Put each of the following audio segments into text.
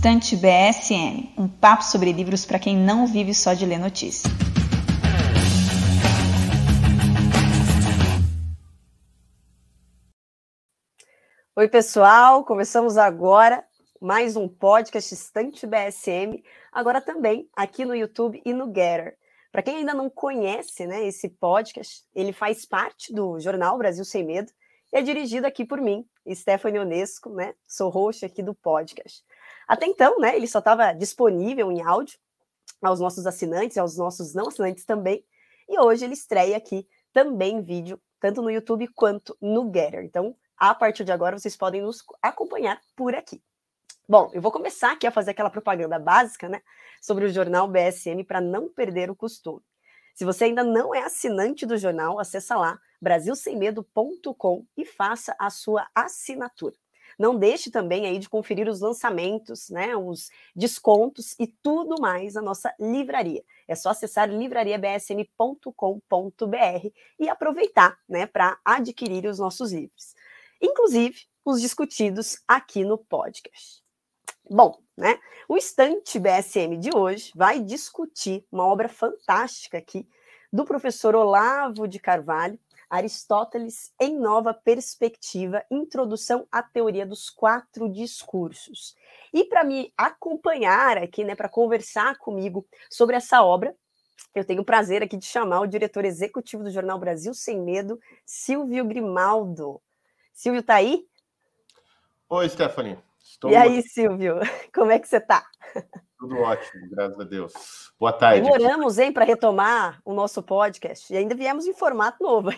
Estante BSM, um papo sobre livros para quem não vive só de ler notícias. Oi, pessoal, começamos agora mais um podcast Estante BSM, agora também aqui no YouTube e no Getter. Para quem ainda não conhece né, esse podcast, ele faz parte do jornal Brasil Sem Medo e é dirigido aqui por mim, Stephanie Onesco, né? Sou host aqui do podcast. Até então, né, ele só estava disponível em áudio aos nossos assinantes, aos nossos não assinantes também, e hoje ele estreia aqui também em vídeo, tanto no YouTube quanto no Getter. Então, a partir de agora, vocês podem nos acompanhar por aqui. Bom, eu vou começar aqui a fazer aquela propaganda básica, né, sobre o jornal BSM para não perder o costume. Se você ainda não é assinante do jornal, acessa lá brasilsemmedo.com e faça a sua assinatura. Não deixe também aí de conferir os lançamentos, né, os descontos e tudo mais na nossa livraria. É só acessar livrariabsm.com.br e aproveitar, né, para adquirir os nossos livros. Inclusive os discutidos aqui no podcast. Bom, né? O estante BSM de hoje vai discutir uma obra fantástica aqui do professor Olavo de Carvalho, Aristóteles em Nova Perspectiva, Introdução à Teoria dos Quatro Discursos. E para me acompanhar aqui, né, para conversar comigo sobre essa obra, eu tenho o prazer aqui de chamar o diretor executivo do Jornal Brasil Sem Medo, Silvio Grimaldo. Silvio, tá aí? Oi, Stephanie. Estou... E aí, Silvio, como é que você está? Tudo ótimo, graças a Deus. Boa tarde. Demoramos, hein, para retomar o nosso podcast. E ainda viemos em formato novo.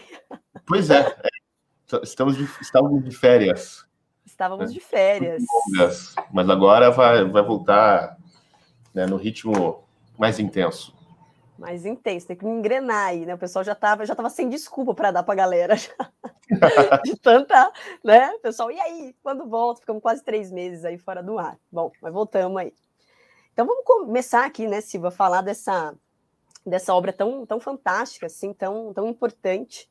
Pois é, é. Estamos de, estávamos de férias. Estávamos né? de férias. Mas agora vai, vai voltar né, no ritmo mais intenso mais intenso, tem que me engrenar aí, né? O pessoal já estava já tava sem desculpa para dar para a galera. de tanta, né? Pessoal, e aí? Quando volta? Ficamos quase três meses aí fora do ar. Bom, mas voltamos aí. Então vamos começar aqui, né, Silva, a falar dessa, dessa obra tão, tão fantástica, assim, tão, tão importante,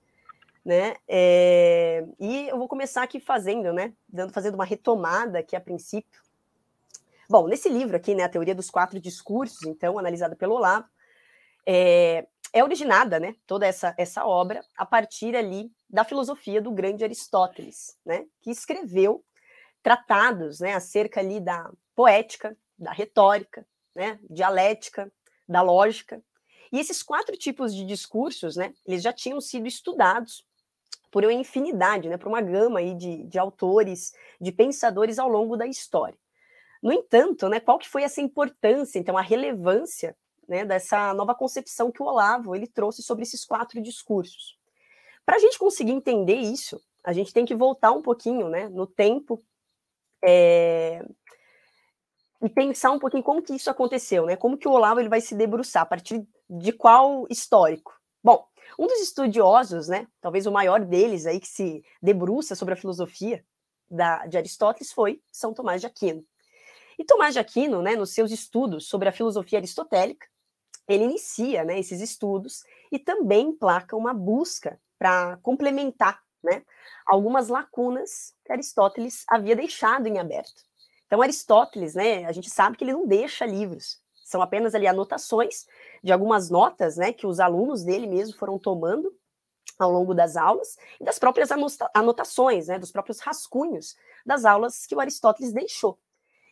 né? É, e eu vou começar aqui fazendo, né? Dando, fazendo uma retomada aqui a princípio. Bom, nesse livro aqui, né, a teoria dos quatro discursos, então, analisada pelo Olavo, é, é originada, né, toda essa, essa obra a partir ali da filosofia do grande Aristóteles, né, que escreveu tratados, né, acerca ali da poética, da retórica, né, dialética, da lógica. E esses quatro tipos de discursos, né, eles já tinham sido estudados por uma infinidade, né, por uma gama aí de, de autores, de pensadores ao longo da história. No entanto, né, qual que foi essa importância, então, a relevância né, dessa nova concepção que o Olavo ele trouxe sobre esses quatro discursos. Para a gente conseguir entender isso, a gente tem que voltar um pouquinho né, no tempo é, e pensar um pouquinho como que isso aconteceu, né? Como que o Olavo ele vai se debruçar, a partir de qual histórico? Bom, um dos estudiosos, né, talvez o maior deles aí que se debruça sobre a filosofia da, de Aristóteles foi São Tomás de Aquino. E Tomás de Aquino, né, nos seus estudos sobre a filosofia aristotélica, ele inicia né, esses estudos e também emplaca uma busca para complementar né, algumas lacunas que Aristóteles havia deixado em aberto. Então, Aristóteles, né, a gente sabe que ele não deixa livros, são apenas ali anotações de algumas notas né, que os alunos dele mesmo foram tomando ao longo das aulas e das próprias anotações, né, dos próprios rascunhos das aulas que o Aristóteles deixou.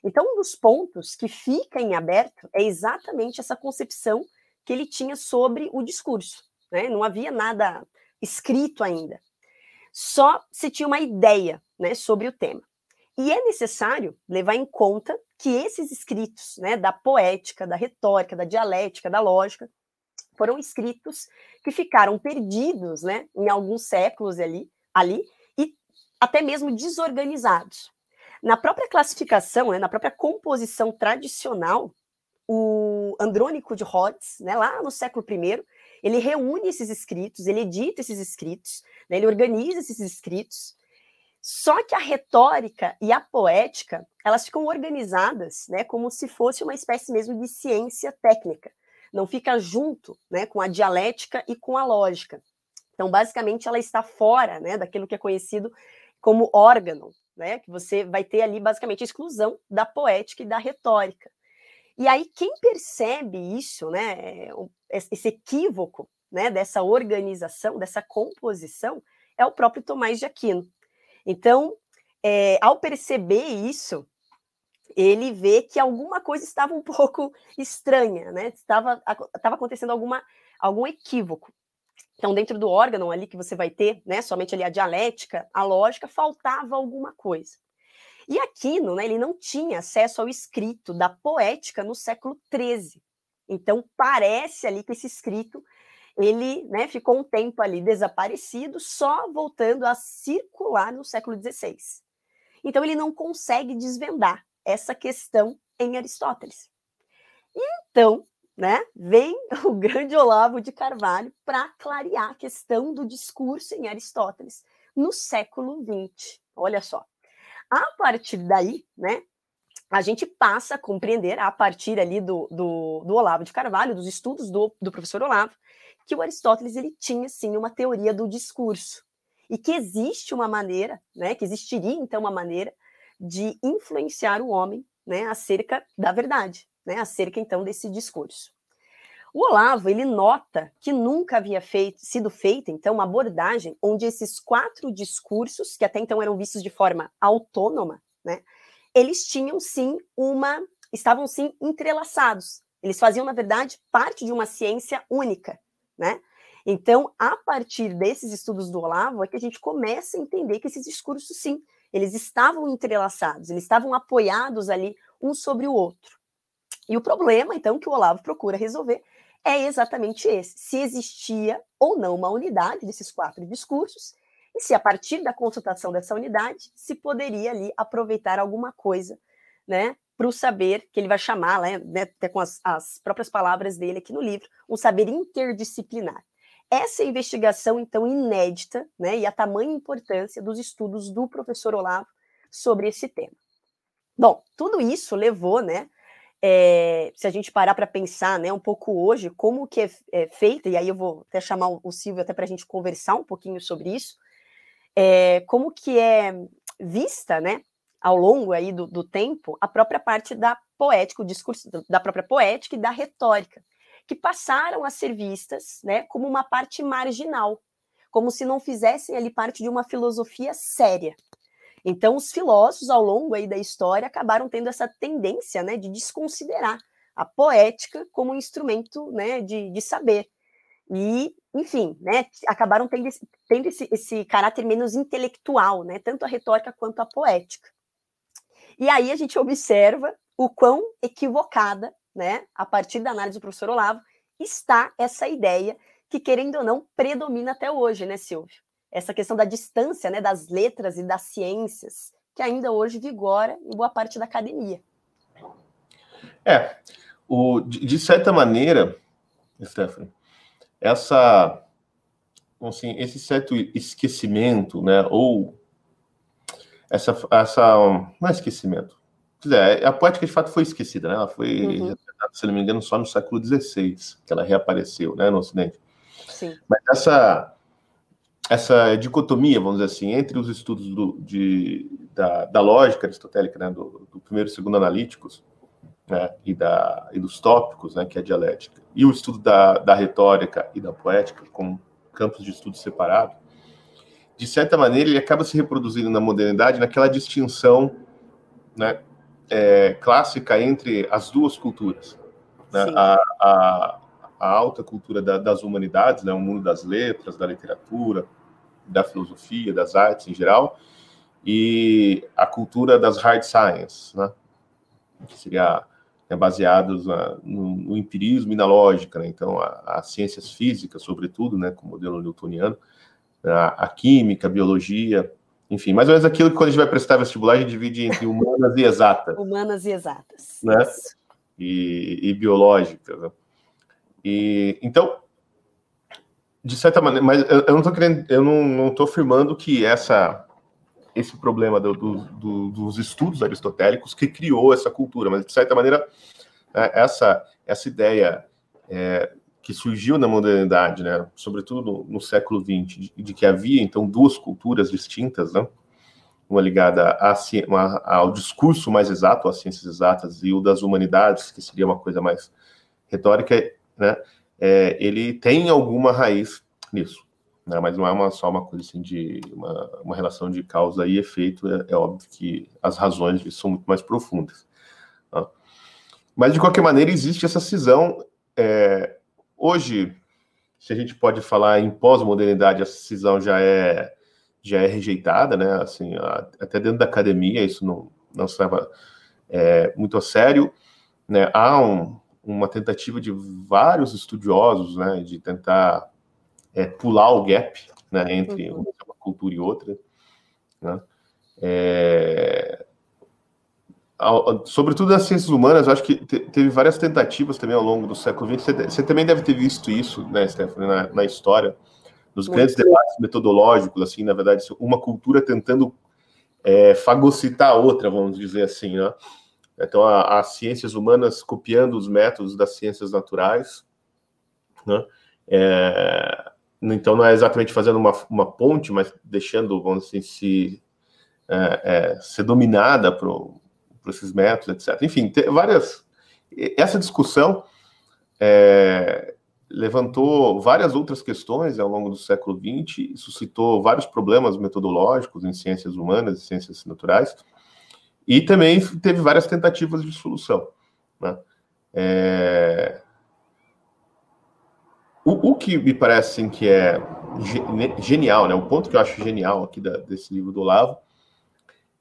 Então, um dos pontos que fica em aberto é exatamente essa concepção que ele tinha sobre o discurso. Né? Não havia nada escrito ainda. Só se tinha uma ideia né, sobre o tema. E é necessário levar em conta que esses escritos né, da poética, da retórica, da dialética, da lógica, foram escritos que ficaram perdidos né, em alguns séculos ali, ali e até mesmo desorganizados. Na própria classificação, né, na própria composição tradicional, o Andrônico de Rhodes, né, lá no século I, ele reúne esses escritos, ele edita esses escritos, né, ele organiza esses escritos. Só que a retórica e a poética, elas ficam organizadas, né, como se fosse uma espécie mesmo de ciência técnica. Não fica junto, né, com a dialética e com a lógica. Então, basicamente, ela está fora, né, daquilo que é conhecido como órgão, né? Que você vai ter ali basicamente a exclusão da poética e da retórica. E aí quem percebe isso, né, esse equívoco, né, dessa organização, dessa composição, é o próprio Tomás de Aquino. Então, é, ao perceber isso, ele vê que alguma coisa estava um pouco estranha, né? Estava, estava acontecendo alguma, algum equívoco. Então, dentro do órgão ali que você vai ter, né, somente ali a dialética, a lógica, faltava alguma coisa. E Aquino, né, ele não tinha acesso ao escrito da poética no século XIII. Então, parece ali que esse escrito ele né, ficou um tempo ali desaparecido, só voltando a circular no século XVI. Então, ele não consegue desvendar essa questão em Aristóteles. Então, né, vem o grande Olavo de Carvalho para clarear a questão do discurso em Aristóteles no século XX. Olha só. A partir daí, né, a gente passa a compreender, a partir ali do, do, do Olavo de Carvalho, dos estudos do, do professor Olavo, que o Aristóteles ele tinha sim uma teoria do discurso e que existe uma maneira, né, que existiria então uma maneira de influenciar o homem, né, acerca da verdade, né, acerca então desse discurso. O Olavo ele nota que nunca havia feito, sido feita então uma abordagem onde esses quatro discursos, que até então eram vistos de forma autônoma, né, eles tinham sim uma, estavam sim entrelaçados. Eles faziam na verdade parte de uma ciência única, né? Então, a partir desses estudos do Olavo, é que a gente começa a entender que esses discursos, sim, eles estavam entrelaçados, eles estavam apoiados ali um sobre o outro. E o problema, então, que o Olavo procura resolver é exatamente esse: se existia ou não uma unidade desses quatro discursos, e se a partir da consultação dessa unidade se poderia ali aproveitar alguma coisa, né, para o saber que ele vai chamar, né, né, até com as, as próprias palavras dele aqui no livro, um saber interdisciplinar. Essa investigação, então, inédita, né, e a tamanha importância dos estudos do professor Olavo sobre esse tema. Bom, tudo isso levou, né, é, se a gente parar para pensar, né, um pouco hoje, como que é, é feita, e aí eu vou até chamar o Silvio até para a gente conversar um pouquinho sobre isso, é, como que é vista, né, ao longo aí do, do tempo, a própria parte da poética, o discurso da própria poética e da retórica que passaram a ser vistas né, como uma parte marginal, como se não fizessem ali parte de uma filosofia séria. Então, os filósofos, ao longo aí da história, acabaram tendo essa tendência né, de desconsiderar a poética como um instrumento né, de, de saber. E, enfim, né, acabaram tendo, esse, tendo esse, esse caráter menos intelectual, né, tanto a retórica quanto a poética. E aí a gente observa o quão equivocada né, a partir da análise do professor Olavo, está essa ideia que, querendo ou não, predomina até hoje, né, Silvio? Essa questão da distância né, das letras e das ciências, que ainda hoje vigora em boa parte da academia. É, o, de, de certa maneira, Stephanie, essa, assim, esse certo esquecimento, né, ou essa, essa, não é esquecimento, é, a poética de fato foi esquecida, né? Ela foi, uhum. se não me engano, só no século XVI que ela reapareceu, né, no Ocidente. Sim. Mas essa essa dicotomia, vamos dizer assim, entre os estudos do, de, da, da, lógica aristotélica, né, do, do, primeiro e segundo analíticos, né, e, da, e dos tópicos, né, que é a dialética, e o estudo da, da retórica e da poética, como campos de estudo separados, de certa maneira, ele acaba se reproduzindo na modernidade naquela distinção né, é, clássica entre as duas culturas. Né? A, a, a, alta cultura da, das humanidades, né? o mundo das letras, da literatura, da filosofia, das artes em geral, e a cultura das hard sciences, né? que seria né, baseados na, no, no, empirismo e na lógica, né? então as ciências físicas, sobretudo, né, com o modelo newtoniano, a, a química, a biologia, enfim, mais ou menos aquilo que quando a gente vai prestar vestibular, a gente divide entre humanas e exatas. Humanas e exatas. Né? E, e biológicas. Né? E, então, de certa maneira, mas eu, eu não estou querendo, eu não, não tô afirmando que essa esse problema do, do, do, dos estudos aristotélicos que criou essa cultura, mas de certa maneira né, essa essa ideia é, que surgiu na modernidade, né, sobretudo no, no século XX, de, de, que havia então duas culturas distintas, né, uma ligada a, uma, ao discurso mais exato, às ciências exatas, e o das humanidades, que seria uma coisa mais retórica, né, é, ele tem alguma raiz nisso. Né, mas não é uma, só uma coisa assim de uma, uma relação de causa e efeito, é, é óbvio que as razões disso são muito mais profundas. Tá? Mas, de qualquer maneira, existe essa cisão. É, hoje, se a gente pode falar em pós-modernidade, essa cisão já é já é rejeitada, né? Assim, até dentro da academia isso não, não leva é, muito a sério, né? Há um, uma tentativa de vários estudiosos, né, de tentar é, pular o gap, né, entre uhum. uma cultura e outra, né? É, sobretudo nas ciências humanas, eu acho que teve várias tentativas também ao longo do século XX. Você, você também deve ter visto isso, né, Stephanie, na, na história, nos grandes debates metodológicos, assim, na verdade, uma cultura tentando é, fagocitar a outra, vamos dizer assim, né? Então, as ciências humanas copiando os métodos das ciências naturais, né? É, então, não é exatamente fazendo uma, uma ponte, mas deixando, vamos assim, se, é, é, ser dominada por, por esses métodos, etc. Enfim, várias. Essa discussão é, levantou várias outras questões ao longo do século XX, suscitou vários problemas metodológicos em ciências humanas e ciências naturais, e também teve várias tentativas de solução. Né? É... O, o, que me parece assim, que é genial, né? o ponto que eu acho genial aqui da, desse livro do Olavo,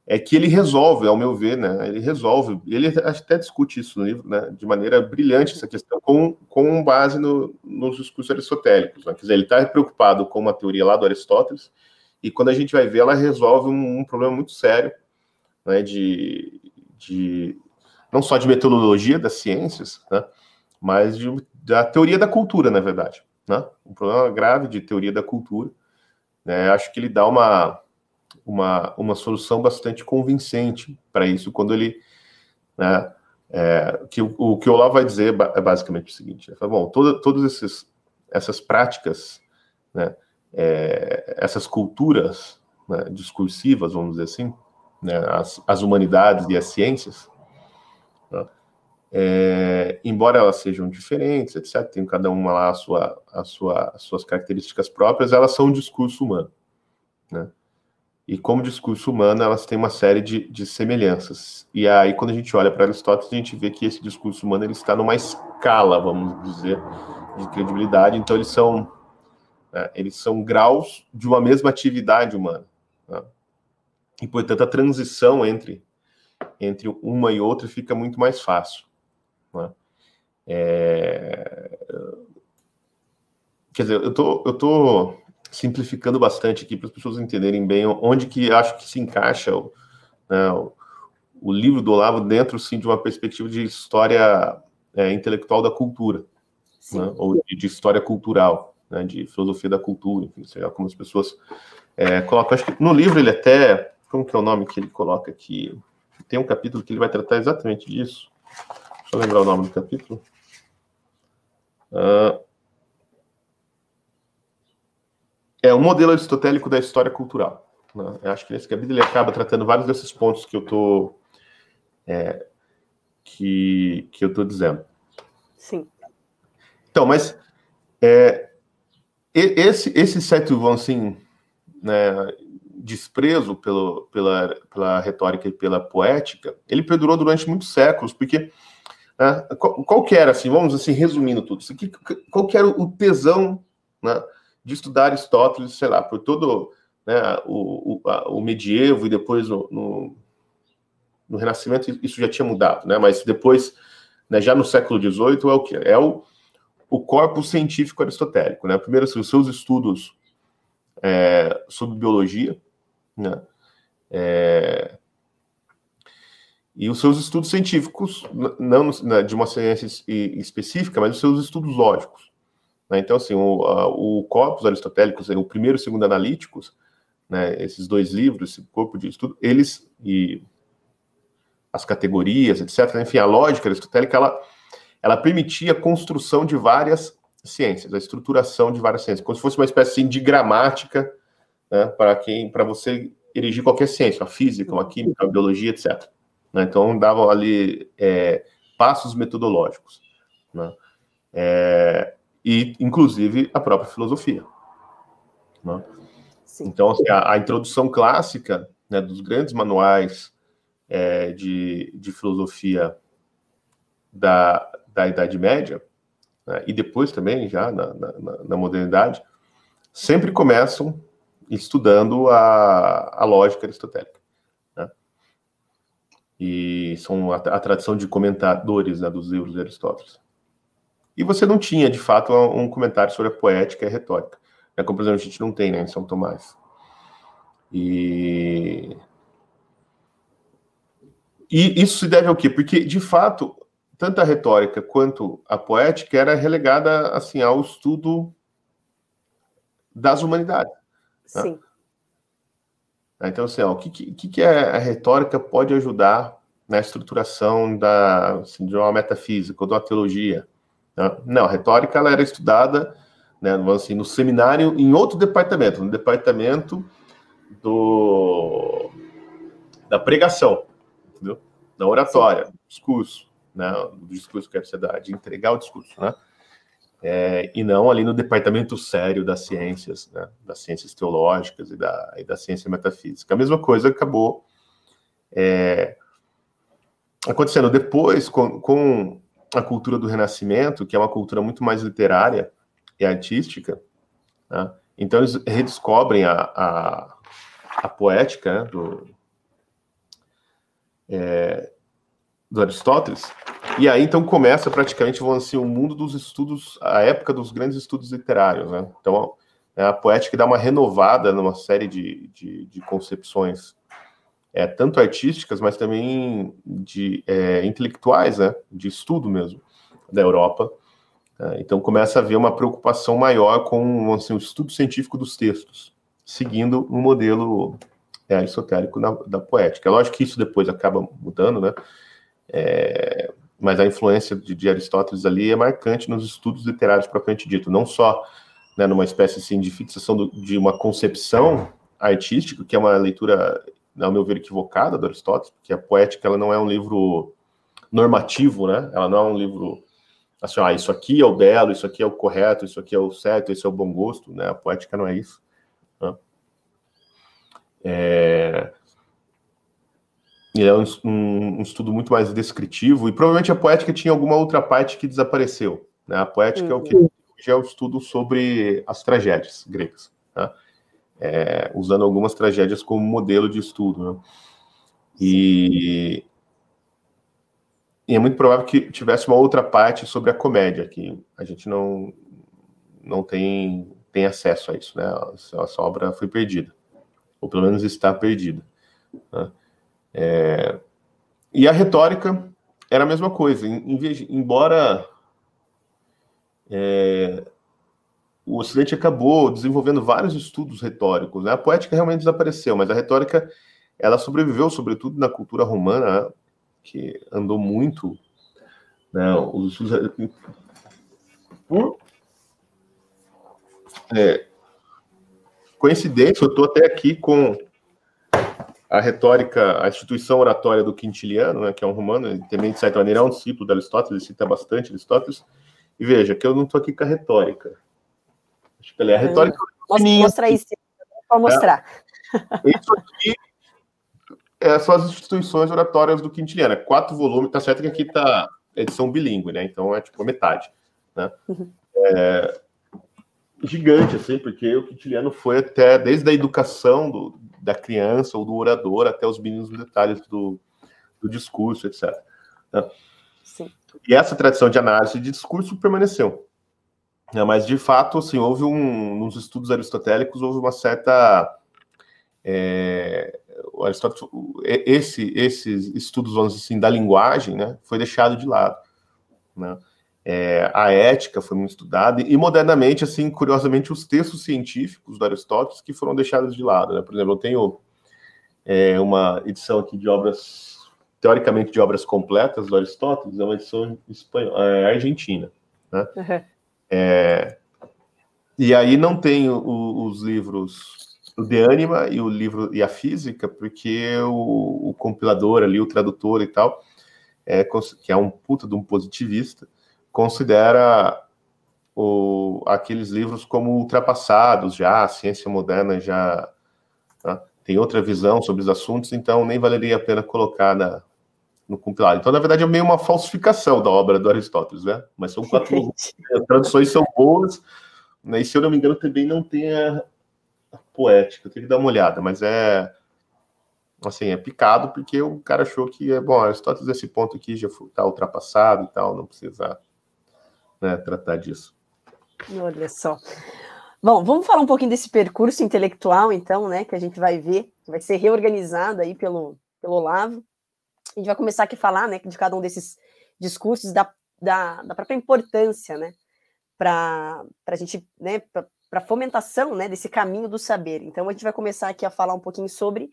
é que ele resolve, ao meu ver, né? Ele resolve, ele até discute isso no livro, né? De maneira brilhante essa questão, com, com base no, nos discursos aristotélicos. Né? Quer dizer, ele está preocupado com uma teoria lá do Aristóteles, e quando a gente vai ver, ela resolve um, um problema muito sério, né? De, de não só de metodologia das ciências, né? Mas de, da teoria da cultura, na verdade, né? Um problema grave de teoria da cultura. Né? Acho que ele dá uma uma, uma solução bastante convincente para isso, quando ele. Né, é, que o, o, que o Olavo vai dizer é basicamente o seguinte: fala, bom, toda, todas essas práticas, né, é, essas culturas né, discursivas, vamos dizer assim, né, as, as, humanidades e as ciências, né, é, embora elas sejam diferentes, etc., tem cada uma lá a sua, a sua, as suas características próprias, elas são um discurso humano. Né? E como discurso humano, elas têm uma série de, de semelhanças. E aí, quando a gente olha para Aristóteles, a gente vê que esse discurso humano ele está numa escala, vamos dizer, de credibilidade. Então, eles são, né, eles são graus de uma mesma atividade humana. Né? E, portanto, a transição entre, entre uma e outra fica muito mais fácil. Né? É... Quer dizer, eu tô, eu tô simplificando bastante aqui para as pessoas entenderem bem onde que acho que se encaixa o, né, o, o, livro do Olavo dentro, sim, de uma perspectiva de história é, intelectual da cultura, né, ou de, de, história cultural, né, de filosofia da cultura, enfim, seja como as pessoas é, colocam. Acho que no livro ele até, como que é o nome que ele coloca aqui? Tem um capítulo que ele vai tratar exatamente disso. Deixa eu lembrar o nome do capítulo. Uh, é um modelo aristotélico da história cultural. Né? Eu acho que nesse capítulo ele acaba tratando vários desses pontos que eu tô é, que, que eu tô dizendo. Sim. Então, mas é, esse esse certo assim, né, desprezo pelo, pela, pela retórica e pela poética, ele perdurou durante muitos séculos, porque né, qual, qual era, assim, vamos assim, resumindo tudo, isso aqui, qual que era o tesão né, de estudar Aristóteles, sei lá, por todo né, o, o, a, o, medievo e depois no, no, no, Renascimento isso já tinha mudado, né? Mas depois, né, já no século XVIII, é o que? É o, o corpo científico aristotélico, né? Primeiro, assim, os seus estudos é, sobre biologia, né? É, e os seus estudos científicos, não de uma ciência específica, mas os seus estudos lógicos. Né? Então, assim, o, a, o Corpus Aristotélicos, o primeiro e o segundo analíticos, né, esses dois livros, esse corpo de estudo, eles e as categorias, etc. Enfim, a lógica aristotélica, ela, ela permitia a construção de várias ciências, a estruturação de várias ciências, como se fosse uma espécie assim, de gramática né, para quem, para você erigir qualquer ciência, a física, a química, a biologia, etc. Né? Então, davam ali é, passos metodológicos. Né? É, e, inclusive, a própria filosofia. Né? Então, assim, a, a, introdução clássica né, dos grandes manuais é, de, de filosofia da, da Idade Média, né, e depois também, já na, na, na, modernidade, sempre começam estudando a, a lógica aristotélica. Né? E são a, a, tradição de comentadores né, dos livros de Aristóteles. E você não tinha, de fato, um comentário sobre a poética e a retórica. Né, como, por exemplo, a gente não tem né, em São Tomás. E... e isso se deve ao quê? Porque, de fato, tanto a retórica quanto a poética era relegada assim ao estudo das humanidades. Né? Sim. Né? Então, assim, ó, o que, que, que a retórica pode ajudar na estruturação da, assim, de uma metafísica ou de uma teologia? Né? Não, a retórica ela era estudada né, assim, no seminário em outro departamento, no departamento do, da pregação, entendeu? da oratória, discurso né, do discurso que a sociedade, de entregar o discurso, né? É, e não ali no departamento sério das ciências, né, das ciências teológicas e da, e da ciência metafísica. A mesma coisa acabou é, acontecendo depois com, com, a cultura do Renascimento, que é uma cultura muito mais literária e artística. Né? Então eles redescobrem a, a, a poética né, do, é, do Aristóteles. E aí então começa praticamente, vamos assim, o mundo dos estudos, a época dos grandes estudos literários, né? Então é a poética dá uma renovada numa série de, de, de concepções, é, tanto artísticas, mas também de é, intelectuais, né? De estudo mesmo da Europa. É, então começa a haver uma preocupação maior com assim, o estudo científico dos textos, seguindo um modelo é, aristotélico da, da poética. É lógico que isso depois acaba mudando, né? É, mas a influência de, de, Aristóteles ali é marcante nos estudos literários propriamente dito, não só né, numa espécie assim, de fixação do, de uma concepção artística, que é uma leitura, ao meu ver, equivocada do Aristóteles, porque a poética ela não é um livro normativo, né? Ela não é um livro assim, ah, isso aqui é o belo, isso aqui é o correto, isso aqui é o certo, esse é o bom gosto, né? A poética não é isso. Né? É, é um, um, um, estudo muito mais descritivo, e provavelmente a poética tinha alguma outra parte que desapareceu. Né? A poética uhum. é o que hoje é o estudo sobre as tragédias gregas, né? é, usando algumas tragédias como modelo de estudo. Né? E, e, é muito provável que tivesse uma outra parte sobre a comédia, que a gente não, não tem, tem acesso a isso. Né? Essa, essa obra foi perdida, ou pelo menos está perdida. Né? É, e a retórica era a mesma coisa, em, em, embora é, o Ocidente acabou desenvolvendo vários estudos retóricos, né? a poética realmente desapareceu, mas a retórica ela sobreviveu, sobretudo na cultura romana, que andou muito, né? Os é, coincidência, eu estou até aqui com a retórica, a instituição oratória do Quintiliano, né, que é um romano, ele também, de certa maneira, é um discípulo de Aristóteles, ele cita bastante Aristóteles. E veja, que eu não estou aqui com a retórica. Acho que ele é a retórica. Hum, mostra isso, pode mostrar. É. Isso aqui é, são as instituições oratórias do Quintiliano. É quatro volumes, tá certo que aqui tá edição bilíngue, né? Então é tipo a metade. Né? Uhum. É, gigante, assim, porque o Quintiliano foi até, desde a educação do, da criança ou do orador até os mínimos detalhes do, do discurso, etc. Né? E essa tradição de análise de discurso permaneceu. Né? Mas, de fato, assim, houve um, nos estudos aristotélicos, houve uma certa... É, o Aristóteles, esse, esses estudos, vamos dizer assim, da linguagem, né, foi deixado de lado, né? É, a ética foi muito estudada, e modernamente, assim, curiosamente, os textos científicos do Aristóteles que foram deixados de lado. Né? Por exemplo, eu tenho é, uma edição aqui de obras, teoricamente de obras completas do Aristóteles, é uma edição espanhola, é, argentina. Né? Uhum. É, e aí não tem o, os livros o De Anima e o livro e a física, porque o, o compilador ali, o tradutor e tal, é, que é um puta de um positivista, considera o, aqueles livros como ultrapassados já, a ciência moderna já tá? tem outra visão sobre os assuntos, então nem valeria a pena colocar na, no compilado. Então, na verdade, é meio uma falsificação da obra do Aristóteles, né? Mas são quatro. as traduções são boas, né? e se eu não me engano, também não tem a, a poética, eu tenho que dar uma olhada, mas é. Assim, é picado porque o cara achou que, é bom, Aristóteles, esse ponto aqui já está ultrapassado e tal, não precisa né, tratar disso. Olha só. Bom, vamos falar um pouquinho desse percurso intelectual, então, né, que a gente vai ver, que vai ser reorganizado aí pelo, pelo Olavo. A gente vai começar aqui a falar, né, de cada um desses discursos, da, da, da própria importância, né, para a gente, né, para fomentação, né, desse caminho do saber. Então, a gente vai começar aqui a falar um pouquinho sobre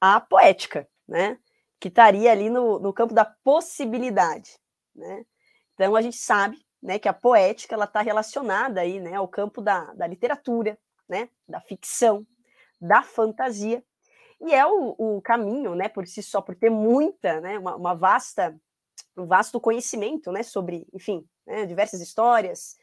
a poética, né, que estaria ali no, no campo da possibilidade, né. Então, a gente sabe né, que a poética ela está relacionada aí, né, ao campo da, da literatura, né, da ficção, da fantasia, e é o, o caminho, né, por si só, por ter muita, né, uma, uma vasta, um vasto conhecimento, né, sobre, enfim, né, diversas histórias,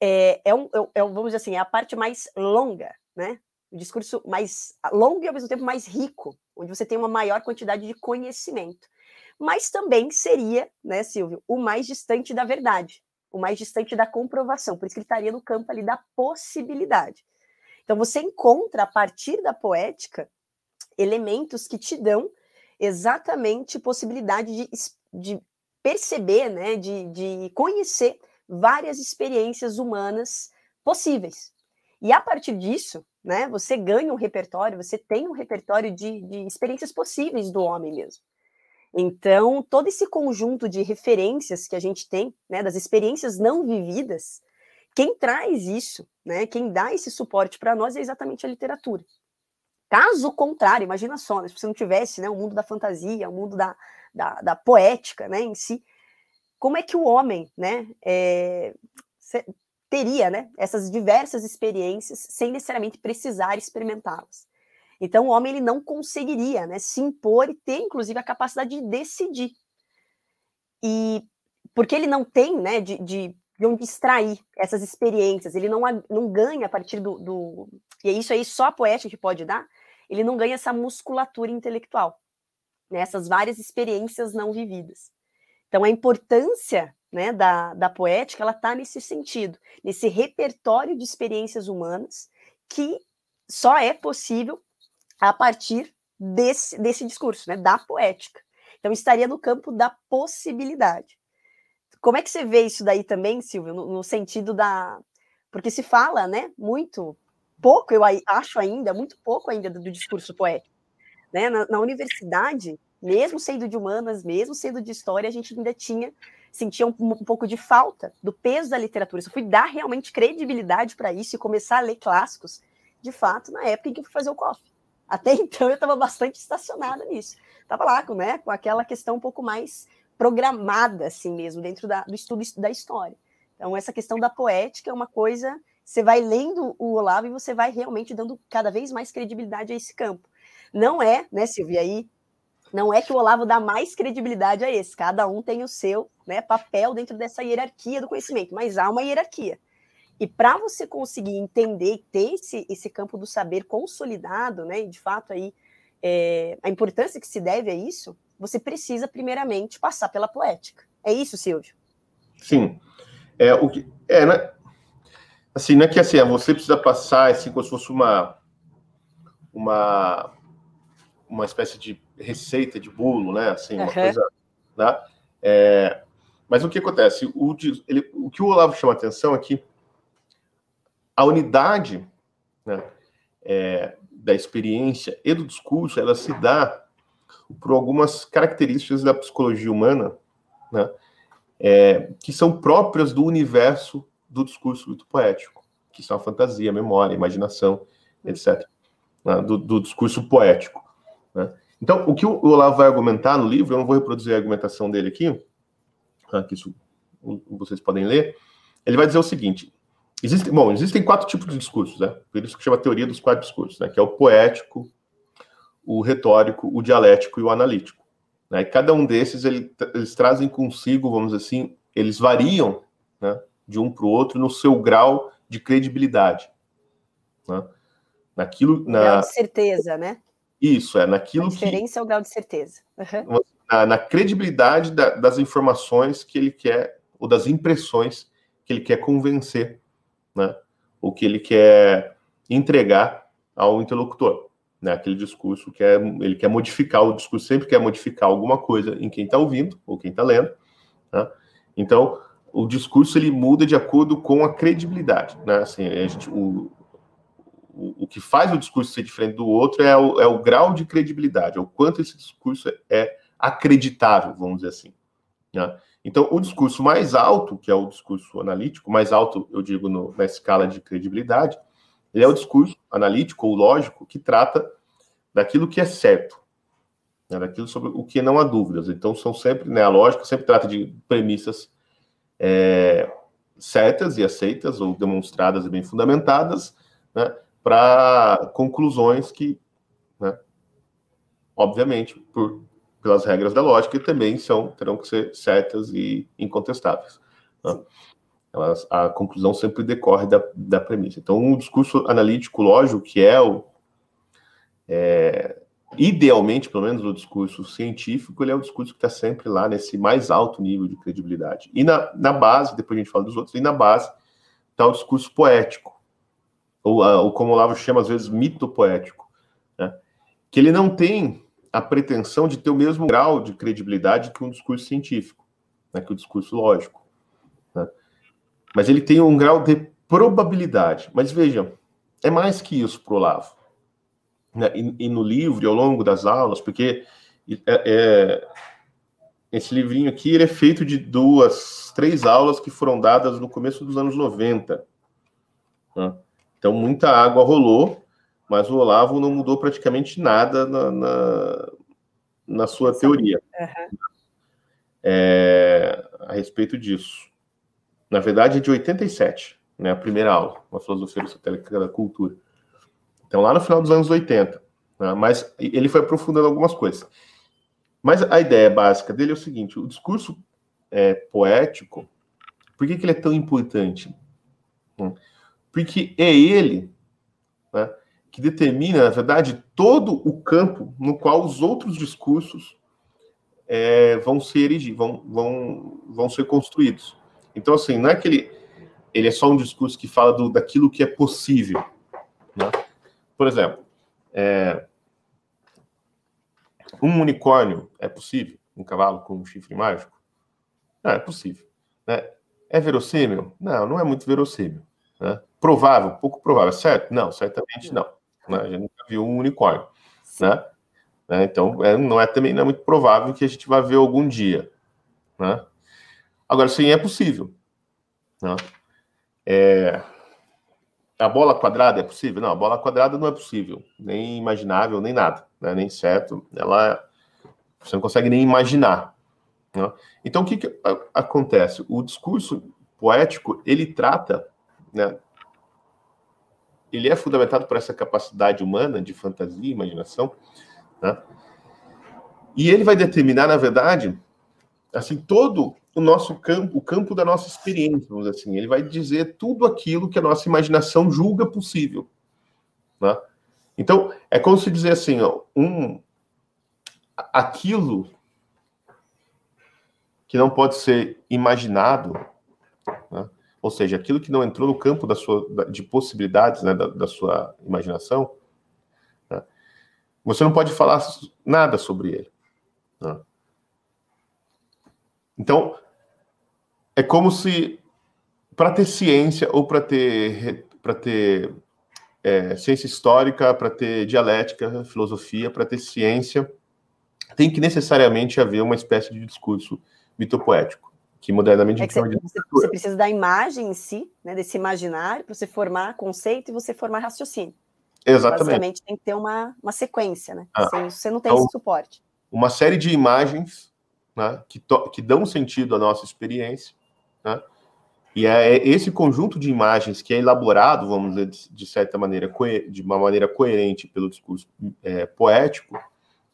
é, é, um, é, é vamos dizer assim, é a parte mais longa, né, o discurso mais longo e ao mesmo tempo mais rico, onde você tem uma maior quantidade de conhecimento. Mas também seria, né, Silvio, o mais distante da verdade, o mais distante da comprovação, por isso que ele estaria no campo ali da possibilidade. Então você encontra a partir da poética elementos que te dão exatamente possibilidade de, de perceber, né, de, de conhecer várias experiências humanas possíveis. E a partir disso, né, você ganha um repertório, você tem um repertório de, de experiências possíveis do homem mesmo. Então, todo esse conjunto de referências que a gente tem, né, das experiências não vividas, quem traz isso, né, quem dá esse suporte para nós é exatamente a literatura. Caso contrário, imagina só, né, se você não tivesse né, o mundo da fantasia, o mundo da, da, da poética né, em si, como é que o homem né, é, teria né, essas diversas experiências sem necessariamente precisar experimentá-las? Então, o homem ele não conseguiria né, se impor e ter, inclusive, a capacidade de decidir. E porque ele não tem né, de, de, de onde extrair essas experiências, ele não, não ganha a partir do, do. E é isso aí só a poética que pode dar, ele não ganha essa musculatura intelectual, né, essas várias experiências não vividas. Então, a importância né, da, da poética ela está nesse sentido, nesse repertório de experiências humanas que só é possível a partir desse, desse discurso, né, da poética. Então, estaria no campo da possibilidade. Como é que você vê isso daí também, Silvio, no, no sentido da. Porque se fala, né, muito pouco, eu acho ainda, muito pouco ainda do, do discurso poético. Né? Na, na, universidade, mesmo sendo de humanas, mesmo sendo de história, a gente ainda tinha, sentia um, um pouco de falta do peso da literatura. Eu fui dar realmente credibilidade para isso e começar a ler clássicos, de fato, na época em que eu fui fazer o COF. Até então eu estava bastante estacionada nisso. Estava lá com, né, com aquela questão um pouco mais programada, assim mesmo, dentro da, do estudo da história. Então, essa questão da poética é uma coisa. Você vai lendo o Olavo e você vai realmente dando cada vez mais credibilidade a esse campo. Não é, né, Silvia, aí não é que o Olavo dá mais credibilidade a esse, cada um tem o seu né, papel dentro dessa hierarquia do conhecimento, mas há uma hierarquia. E para você conseguir entender e ter esse, esse campo do saber consolidado, né, e de fato aí é, a importância que se deve a isso, você precisa primeiramente passar pela poética. É isso, Silvio? Sim. É, o que, é, né? Assim, não é que assim, é, você precisa passar assim, como se fosse uma, uma, uma espécie de receita de bolo, né? Assim, uma uhum. coisa. Né? É, mas o que acontece? O, ele, o que o Olavo chama atenção aqui é a unidade né, é, da experiência e do discurso, ela se dá por algumas características da psicologia humana, né, é, que são próprias do universo do discurso poético, que são a fantasia, a memória, a imaginação, etc., né, do, do, discurso poético. Né. Então, o que o Olavo vai argumentar no livro, eu não vou reproduzir a argumentação dele aqui, tá, que isso vocês podem ler, ele vai dizer o seguinte: Existem, bom, existem quatro tipos de discursos, né? Por isso que chama teoria dos quatro discursos, né? Que é o poético, o retórico, o dialético e o analítico. Né? E cada um desses ele, eles trazem consigo, vamos dizer assim, eles variam né, de um para o outro no seu grau de credibilidade. Né? Naquilo, na... Grau de certeza, né? Isso, é naquilo A diferença que... é o grau de certeza. Uhum. Na, na, credibilidade da, das informações que ele quer, ou das impressões que ele quer convencer, né? Ou que ele quer entregar ao interlocutor né, aquele discurso que é, ele quer modificar, o discurso sempre quer modificar alguma coisa em quem está ouvindo ou quem está lendo. Né? Então, o discurso ele muda de acordo com a credibilidade. Né? Assim, a gente, o, o, o que faz o discurso ser diferente do outro é o, é o grau de credibilidade, é o quanto esse discurso é acreditável, vamos dizer assim. Né? Então, o discurso mais alto, que é o discurso analítico, mais alto, eu digo, no, na escala de credibilidade, ele é o discurso analítico ou lógico que trata daquilo que é certo, né, daquilo sobre o que não há dúvidas. Então, são sempre, né, a lógica sempre trata de premissas é, certas e aceitas, ou demonstradas e bem fundamentadas, né, para conclusões que, né, obviamente, por, pelas regras da lógica, também são, terão que ser certas e incontestáveis. Né? Elas, a conclusão sempre decorre da, da premissa. Então, o discurso analítico lógico, que é o. É, idealmente, pelo menos, o discurso científico, ele é o discurso que está sempre lá nesse mais alto nível de credibilidade. E na, na base, depois a gente fala dos outros, e na base está o discurso poético, ou, ou como o Olavo chama às vezes mito poético, né? que ele não tem a pretensão de ter o mesmo grau de credibilidade que um discurso científico, né? que o discurso lógico mas ele tem um grau de probabilidade. Mas vejam, é mais que isso para o Olavo. Né? E, e, no livro, e ao longo das aulas, porque é, é, esse livrinho aqui ele é feito de duas, três aulas que foram dadas no começo dos anos 90. Né? Então, muita água rolou, mas o Olavo não mudou praticamente nada na, na, na sua teoria uhum. é, a respeito disso na verdade, é de 87, né, a primeira aula, uma filosofia aristotélica da cultura. Então, lá no final dos anos 80. Né, mas ele foi aprofundando algumas coisas. Mas a ideia básica dele é o seguinte: o discurso é, poético, por que, que ele é tão importante? Hum, porque é ele né, que determina, na verdade, todo o campo no qual os outros discursos é, vão ser vão, vão, vão ser construídos. Então, assim, não é que ele, ele é só um discurso que fala do, daquilo que é possível. Né? Por exemplo, é, um unicórnio é possível? Um cavalo com um chifre mágico? Não, é possível. Né? É verossímil? Não, não é muito verossímil. Né? Provável? Pouco provável. Certo? Não, certamente não. Né? A gente nunca viu um unicórnio. Né? né? Então, é, não é também não é muito provável que a gente vá ver algum dia. Né? Agora, sim, é possível. Né? É... A bola quadrada é possível? Não, a bola quadrada não é possível, nem imaginável, nem nada, né? nem certo. Ela você não consegue nem imaginar. Né? Então, o que, que acontece? O discurso poético ele trata, né? Ele é fundamentado por essa capacidade humana de fantasia, imaginação, né? e ele vai determinar, na verdade, assim todo o nosso campo, o campo da nossa experiência, vamos dizer assim. Ele vai dizer tudo aquilo que a nossa imaginação julga possível. Né? Então, é como se dizer assim, ó, um, aquilo que não pode ser imaginado? Ou seja, aquilo que não entrou no campo da sua, de possibilidades né, da, da sua imaginação, né? você não pode falar nada sobre ele. Né? Então, é como se para ter ciência ou para ter para ter é, ciência histórica, para ter dialética, filosofia, para ter ciência, tem que necessariamente haver uma espécie de discurso mitopoético, que modernamente é que você, você, você, precisa da imagem em si, né, desse imaginário, para você formar conceito e você formar raciocínio. Exatamente. Basicamente tem que ter uma, uma sequência, né? Ah, Sem você não tem então, esse suporte. Uma série de imagens né, que, to, que dão sentido à nossa experiência, né? E é esse conjunto de imagens que é elaborado, vamos dizer, de certa maneira, de uma maneira coerente pelo discurso é, poético,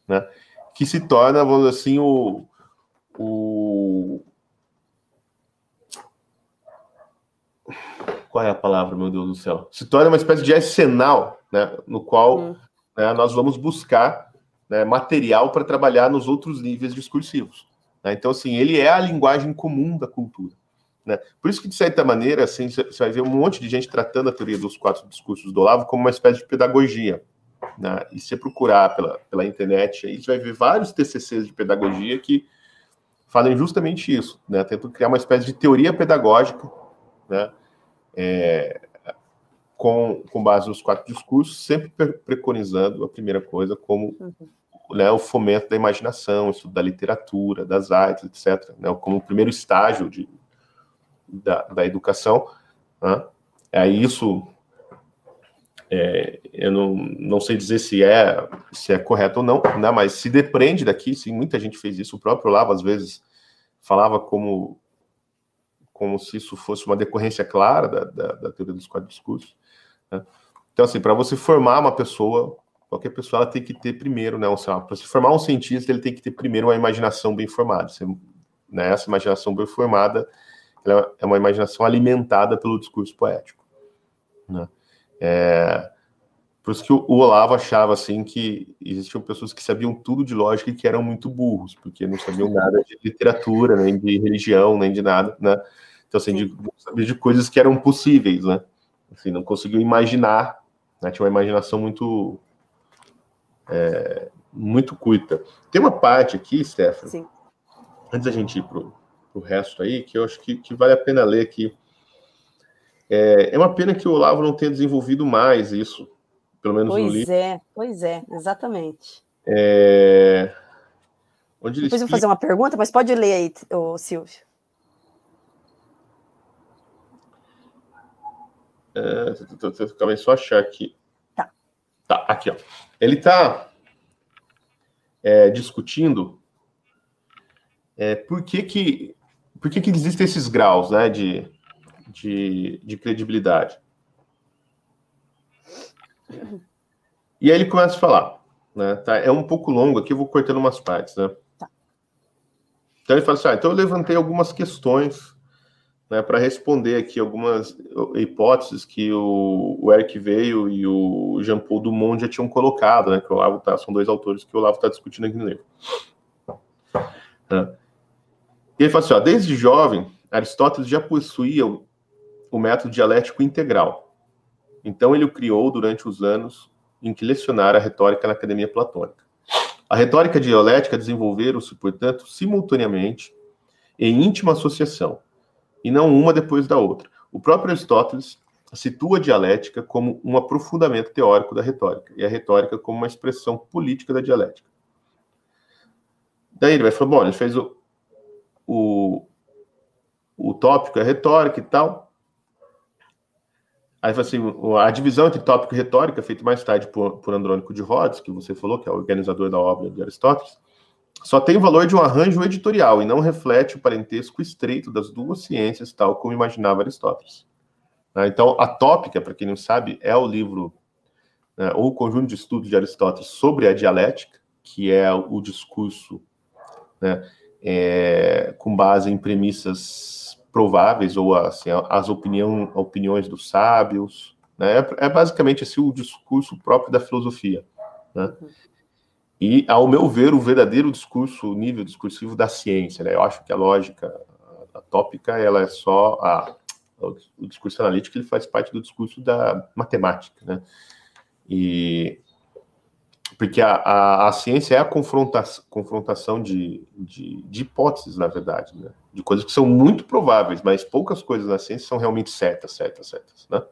né, que se torna, vamos dizer assim, o, o... Qual é a palavra, meu Deus do céu? Se torna uma espécie de arsenal, né, no qual hum. né, nós vamos buscar né, material para trabalhar nos outros níveis discursivos. Né? Então, assim, ele é a linguagem comum da cultura. Né? Por isso que, de certa maneira, assim, você vai ver um monte de gente tratando a teoria dos quatro discursos do Olavo como uma espécie de pedagogia. Né? E se procurar pela, pela internet, aí você vai ver vários TCCs de pedagogia que falam justamente isso, né? tentam criar uma espécie de teoria pedagógica, né? É, com, com base nos quatro discursos, sempre preconizando a primeira coisa como uhum. né, o fomento da imaginação, estudo da literatura, das artes, etc., né, como o primeiro estágio de, da, da educação. Né? Aí isso é, eu não, não sei dizer se é se é correto ou não, né, mas se depende daqui, sim, muita gente fez isso. O próprio Lava, às vezes, falava como, como se isso fosse uma decorrência clara da, da, da teoria dos quatro discursos. Né? Então, assim, para você formar uma pessoa, qualquer pessoa, ela tem que ter primeiro, né, para se formar um cientista, ele tem que ter primeiro uma imaginação bem formada. Você, né, essa imaginação bem formada é uma imaginação alimentada pelo discurso poético. Né? É, por isso que o, Olavo achava assim que existiam pessoas que sabiam tudo de lógica e que eram muito burros, porque não sabiam nada de literatura, nem de religião, nem de nada, né? Então, assim, de, de coisas que eram possíveis, né? Assim, não conseguiu imaginar, né? tinha uma imaginação muito é, muito curta. Tem uma parte aqui, Stephanie, antes da gente ir pro, o resto aí, que eu acho que, que vale a pena ler aqui. É, é uma pena que o Olavo não tenha desenvolvido mais isso, pelo menos pois no livro. Pois é, pois é, exatamente. É... Onde Depois eu vou fazer uma pergunta, mas pode ler aí, o Silvio. É, aí, só achar aqui. Tá. Tá, aqui, ó. Ele está é, discutindo é, por que, que por que, que existem esses graus né, de, de, de credibilidade? E aí ele começa a falar. Né, tá? É um pouco longo aqui, eu vou cortando umas partes. Né? Tá. Então ele fala assim: ah, então eu levantei algumas questões né, para responder aqui algumas hipóteses que o, o, Eric Veio e o Jean-Paul Dumont já tinham colocado, né, que o Olavo tá, são dois autores que o Olavo está discutindo aqui no livro. Né? E ele fala assim: ó, desde jovem, Aristóteles já possuía o, o método dialético integral. Então, ele o criou durante os anos em que lecionara a retórica na Academia Platônica. A retórica dialética desenvolveram-se, portanto, simultaneamente em íntima associação, e não uma depois da outra. O próprio Aristóteles situa a dialética como um aprofundamento teórico da retórica, e a retórica como uma expressão política da dialética. Daí ele vai falar, bom, ele fez o, o, o tópico é retórica e tal. Aí, assim, a divisão entre tópico e retórica, feita mais tarde por, por Andrônico de Rhodes, que você falou, que é o organizador da obra de Aristóteles, só tem o valor de um arranjo editorial e não reflete o parentesco estreito das duas ciências, tal como imaginava Aristóteles. Né? Então, a tópica, para quem não sabe, é o livro, né, ou o conjunto de estudos de Aristóteles sobre a dialética, que é o discurso né, é, com base em premissas prováveis ou assim, as opinião, opiniões dos sábios. Né? É, é, basicamente assim, o discurso próprio da filosofia. Né? E, ao meu ver, o verdadeiro discurso, o nível discursivo da ciência. Né? Eu acho que a lógica, a tópica, ela é só a, o discurso analítico, ele faz parte do discurso da matemática. Né? E porque a, a, a, ciência é a confrontação, confrontação de, de, de, hipóteses, na verdade, né? de coisas que são muito prováveis, mas poucas coisas na ciência são realmente certas, certas, certas. Né?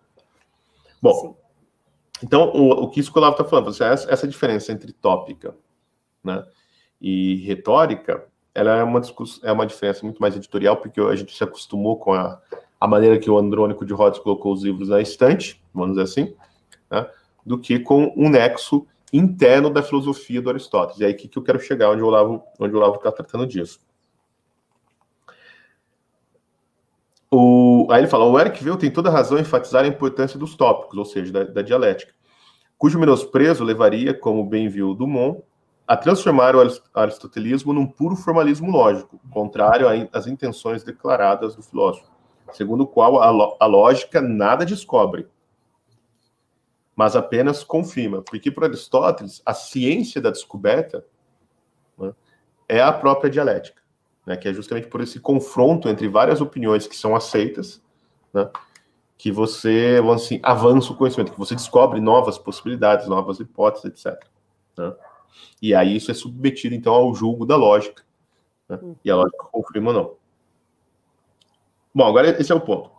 Bom, Sim. Então o, o que isso que o Olavo está falando, essa, essa diferença entre tópica né, e retórica, ela é uma, é uma diferença muito mais editorial, porque a gente se acostumou com a, a maneira que o Andrônico de Rhodes colocou os livros na estante, vamos dizer assim, né, do que com um nexo interno da filosofia do Aristóteles. E aí que, que eu quero chegar, onde o Olavo onde o Olavo está tratando disso. O, aí ele fala: o Eric Veil tem toda razão em enfatizar a importância dos tópicos, ou seja, da, da dialética, cujo menosprezo levaria, como bem viu Dumont, a transformar o aristotelismo num puro formalismo lógico, contrário às intenções declaradas do filósofo, segundo o qual a, a lógica nada descobre, mas apenas confirma. Porque, para Aristóteles, a ciência da descoberta né, é a própria dialética, né, que é justamente por esse confronto entre várias opiniões que são aceitas, né, que você assim, avança o conhecimento, que você descobre novas possibilidades, novas hipóteses, etc. Né? E aí isso é submetido, então, ao julgo da lógica. Né? Hum. E a lógica confirma ou não. Bom, agora esse é o ponto.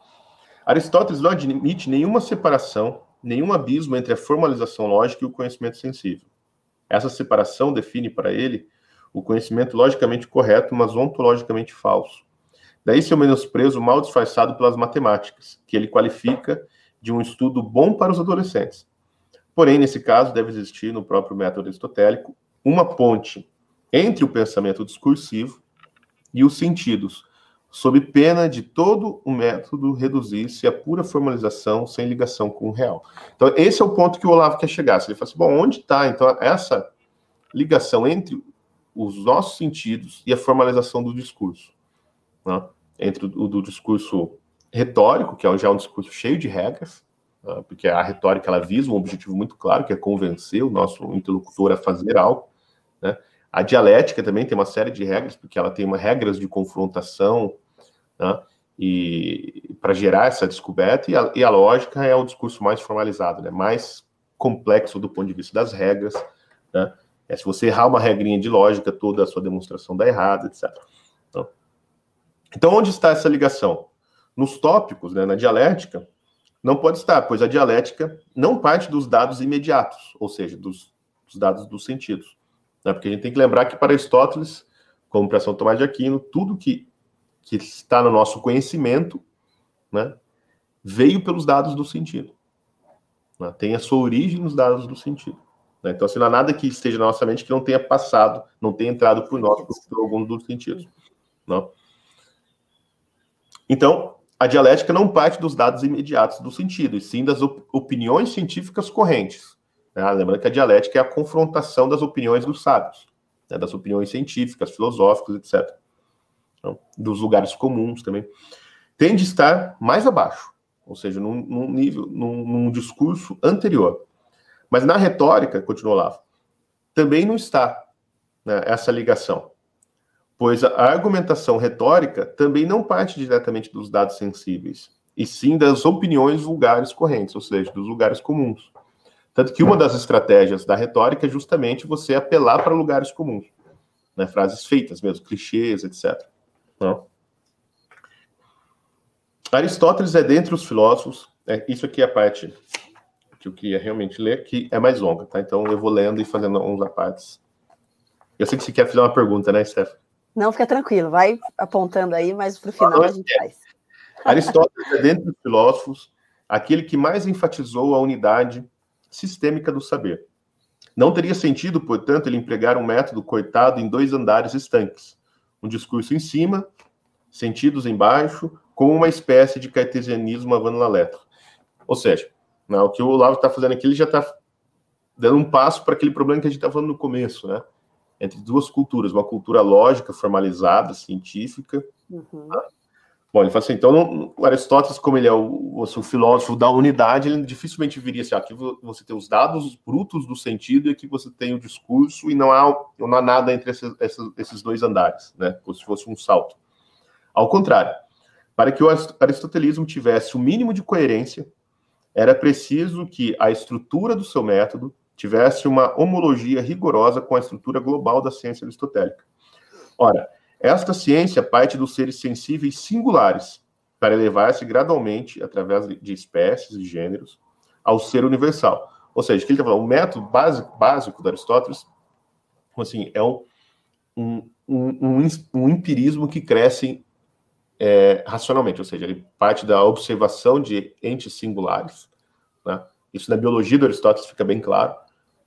Aristóteles não admite nenhuma separação, nenhum abismo entre a formalização lógica e o conhecimento sensível. Essa separação define para ele o conhecimento logicamente correto, mas ontologicamente falso. Daí seu menosprezo mal disfarçado pelas matemáticas, que ele qualifica de um estudo bom para os adolescentes. Porém, nesse caso, deve existir, no próprio método aristotélico, uma ponte entre o pensamento discursivo e os sentidos, sob pena de todo o método reduzir-se a pura formalização sem ligação com o real. Então, esse é o ponto que o Olavo quer chegar. Ele fala assim, bom, onde está, então, essa ligação entre os nossos sentidos e a formalização do discurso? Né? Entre o do discurso retórico, que é já um discurso cheio de regras, né? porque a retórica ela visa um objetivo muito claro, que é convencer o nosso interlocutor a fazer algo. Né? A dialética também tem uma série de regras, porque ela tem uma regras de confrontação, né? e para gerar essa descoberta, e a, e a, lógica é o discurso mais formalizado, né? mais complexo do ponto de vista das regras. Né? É, se você errar uma regrinha de lógica, toda a sua demonstração dá errada, etc. Então, então, onde está essa ligação? Nos tópicos, né, na dialética, não pode estar, pois a dialética não parte dos dados imediatos, ou seja, dos, dos dados dos sentidos. Né? Porque a gente tem que lembrar que para Aristóteles, como para São Tomás de Aquino, tudo que, que está no nosso conhecimento né, veio pelos dados do sentido. Né? Tem a sua origem nos dados do sentido. Né? Então, assim, não há nada que esteja na nossa mente que não tenha passado, não tenha entrado por nós por, por algum dos sentidos. Não? Então, a dialética não parte dos dados imediatos do sentido, e sim das op opiniões científicas correntes. Né? Lembrando que a dialética é a confrontação das opiniões dos sábios, né? das opiniões científicas, filosóficas, etc. Então, dos lugares comuns também. Tende a estar mais abaixo, ou seja, num, num nível, num, num, discurso anterior. Mas na retórica, continuou lá, também não está né, essa ligação, pois a argumentação retórica também não parte diretamente dos dados sensíveis, e sim das opiniões vulgares correntes, ou seja, dos lugares comuns. Tanto que uma das estratégias da retórica é justamente você apelar para lugares comuns, né, frases feitas mesmo, clichês, etc. Não? Aristóteles é dentre os filósofos, é, isso aqui é a parte que eu queria realmente ler, que é mais longa, tá? Então eu vou lendo e fazendo uns apartes. Eu sei que você quer fazer uma pergunta, né, Steph? Não, fica tranquilo, vai apontando aí, mas para o final a gente faz. Aristóteles é, dentre os filósofos, aquele que mais enfatizou a unidade sistêmica do saber. Não teria sentido, portanto, ele empregar um método cortado em dois andares estanques, um discurso em cima, sentidos embaixo, com uma espécie de cartesianismo avant la lettre. Ou seja, né? O que o Olavo está fazendo aqui, ele já está dando um passo para aquele problema que a gente está falando no começo, né? Entre duas culturas, uma cultura lógica, formalizada, científica. Uhum. Tá? Bom, ele fala assim, então, não, o Aristóteles, como ele é o, o, filósofo da unidade, ele dificilmente viria assim, aqui você tem os dados brutos do sentido e aqui você tem o discurso e não há, não há nada entre esses, esses dois andares, né? Como se fosse um salto. Ao contrário, para que o aristotelismo tivesse o mínimo de coerência, era preciso que a estrutura do seu método tivesse uma homologia rigorosa com a estrutura global da ciência aristotélica. Ora, esta ciência parte dos seres sensíveis singulares para elevar-se gradualmente, através de espécies e gêneros, ao ser universal. Ou seja, que ele está falando, o método básico, básico de Aristóteles assim, é um, um, um, um empirismo que cresce é, racionalmente, ou seja, ele parte da observação de entes singulares. Né? Isso na biologia do Aristóteles fica bem claro.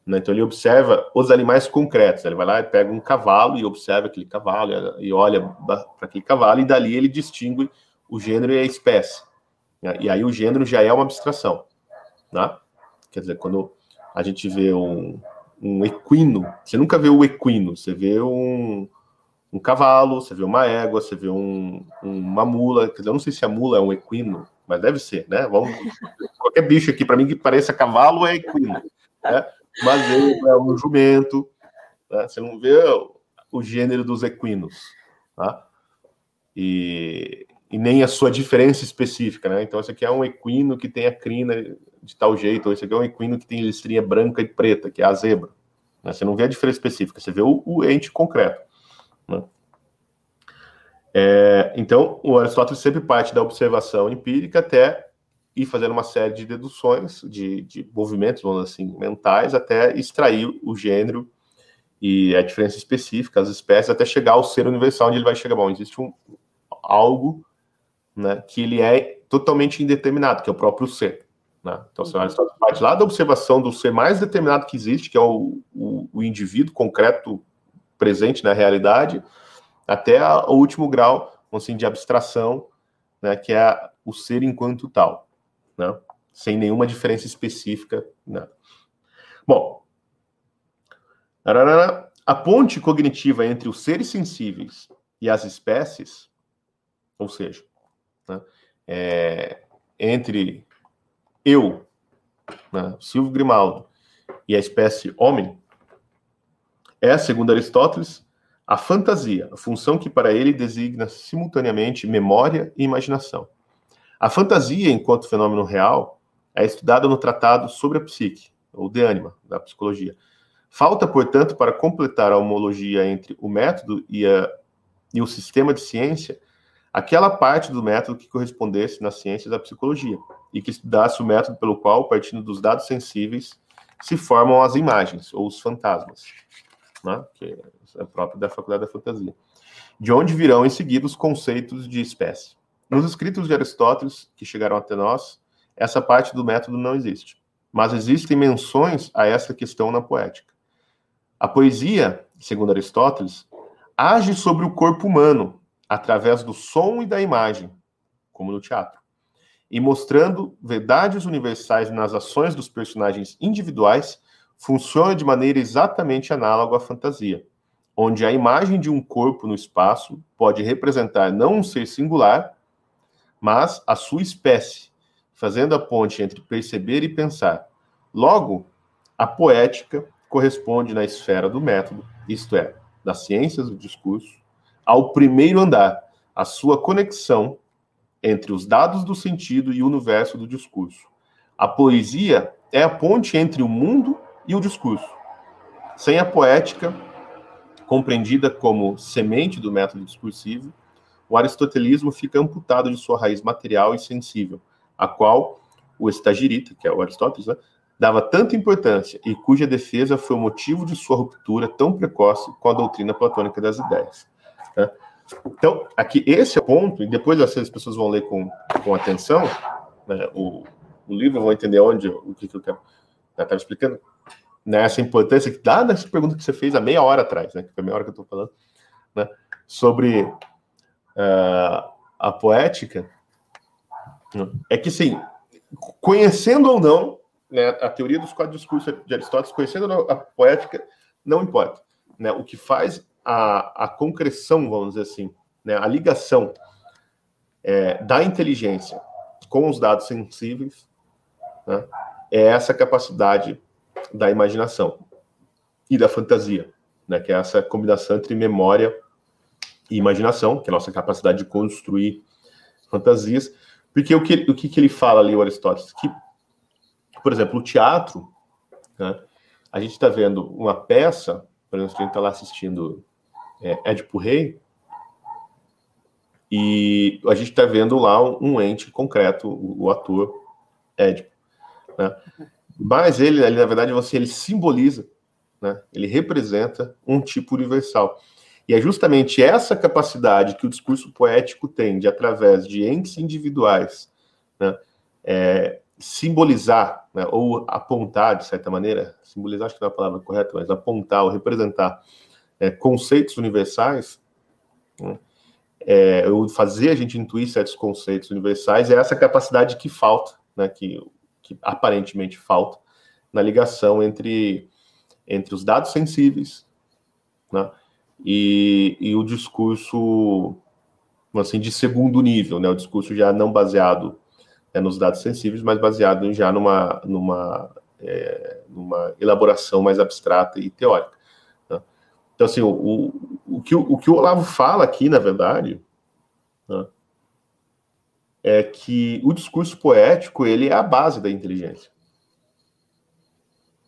Né? Então ele observa os animais concretos. Ele vai lá e pega um cavalo e observa aquele cavalo e olha para aquele cavalo e dali ele distingue o gênero e a espécie. Né? E aí o gênero já é uma abstração. Né? Quer dizer, quando a gente vê um, um equino, você nunca vê o equino, você vê um, um cavalo, você vê uma égua, você vê um, uma mula. Quer dizer, eu não sei se a mula é um equino, mas deve ser, né? Vamos, qualquer bicho aqui, para mim, que pareça cavalo é equino. Né? Mas é um jumento. Né? Você não vê o gênero dos equinos. Tá? E, e nem a sua diferença específica, né? Então, esse aqui é um equino que tem a crina de tal jeito, ou esse aqui é um equino que tem listrinha branca e preta, que é a zebra. Né? Você não vê a diferença específica, você vê o, o ente concreto. Né? É, então, o Aristóteles sempre parte da observação empírica até ir fazendo uma série de deduções, de, de movimentos, vamos assim, mentais, até extrair o gênero e a diferença específica, as espécies, até chegar ao ser universal, onde ele vai chegar. Bom, existe um, algo né, que ele é totalmente indeterminado, que é o próprio ser. Né? Então, você uhum. parte lá da observação do ser mais determinado que existe, que é o, o, o indivíduo concreto presente na realidade, até a, o último grau, assim, de abstração, né, que é o ser enquanto tal, né? sem nenhuma diferença específica. Né? Bom, a ponte cognitiva entre os seres sensíveis e as espécies, ou seja, né, é, entre eu, né, Silvio Grimaldo, e a espécie homem, é, segundo Aristóteles, a fantasia, a função que para ele designa simultaneamente memória e imaginação. A fantasia, enquanto fenômeno real, é estudada no Tratado sobre a Psique, ou de Anima, da psicologia, Falta, portanto, para completar a homologia entre o método e, a, e o sistema de ciência, aquela parte do método que correspondesse nas ciências da psicologia e que estudasse o método pelo qual, partindo dos dados sensíveis, se formam as imagens ou os fantasmas, né? que é próprio da Faculdade da Fantasia, de onde virão em seguida os conceitos de espécie. Nos escritos de Aristóteles, que chegaram até nós, essa parte do método não existe, mas existem menções a essa questão na poética. A poesia, segundo Aristóteles, age sobre o corpo humano através do som e da imagem, como no teatro, e mostrando verdades universais nas ações dos personagens individuais, funciona de maneira exatamente análoga à fantasia, onde a imagem de um corpo no espaço pode representar não um ser singular, mas a sua espécie, fazendo a ponte entre perceber e pensar. Logo, a poética corresponde na esfera do método, isto é, das ciências do discurso, ao primeiro andar, a sua conexão entre os dados do sentido e o universo do discurso. A poesia é a ponte entre o mundo e o discurso. Sem a poética, compreendida como semente do método discursivo, o aristotelismo fica amputado de sua raiz material e sensível, a qual o estagirita, que é o Aristóteles, né, dava tanta importância e cuja defesa foi o motivo de sua ruptura tão precoce com a doutrina platônica das ideias. Né? Então, aqui, esse é o ponto, e depois as pessoas vão ler com, com atenção né, o, o livro, vão entender onde, o que, que eu tá explicando, né, essa importância que dá nessa pergunta que você fez há meia hora atrás, né, que foi meia hora que eu estou falando, né, sobre uh, a poética, é que, sim, conhecendo ou não né, a teoria dos quatro discursos de Aristóteles, conhecendo a poética, não importa. Né? O que faz a, a concreção, vamos dizer assim, né, a ligação é, da inteligência com os dados sensíveis, né, é essa capacidade da imaginação e da fantasia, né, que é essa combinação entre memória e imaginação, que é a nossa capacidade de construir fantasias. Porque o que, o que, que ele fala ali, o Aristóteles? Que por exemplo, o teatro, né, a gente está vendo uma peça, por exemplo, a gente está lá assistindo é, Édipo Rei, e a gente está vendo lá um, um, ente concreto, o, o ator Édipo. Né? Mas ele, na verdade, você, ele simboliza, né? ele representa um tipo universal. E é justamente essa capacidade que o discurso poético tem de, através de entes individuais, né? é, simbolizar, né, ou apontar, de certa maneira, simbolizar acho que não é a palavra correta, mas apontar ou representar é, conceitos universais, né, é, ou fazer a gente intuir certos conceitos universais, é essa capacidade que falta, né, que, que aparentemente falta, na ligação entre, entre os dados sensíveis né, e, e o discurso assim, de segundo nível, né, o discurso já não baseado né, nos dados sensíveis, mas baseado já numa, numa, é, numa elaboração mais abstrata e teórica. Né. Então, assim, o, o, o, que, o que o Olavo fala aqui, na verdade, né, é que o discurso poético ele é a base da inteligência.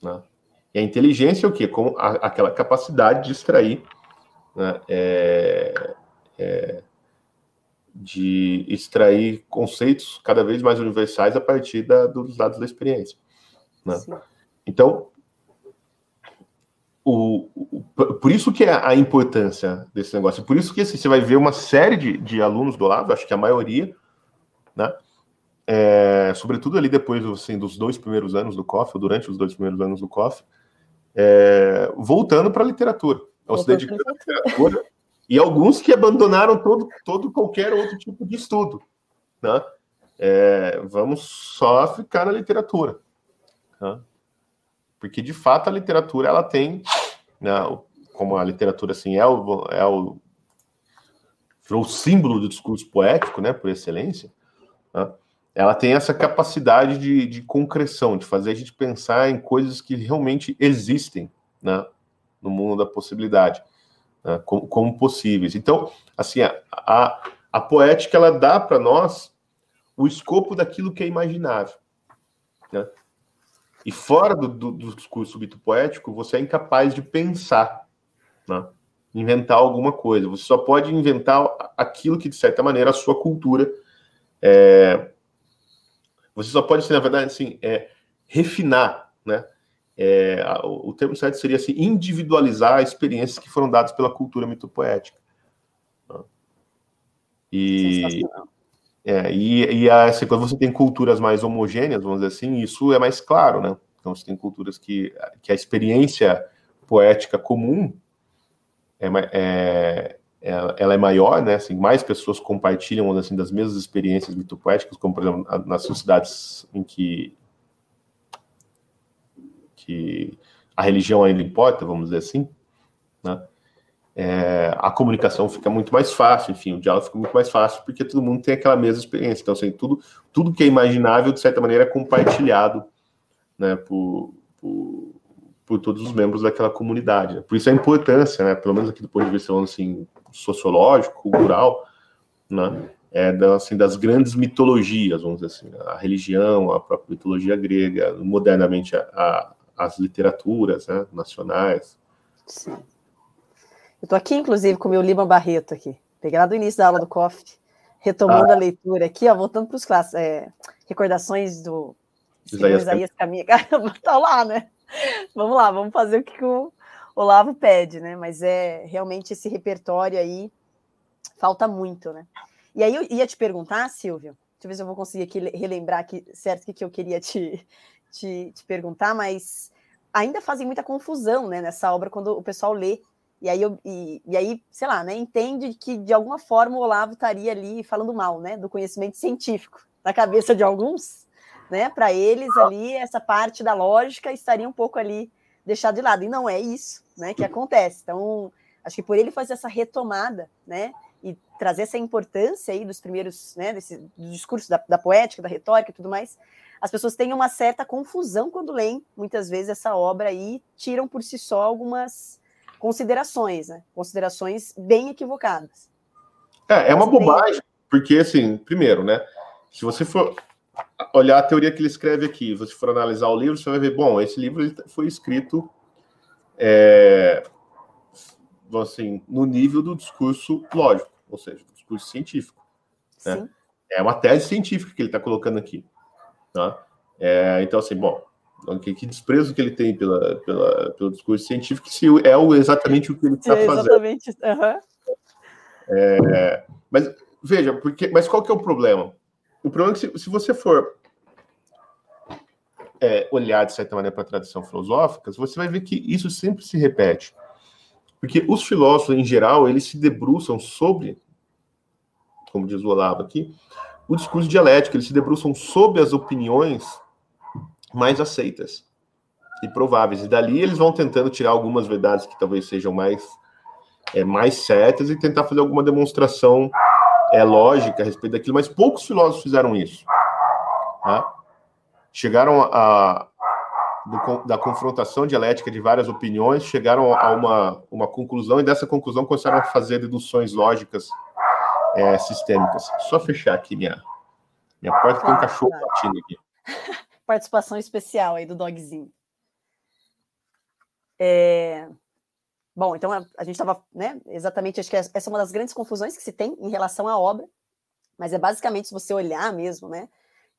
Né? E a inteligência é o quê? Como a, aquela capacidade de extrair, né, é, é, de extrair conceitos cada vez mais universais a partir da, dos dados da experiência. Né? Então, o, o, por isso que é a importância desse negócio. Por isso que assim, você vai ver uma série de, de alunos do lado, acho que a maioria, né? É, sobretudo ali depois assim, dos dois primeiros anos do COF, ou durante os dois primeiros anos do COF, é, voltando para a literatura, ao se dedicando à literatura, e alguns que abandonaram todo, todo qualquer outro tipo de estudo. Né? É, vamos só ficar na literatura. Né? Porque, de fato, a literatura ela tem, né, como a literatura assim, é o, é o, o símbolo do discurso poético, né, por excelência, né? ela tem essa capacidade de, de concreção, de fazer a gente pensar em coisas que realmente existem né, no mundo da possibilidade, né, como, como, possíveis. Então, assim, a, a, a poética ela dá para nós o escopo daquilo que é imaginável. Né? E fora do, do, do discurso você é incapaz de pensar, né? inventar alguma coisa. Você só pode inventar aquilo que, de certa maneira, a sua cultura é, você só pode, na verdade, assim, é, refinar, né? É, o, o termo certo seria assim, individualizar experiências que foram dadas pela cultura mitopoética. E, é, e, e a, assim, quando você tem culturas mais homogêneas, vamos dizer assim, isso é mais claro, né? Então você tem culturas que, que a experiência poética comum é, é, ela é maior, né? Assim, mais pessoas compartilham assim das mesmas experiências mitopoéticas, como por exemplo nas sociedades em que que a religião ainda importa, vamos dizer assim, né? É, a comunicação fica muito mais fácil, enfim, o diálogo fica muito mais fácil porque todo mundo tem aquela mesma experiência. Então, assim, tudo, tudo que é imaginável, de certa maneira, é compartilhado né, por, por, por todos os membros daquela comunidade. Por isso a importância, né, pelo menos aqui do ponto de vista assim, sociológico, cultural, né, é da, assim, das grandes mitologias, vamos dizer assim, a religião, a própria mitologia grega, modernamente a, a, as literaturas né, nacionais. Sim. Eu estou aqui, inclusive, com o meu Lima Barreto aqui. Peguei lá do início da aula do COF, retomando ah. a leitura aqui, ó, voltando para os classes, é, recordações do Isaías, Isaías Caminha. Caramba, tá lá, né? Vamos lá, vamos fazer o que o Olavo pede, né? Mas é realmente esse repertório aí falta muito, né? E aí eu ia te perguntar, Silvio, deixa eu ver se eu vou conseguir aqui relembrar aqui certo o que eu queria te, te, te perguntar, mas ainda fazem muita confusão, né, nessa obra quando o pessoal lê e aí, eu, e, e, aí, sei lá, né, entende que de alguma forma o Olavo estaria ali falando mal, né, do conhecimento científico na cabeça de alguns, né, para eles ali essa parte da lógica estaria um pouco ali deixado de lado. E não é isso né, que acontece. Então, acho que por ele fazer essa retomada, né, e trazer essa importância aí dos primeiros, né, desse, do discurso da, da poética, da retórica e tudo mais, as pessoas têm uma certa confusão quando leem, muitas vezes, essa obra e tiram por si só algumas considerações, né? Considerações bem equivocadas. É, é uma bobagem, porque, assim, primeiro, né, se você for olhar a teoria que ele escreve aqui, você for analisar o livro, você vai ver, bom, esse livro foi escrito é, assim, no nível do discurso lógico, ou seja, do discurso científico. Né? É uma tese científica que ele está colocando aqui. Tá? É, então, assim, bom, que, que, desprezo que ele tem pela, pela, pelo discurso científico, se é o, exatamente o que ele está é fazendo. Exatamente. Uhum. É, mas veja, porque, mas qual que é o problema? O problema é que se, se você for é, olhar de certa maneira para a tradição filosófica, você vai ver que isso sempre se repete. Porque os filósofos, em geral, eles se debruçam sobre como diz o Olavo aqui, o discurso dialético, eles se debruçam sobre as opiniões mais aceitas e prováveis. E dali eles vão tentando tirar algumas verdades que talvez sejam mais, é, mais certas e tentar fazer alguma demonstração é, lógica a respeito daquilo, mas poucos filósofos fizeram isso. Tá? Chegaram a, do, da confrontação dialética de várias opiniões, chegaram a uma, uma conclusão, e dessa conclusão começaram a fazer deduções lógicas é, sistêmicas. Só fechar aqui minha, minha porta, tem um cachorro latindo aqui. Participação especial aí do dogzinho. É... Bom, então a, a gente estava, né, exatamente, acho que essa é uma das grandes confusões que se tem em relação à obra, mas é basicamente, se você olhar mesmo, né,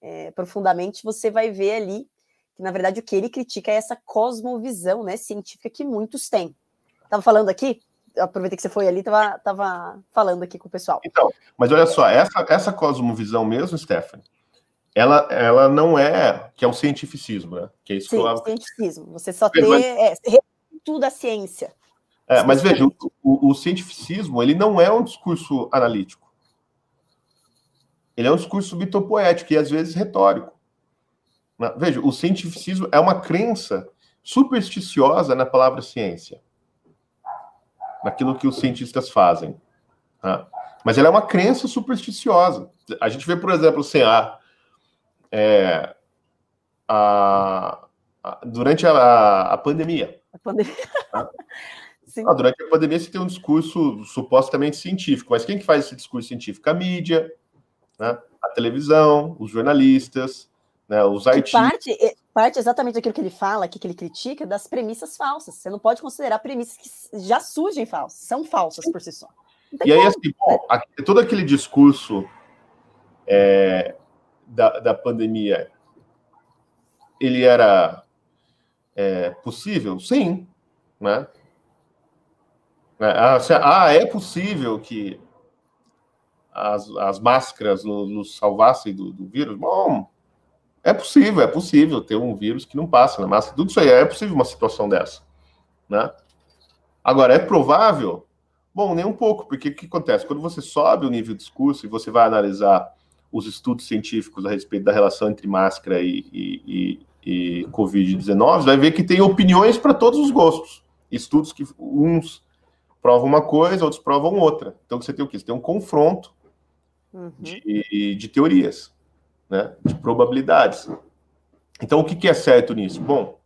é, profundamente, você vai ver ali que, na verdade, o que ele critica é essa cosmovisão, né, científica que muitos têm. Estava falando aqui, aproveitei que você foi ali, estava tava falando aqui com o pessoal. Então, mas olha só, essa, essa cosmovisão mesmo, Stephanie, ela, ela não é, que é o cientificismo, né? Que é isso Sim, que eu... cientificismo. Você só tem é, tudo a ciência. É, mas veja, o, o, cientificismo, ele não é um discurso analítico. Ele é um discurso bitopoético e às vezes retórico. Né? Veja, o cientificismo é uma crença supersticiosa na palavra ciência naquilo que os cientistas fazem. Tá? Mas ela é uma crença supersticiosa. A gente vê, por exemplo, assim, a, é, a, a durante a, a, pandemia. A pandemia. Tá? ah, durante a pandemia você tem um discurso supostamente científico, mas quem que faz esse discurso científico? A mídia, né? a televisão, os jornalistas, né? os artistas. Parte, é, parte exatamente daquilo que ele fala, que ele critica, das premissas falsas. Você não pode considerar premissas que já surgem falsas, são falsas por si só. E aí, assim, bom, todo aquele discurso é, da, da pandemia, ele era é, possível? Sim, né? É, ah, ah, é possível que as, as máscaras nos, salvassem do, do vírus? Bom, é possível, é possível ter um vírus que não passa na massa. Tudo isso aí é possível uma situação dessa, né? Agora, é provável? Bom, nem um pouco, porque o que acontece? Quando você sobe o nível de discurso e você vai analisar os estudos científicos a respeito da relação entre máscara e, e, e, e Covid-19, vai ver que tem opiniões para todos os gostos. Estudos que uns provam uma coisa, outros provam outra. Então, você tem o quê? Você tem um confronto uhum. de, de teorias né, de probabilidades. Então, o que, que é certo nisso? Bom,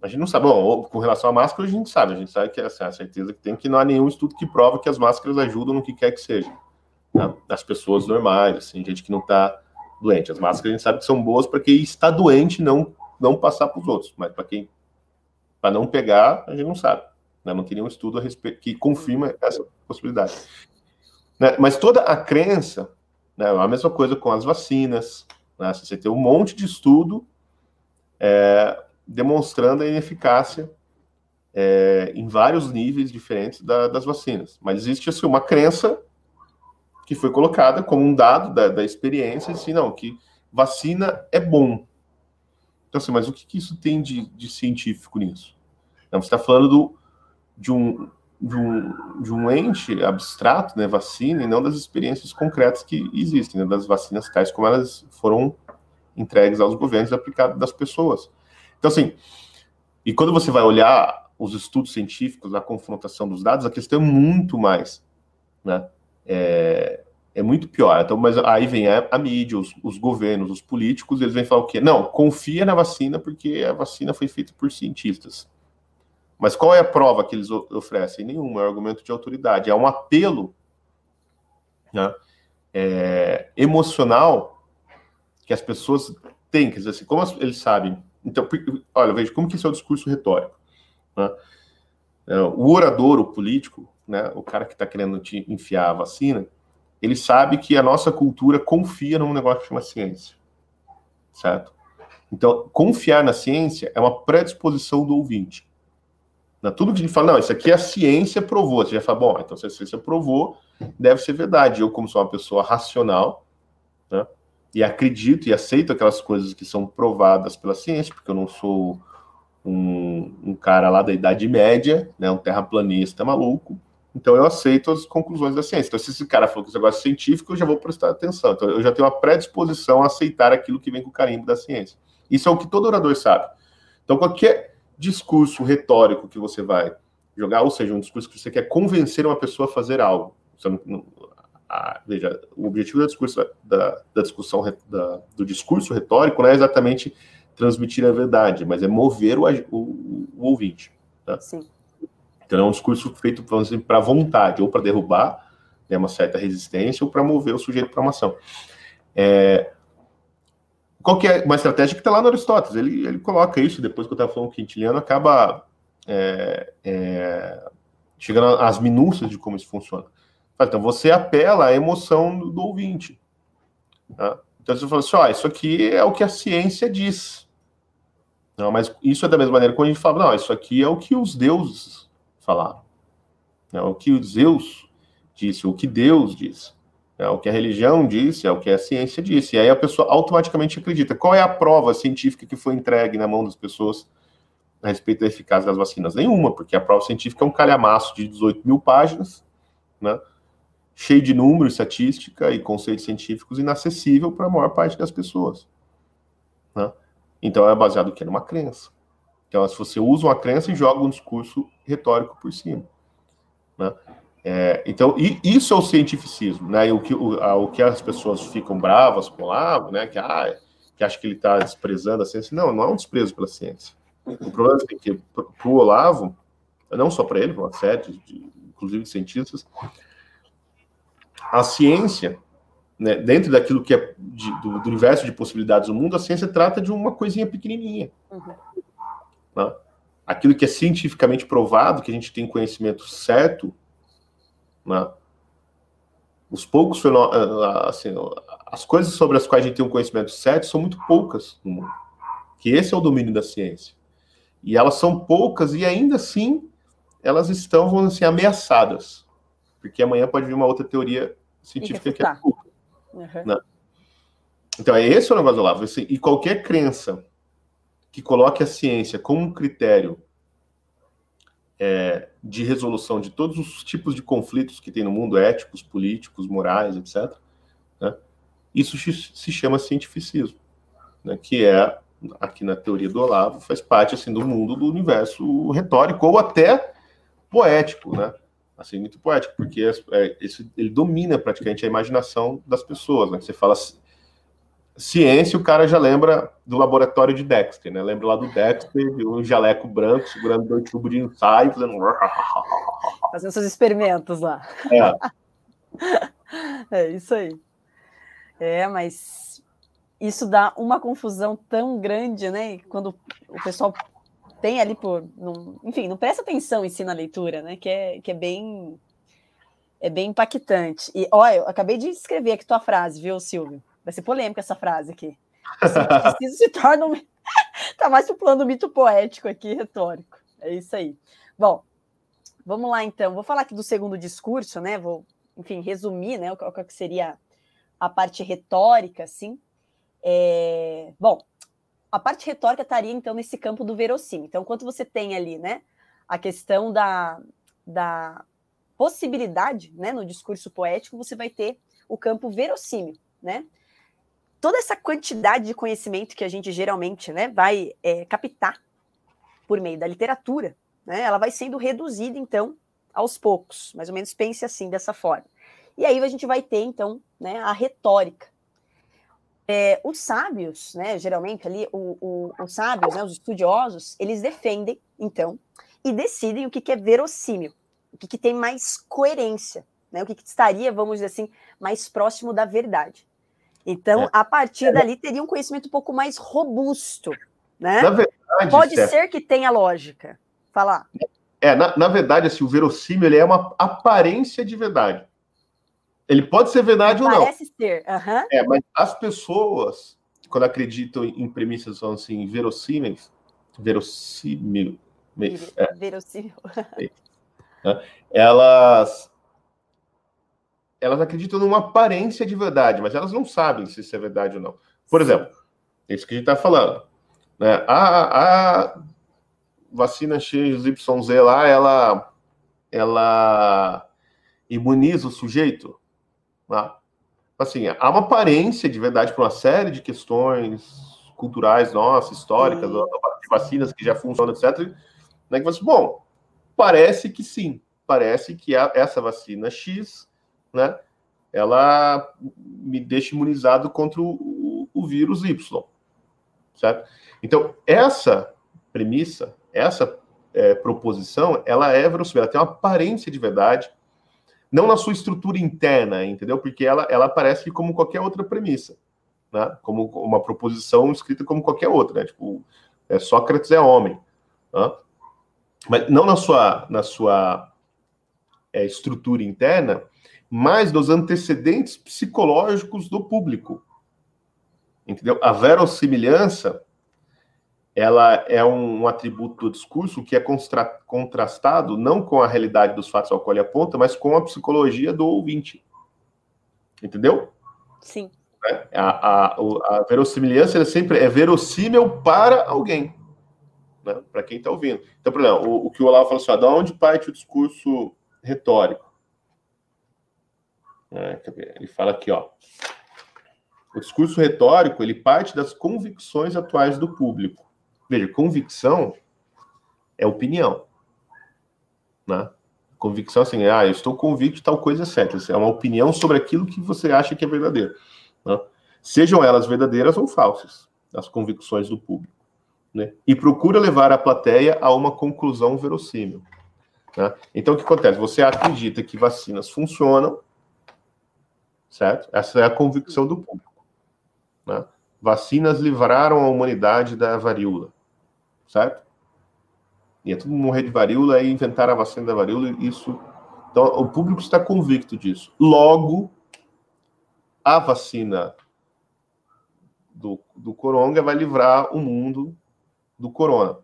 a gente não sabe. Bom, com relação à máscara, a gente sabe. A gente sabe que assim, a certeza que tem que não há nenhum estudo que prova que as máscaras ajudam no que quer que seja. Né? As pessoas normais, assim, gente que não está doente. As máscaras a gente sabe que são boas para quem está doente não não passar para os outros, mas para quem para não pegar, a gente não sabe. Né? Não tem nenhum estudo a respeito que confirma essa possibilidade. Né? Mas toda a crença né? A mesma coisa com as vacinas. Né? Você tem um monte de estudo é, demonstrando a ineficácia é, em vários níveis diferentes da, das vacinas. Mas existe assim, uma crença que foi colocada como um dado da, da experiência, assim, não, que vacina é bom. Então, assim, mas o que, que isso tem de, de científico nisso? Então, você está falando do, de um, de um, de um ente abstrato, né, vacina, e não das experiências concretas que existem, né, das vacinas tais como elas foram entregues aos governos e aplicadas das pessoas. Então, assim, e quando você vai olhar os estudos científicos, a confrontação dos dados, a questão é muito mais, né, é, é muito pior. Então, mas aí vem a, a mídia, os, os, governos, os políticos, eles vêm falar o quê? Não, confia na vacina porque a vacina foi feita por cientistas. Mas qual é a prova que eles oferecem? Nenhuma, é um argumento de autoridade. É um apelo né, é, emocional que as pessoas têm. Quer dizer, assim, como eles sabem. Então, olha, veja, como que esse é o discurso retórico? Né? É, o orador, o político, né, o cara que está querendo te enfiar a vacina, ele sabe que a nossa cultura confia num negócio que chama ciência. Certo? Então, confiar na ciência é uma predisposição do ouvinte. Na tudo que ele fala, não, isso aqui a ciência provou. Você já fala, bom, então se a ciência provou, deve ser verdade. Eu, como sou uma pessoa racional, né, e acredito e aceito aquelas coisas que são provadas pela ciência, porque eu não sou um, um cara lá da Idade Média, né, um terraplanista maluco, então eu aceito as conclusões da ciência. Então, se esse cara falou que esse negócio é científico, eu já vou prestar atenção. Então, eu já tenho uma predisposição a aceitar aquilo que vem com o carimbo da ciência. Isso é o que todo orador sabe. Então, qualquer discurso retórico que você vai jogar, ou seja, um discurso que você quer convencer uma pessoa a fazer algo. Não, não, a, veja, o objetivo da, discurso, da, da discussão da, do discurso retórico não é exatamente transmitir a verdade, mas é mover o, o, o ouvinte. Tá? Sim. Então é um discurso feito para vontade, ou para derrubar né, uma certa resistência, ou para mover o sujeito para uma ação. É, qual que é uma estratégia que está lá no Aristóteles? Ele, ele coloca isso, depois que eu estava falando quintiliano, acaba é, é, chegando às minúcias de como isso funciona. Então, você apela à emoção do, do ouvinte. Tá? Então, você fala assim, isso aqui é o que a ciência diz. Não, mas isso é da mesma maneira quando a gente fala, não, isso aqui é o que os deuses falaram. É o que Zeus disse, o que Deus disse. É o que a religião disse, é o que a ciência disse. E aí a pessoa automaticamente acredita. Qual é a prova científica que foi entregue na mão das pessoas a respeito da eficácia das vacinas? Nenhuma, porque a prova científica é um calhamaço de 18 mil páginas, né? cheio de números, estatística e conceitos científicos, inacessível para a maior parte das pessoas. Né? Então é baseado que numa crença. Então, se você usa uma crença e joga um discurso retórico por cima. Né? É, então, isso é o cientificismo, né? E o que, o, a, o que as pessoas ficam bravas com o Olavo, né? Que, ah, que acha que ele está desprezando a ciência. Não, não é um desprezo pela ciência. O problema é que, para o Olavo, não só para ele, para uma série, de, inclusive de cientistas, a ciência né, dentro daquilo que é de, do, do, universo de possibilidades do mundo, a ciência trata de uma coisinha pequenininha. Uhum. Né? Aquilo que é cientificamente provado, que a gente tem conhecimento certo, né? os poucos eh, assim, as coisas sobre as quais a gente tem um conhecimento certo são muito poucas no mundo. Que esse é o domínio da ciência. E elas são poucas e ainda assim elas estão, vamos assim, ameaçadas. Porque amanhã pode vir uma outra teoria científica que é Uhum. Né? Então, é esse o negócio do Olavo. Assim, e qualquer crença que coloque a ciência como um critério é, de resolução de todos os tipos de conflitos que tem no mundo, éticos, políticos, morais, etc., né? isso se chama cientificismo, né? que é, aqui na teoria do Olavo, faz parte assim, do mundo do universo retórico ou até poético, né? assim, muito poético, porque é, esse, ele domina praticamente a imaginação das pessoas, né? Você fala ciência, o cara já lembra do laboratório de Dexter, né? Lembra lá do Dexter, um jaleco branco segurando dois tubos de ensaio, fazendo... Fazendo seus experimentos lá. É. é isso aí. É, mas isso dá uma confusão tão grande, né? Quando o pessoal tem ali por. Não, enfim, não presta atenção em si na leitura, né? Que é, que é bem. É bem impactante. E olha, eu acabei de escrever aqui tua frase, viu, Silvio? Vai ser polêmica essa frase aqui. Preciso se torna um... tá mais pro plano mito poético aqui, retórico. É isso aí. Bom, vamos lá então. Vou falar aqui do segundo discurso, né? Vou, enfim, resumir, né? O que seria a parte retórica, assim. É... Bom, a parte retórica estaria, então, nesse campo do verossímil. Então, quando você tem ali, né, a questão da, da possibilidade, né, no discurso poético, você vai ter o campo verossímil, né? Toda essa quantidade de conhecimento que a gente geralmente, né, vai é, captar por meio da literatura, né, ela vai sendo reduzida, então, aos poucos. Mais ou menos pense assim, dessa forma. E aí a gente vai ter, então, né, a retórica, é, os sábios, né, geralmente ali, o, o, os sábios, né, os estudiosos, eles defendem, então, e decidem o que, que é verossímil, o que, que tem mais coerência, né, o que, que, estaria, vamos dizer assim, mais próximo da verdade. Então, é. a partir dali, teria um conhecimento um pouco mais robusto, né? Na verdade, Pode Steph, ser que tenha lógica. Falar. É, na, na verdade, assim, o verossímil é uma aparência de verdade. Ele pode ser verdade ou não. Parece ser. Uhum. É, mas as pessoas, quando acreditam em premissas são assim, verossímeis, verossímil, é, verossímil. É, elas elas acreditam numa aparência de verdade, mas elas não sabem se isso é verdade ou não. Por exemplo, é isso que a gente está falando. Né? A, a vacina XYZ lá, ela ela imuniza o sujeito? Né? Assim, há uma aparência de verdade para uma série de questões culturais nossas, históricas, de vacinas que já funcionam, etc. Né, que você, bom, parece que sim, parece que essa vacina X, né, ela me deixa imunizado contra o, o, vírus Y, certo? Então, essa premissa, essa é, proposição, ela é verossímil, ela tem uma aparência de verdade, não na sua estrutura interna, entendeu? Porque ela, ela aparece como qualquer outra premissa, né? Como uma proposição escrita como qualquer outra, né? Tipo, é, Sócrates é homem, né? mas não na sua, na sua é, estrutura interna, mas dos antecedentes psicológicos do público. Entendeu? A verossimilhança ela é um, um, atributo do discurso que é contrastado não com a realidade dos fatos ao qual ele aponta, mas com a psicologia do ouvinte. Entendeu? Sim. É, a, a, a verossimilhança é sempre é verossímil para alguém, né? para quem está ouvindo. Então, por exemplo, o, o que o Olavo falou assim, ó, de onde parte o discurso retórico? É, ele fala aqui, ó. O discurso retórico ele parte das convicções atuais do público Veja, convicção é opinião. Né? Convicção assim, ah, eu estou convicto tal coisa é certa. É uma opinião sobre aquilo que você acha que é verdadeiro. Né? Sejam elas verdadeiras ou falsas, as convicções do público. Né? E procura levar a plateia a uma conclusão verossímil. Né? Então, o que acontece? Você acredita que vacinas funcionam, certo? Essa é a convicção do público. Né? Vacinas livraram a humanidade da varíola certo? Ia todo mundo morrer de varíola e inventar a vacina da varíola, isso. Então, o público está convicto disso. Logo, a vacina do, do coronga vai livrar o mundo do corona.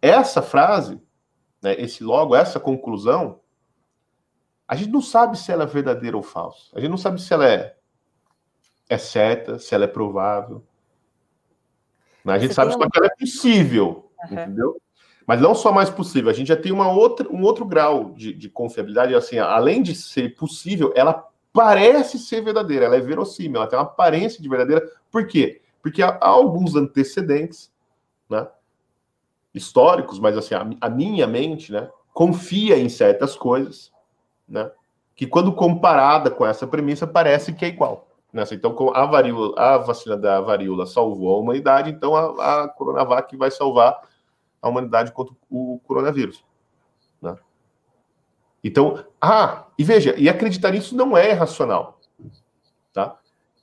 Essa frase, né, esse logo, essa conclusão, a gente não sabe se ela é verdadeira ou falsa. A gente não sabe se ela é, é certa, se ela é provável. Mas a gente Você sabe só que ela é possível. Uhum. Entendeu? Mas não só mais possível, a gente já tem uma outra, um outro grau de, de confiabilidade, assim, além de ser possível, ela parece ser verdadeira, ela é verossímil, ela tem uma aparência de verdadeira. Por quê? Porque há, há alguns antecedentes, né, históricos, mas assim, a, a, minha mente, né, confia em certas coisas, né, que quando comparada com essa premissa parece que é igual. Né? Então, a, varíola, a vacina da varíola salvou a humanidade, então a, a Coronavac vai salvar a humanidade contra o coronavírus. Né? Então, ah, e veja, e acreditar nisso não é racional. Tá?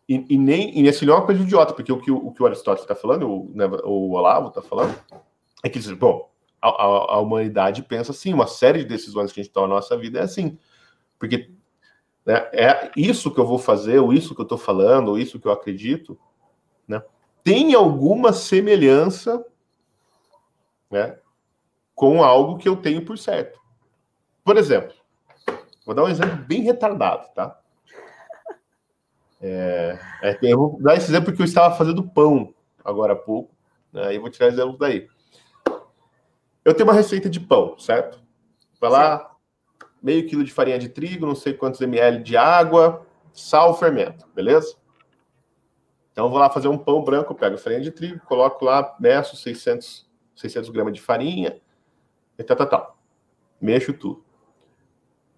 E, e nem e esse não é uma coisa idiota, porque o que o, que o Aristóteles está falando, o, né, o Olavo está falando, é que, bom, a, a, a, humanidade pensa assim, uma série de decisões que a gente toma na nossa vida é assim. Porque né, é isso que eu vou fazer, ou isso que eu estou falando, ou isso que eu acredito, né, tem alguma semelhança né, com algo que eu tenho por certo. Por exemplo, vou dar um exemplo bem retardado, tá? É, é, eu vou dar esse exemplo porque eu estava fazendo pão agora há pouco, né, e vou tirar exemplo daí. Eu tenho uma receita de pão, certo? Vai lá, meio quilo de farinha de trigo, não sei quantos ml de água, sal, fermento, beleza? Então vou lá fazer um pão branco, pego farinha de trigo, coloco lá, meço 600 600 gramas de farinha, e tal, tal, tal. Mexo tudo.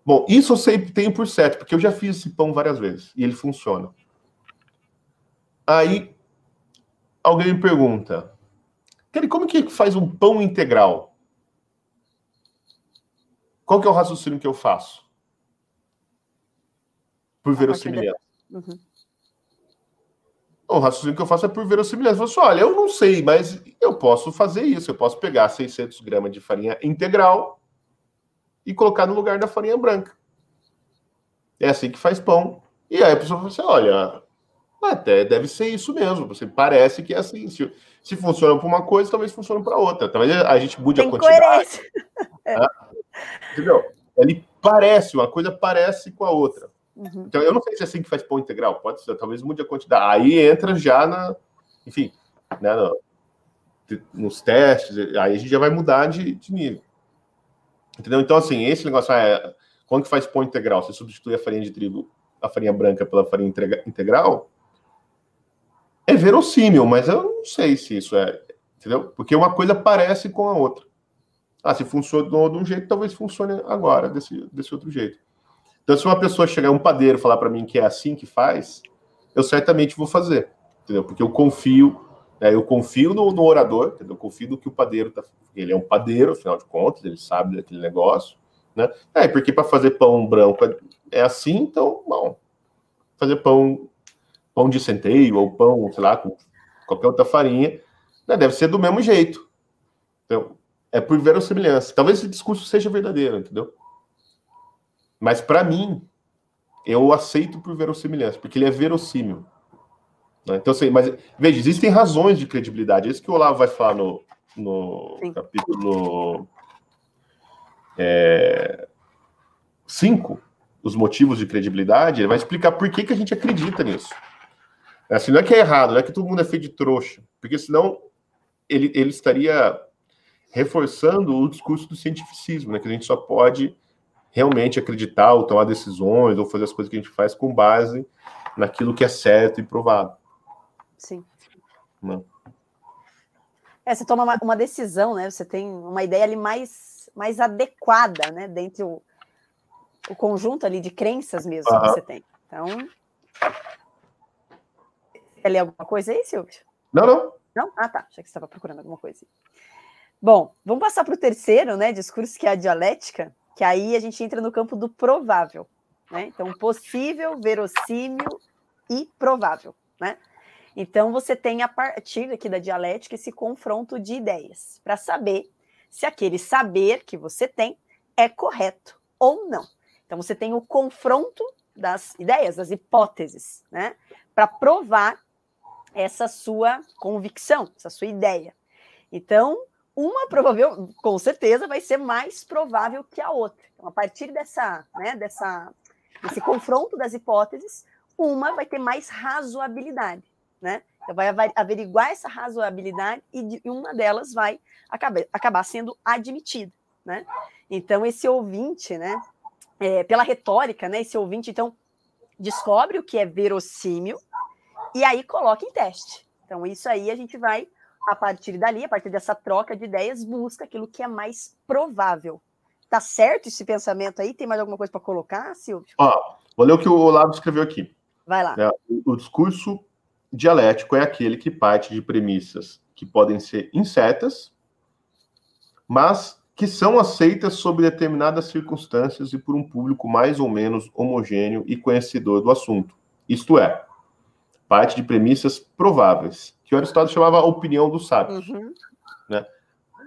Bom, isso eu sempre tenho por certo, porque eu já fiz esse pão várias vezes e ele funciona. Aí, alguém me pergunta, Kelly, como que faz um pão integral? Qual que é o raciocínio que eu faço? Por verossimilhança. Uhum o raciocínio que eu faço é por verossimilhança. Eu falo assim, olha, eu não sei, mas eu posso fazer isso. Eu posso pegar 600 gramas de farinha integral e colocar no lugar da farinha branca. É assim que faz pão. E aí a pessoa fala assim, olha, até deve ser isso mesmo. Você parece que é assim. Se, se funciona para uma coisa, talvez funcione para outra. Talvez a gente mude Tem a quantidade. Né? Entendeu? Ele parece, uma coisa parece com a outra. Uhum. Então, eu não sei se é assim que faz pão integral, pode ser, talvez mude a quantidade. Aí entra já na, enfim, né, no, nos testes, aí a gente já vai mudar de, de nível. Entendeu? Então, assim, esse negócio, ah, é, quando que faz pão integral? Você substitui a farinha de trigo, a farinha branca pela farinha integral? É verossímil, mas eu não sei se isso é, entendeu? Porque uma coisa parece com a outra. Ah, se funcionou de um jeito, talvez funcione agora desse, desse outro jeito. Então, se uma pessoa chegar, um padeiro, falar para mim que é assim que faz, eu certamente vou fazer, entendeu? Porque eu confio, né, eu confio no, no orador, entendeu? Eu confio no que o padeiro está ele é um padeiro, afinal de contas, ele sabe daquele negócio, né? É, porque para fazer pão branco é, é assim, então, bom, fazer pão pão de centeio ou pão, sei lá, com qualquer outra farinha, né, deve ser do mesmo jeito. Então, é por verossimilhança. Talvez esse discurso seja verdadeiro, entendeu? Mas para mim, eu aceito por verossimilhança, porque ele é verossímil. Né? Então, assim, mas veja, existem razões de credibilidade. É isso que o Olavo vai falar no, no Sim. capítulo 5, é, os motivos de credibilidade, ele vai explicar por que, que a gente acredita nisso. Assim, não é que é errado, não é que todo mundo é feito de trouxa, porque senão ele, ele estaria reforçando o discurso do cientificismo, né, que a gente só pode realmente acreditar ou tomar decisões ou fazer as coisas que a gente faz com base naquilo que é certo e provado. Sim. Não. É, você toma uma, uma, decisão, né? Você tem uma ideia ali mais, mais adequada, né? Dentro o, o conjunto ali de crenças mesmo que você tem. Então. Quer ler alguma coisa aí, Silvio? Não, não. Não? Ah, tá. Achei que você estava procurando alguma coisa. Bom, vamos passar para o terceiro, né? Discurso que é a dialética, que aí a gente entra no campo do provável. Né? Então, possível, verossímil e provável. Né? Então, você tem a partir aqui da dialética esse confronto de ideias, para saber se aquele saber que você tem é correto ou não. Então, você tem o confronto das ideias, das hipóteses, né? Para provar essa sua convicção, essa sua ideia. Então, uma provável, com certeza, vai ser mais provável que a outra. Então, a partir dessa, né, dessa, desse confronto das hipóteses, uma vai ter mais razoabilidade né? Então vai averiguar essa razoabilidade e uma delas vai acabar, acabar sendo admitida, né? Então esse ouvinte, né? É, pela retórica, né? Esse ouvinte então descobre o que é verossímil e aí coloca em teste. Então isso aí a gente vai a partir dali, a partir dessa troca de ideias, busca aquilo que é mais provável. Tá certo esse pensamento aí? Tem mais alguma coisa para colocar, Silvio? Ó, vou ler o que o Olavo escreveu aqui. Vai lá. É, o discurso dialético é aquele que parte de premissas que podem ser incertas, mas que são aceitas sob determinadas circunstâncias e por um público mais ou menos homogêneo e conhecedor do assunto. Isto é, parte de premissas prováveis, que o Aristóteles chamava a opinião dos sábios. Uhum. Né?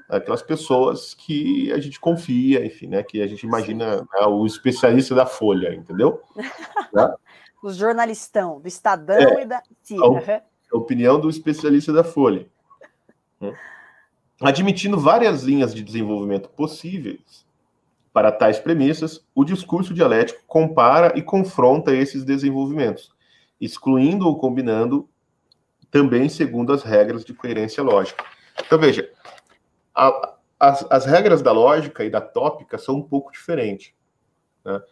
Aquelas pessoas que a gente confia, enfim, né? que a gente imagina né, o especialista da Folha, entendeu? né? os jornalistão, do Estadão é, e da CIRA. A, a opinião do especialista da Folha. Né? Admitindo várias linhas de desenvolvimento possíveis para tais premissas, o discurso dialético compara e confronta esses desenvolvimentos, excluindo ou combinando também segundo as regras de coerência lógica. Então, veja, a, as, as regras da lógica e da tópica são um pouco diferentes. Né?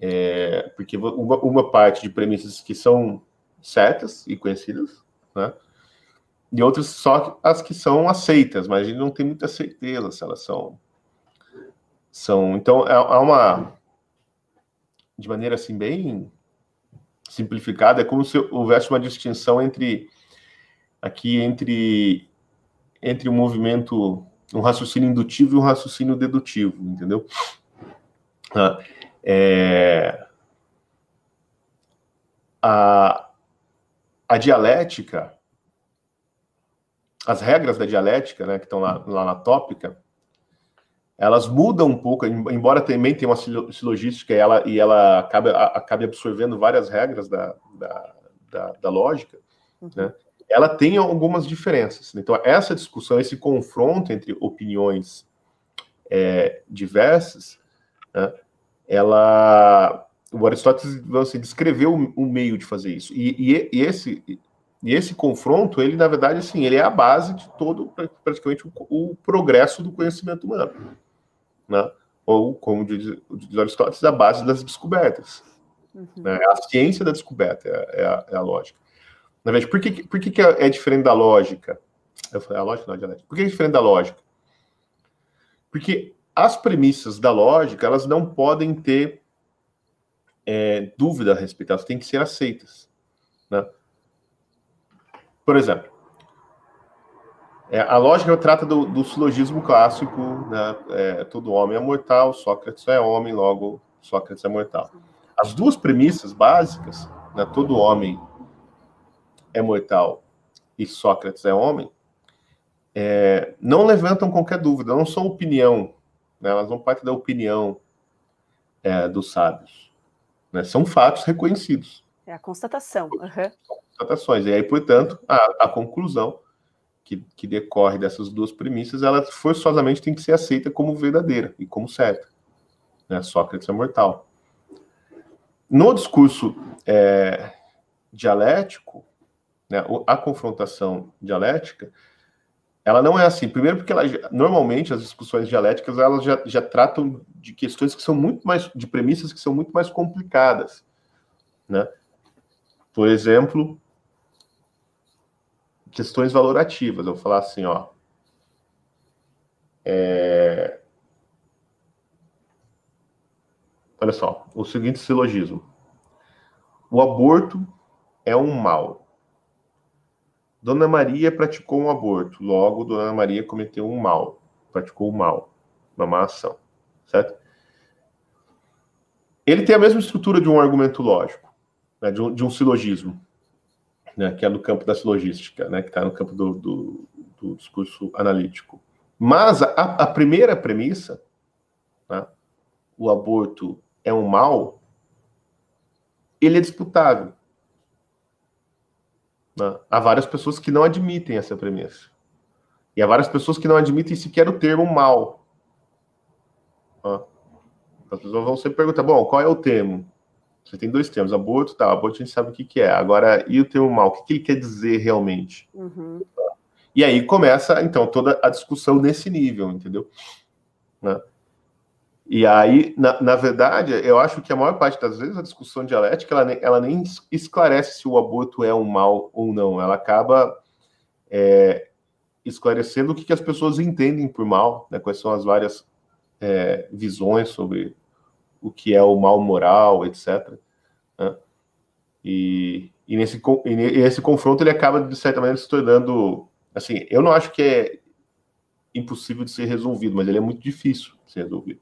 É, porque uma, uma parte de premissas que são certas e conhecidas, né? E outras só as que são aceitas, mas a gente não tem muita certeza se elas são. são então, há é, é uma. De maneira assim, bem simplificada, é como se houvesse uma distinção entre. aqui, entre. entre um movimento. um raciocínio indutivo e um raciocínio dedutivo, entendeu? Ah, é, a, a dialética, as regras da dialética, né, que estão lá, lá na tópica, elas mudam um pouco, embora também tenha uma silogística e ela, e ela acabe, acabe absorvendo várias regras da, da, da, da lógica, uhum. né, ela tem algumas diferenças. Então, essa discussão, esse confronto entre opiniões é, diversas, né, ela o Aristóteles assim, descreveu o, meio de fazer isso. E, e, e, esse, e esse confronto, ele, na verdade, assim, ele é a base de todo, praticamente, o, o progresso do conhecimento humano. Né? ou, como diz, diz Aristóteles, a base das descobertas. Uhum. Né? A ciência da descoberta é, é, a, é a, lógica. Na verdade, por que, por que, que é diferente da lógica? Eu falei, a lógica não, a dialética. Por que é diferente da lógica? Porque as premissas da lógica, elas não podem ter é, dúvida a respeito, elas têm que ser aceitas. Né? Por exemplo, é, a lógica trata do, do silogismo clássico, né? É, todo homem é mortal, Sócrates é homem, logo Sócrates é mortal. As duas premissas básicas, né? todo homem é mortal e Sócrates é homem, é, não levantam qualquer dúvida, não são opinião, né? elas não partem da opinião é, dos sábios. Né? São fatos reconhecidos. É a constatação. Uhum. Constatações. E aí, portanto, a, a conclusão que, que, decorre dessas duas premissas, ela forçosamente tem que ser aceita como verdadeira e como certa. Né? Sócrates é mortal. No discurso é, dialético, né, a confrontação dialética, ela não é assim. Primeiro, porque ela, normalmente as discussões dialéticas elas já, já tratam de questões que são muito mais, de premissas que são muito mais complicadas, né? Por exemplo, questões valorativas. Eu vou falar assim, ó. É... Olha só, o seguinte silogismo: o aborto é um mal. Dona Maria praticou um aborto, logo Dona Maria cometeu um mal, praticou um mal, uma má ação, certo? Ele tem a mesma estrutura de um argumento lógico, né, de, um, de, um, silogismo, né, que é no campo da silogística, né, que está no campo do, do, do, discurso analítico. Mas a, a primeira premissa, né, o aborto é um mal, ele é disputável. Né? Há várias pessoas que não admitem essa premissa. E há várias pessoas que não admitem sequer o termo mal. Né? As pessoas vão sempre perguntar: bom, qual é o termo? Você tem dois termos, aborto, tá, aborto a gente sabe o que, que é. Agora, e o termo mal? O que, que ele quer dizer realmente? Uhum. E aí começa, então, toda a discussão nesse nível, entendeu? Né? E aí, na, na, verdade, eu acho que a maior parte das vezes a discussão dialética ela nem, ela nem esclarece se o aborto é um mal ou não. Ela acaba é, esclarecendo o que, que, as pessoas entendem por mal, né, quais são as várias é, visões sobre o que é o mal moral, etc. Né? E, e, nesse, e esse confronto ele acaba, de certa maneira, se tornando. Assim, eu não acho que é impossível de ser resolvido, mas ele é muito difícil de ser resolvido.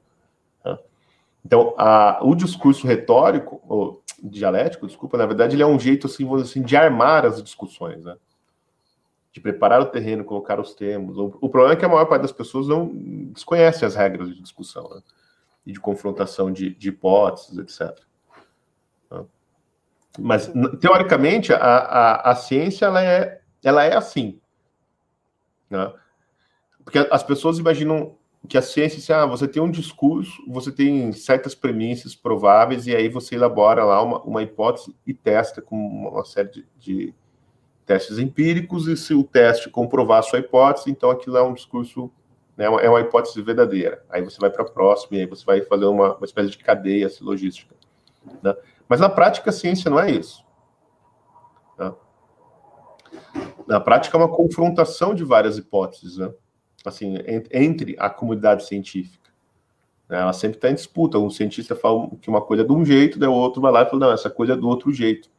Então, a, o discurso retórico, ou dialético, desculpa, na verdade, ele é um jeito, assim, assim de armar as discussões, né? De preparar o terreno, colocar os termos. O, o, problema é que a maior parte das pessoas não desconhece as regras de discussão, né? E de confrontação de, de hipóteses, etc. Mas, teoricamente, a, a, a ciência, ela é, ela é assim, né? Porque as pessoas imaginam que a ciência, assim, ah, você tem um discurso, você tem certas premissas prováveis, e aí você elabora lá uma, uma hipótese e testa com uma série de, de, testes empíricos, e se o teste comprovar a sua hipótese, então aquilo é um discurso, né, é uma hipótese verdadeira. Aí você vai para a próxima, e aí você vai fazer uma, uma espécie de cadeia logística. Né? Mas na prática, a ciência não é isso. Né? Na prática, é uma confrontação de várias hipóteses, né? assim, entre a comunidade científica. Né? Ela sempre está em disputa. Um cientista fala que uma coisa é de um jeito, daí o outro vai lá e fala, não, essa coisa é do outro jeito.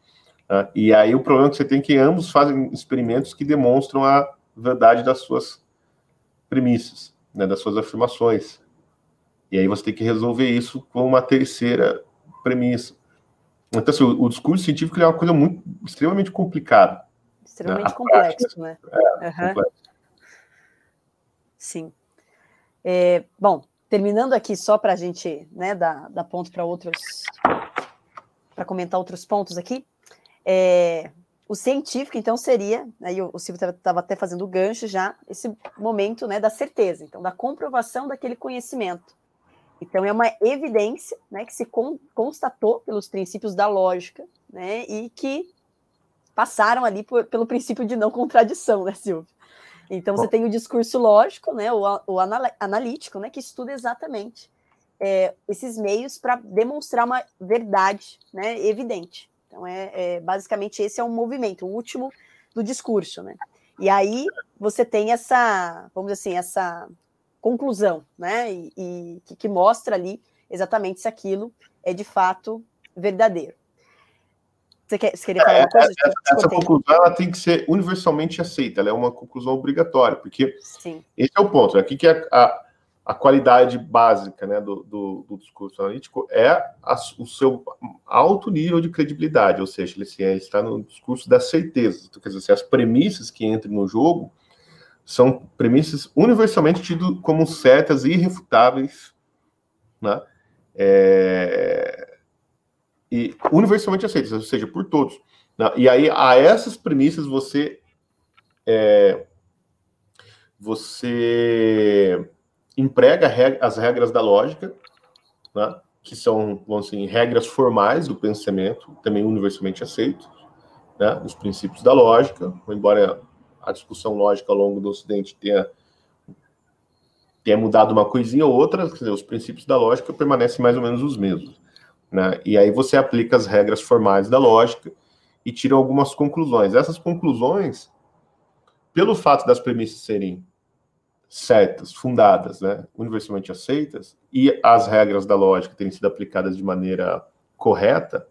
Né? E aí o problema é que você tem que ambos fazem experimentos que demonstram a verdade das suas premissas, né, das suas afirmações. E aí você tem que resolver isso com uma terceira premissa. Então, assim, o, o discurso científico é uma coisa muito extremamente complicada. Extremamente né? complexo, prática, né? É, uhum. complexo. Sim. É, bom, terminando aqui só para a gente né, dar, dar ponto para outros, para comentar outros pontos aqui. É, o científico, então, seria, aí o Silvio estava até fazendo o gancho já, esse momento né, da certeza, então, da comprovação daquele conhecimento. Então, é uma evidência né, que se con constatou pelos princípios da lógica, né, e que passaram ali por, pelo princípio de não contradição, né, Silvio? Então você tem o discurso lógico, né, o, o analítico, né, que estuda exatamente é, esses meios para demonstrar uma verdade né, evidente. Então, é, é, basicamente esse é um movimento, o último do discurso. Né? E aí você tem essa, vamos dizer assim, essa conclusão, né? E, e que, que mostra ali exatamente se aquilo é de fato verdadeiro. Você, quer, você queria falar uma coisa? Essa, essa conclusão ela tem que ser universalmente aceita, ela é uma conclusão obrigatória, porque Sim. esse é o ponto. Aqui que é a, a qualidade básica né, do, do, do discurso analítico é a, o seu alto nível de credibilidade, ou seja, ele, assim, ele está no discurso da certeza. Então, quer dizer, assim, as premissas que entram no jogo são premissas universalmente tidas como certas e irrefutáveis, né? É... e universalmente aceitas, ou seja, por todos. Né? E aí, a essas premissas, você é... você emprega as regras da lógica, né, que são, assim, regras formais do pensamento, também universalmente aceitos, né, os princípios da lógica, embora a discussão lógica ao longo do Ocidente tenha, tenha mudado uma coisinha ou outra, dizer, os princípios da lógica permanecem mais ou menos os mesmos. Né, e aí você aplica as regras formais da lógica e tira algumas conclusões. Essas conclusões, pelo fato das premissas serem certas, fundadas, né, universalmente aceitas, e as regras da lógica terem sido aplicadas de maneira correta,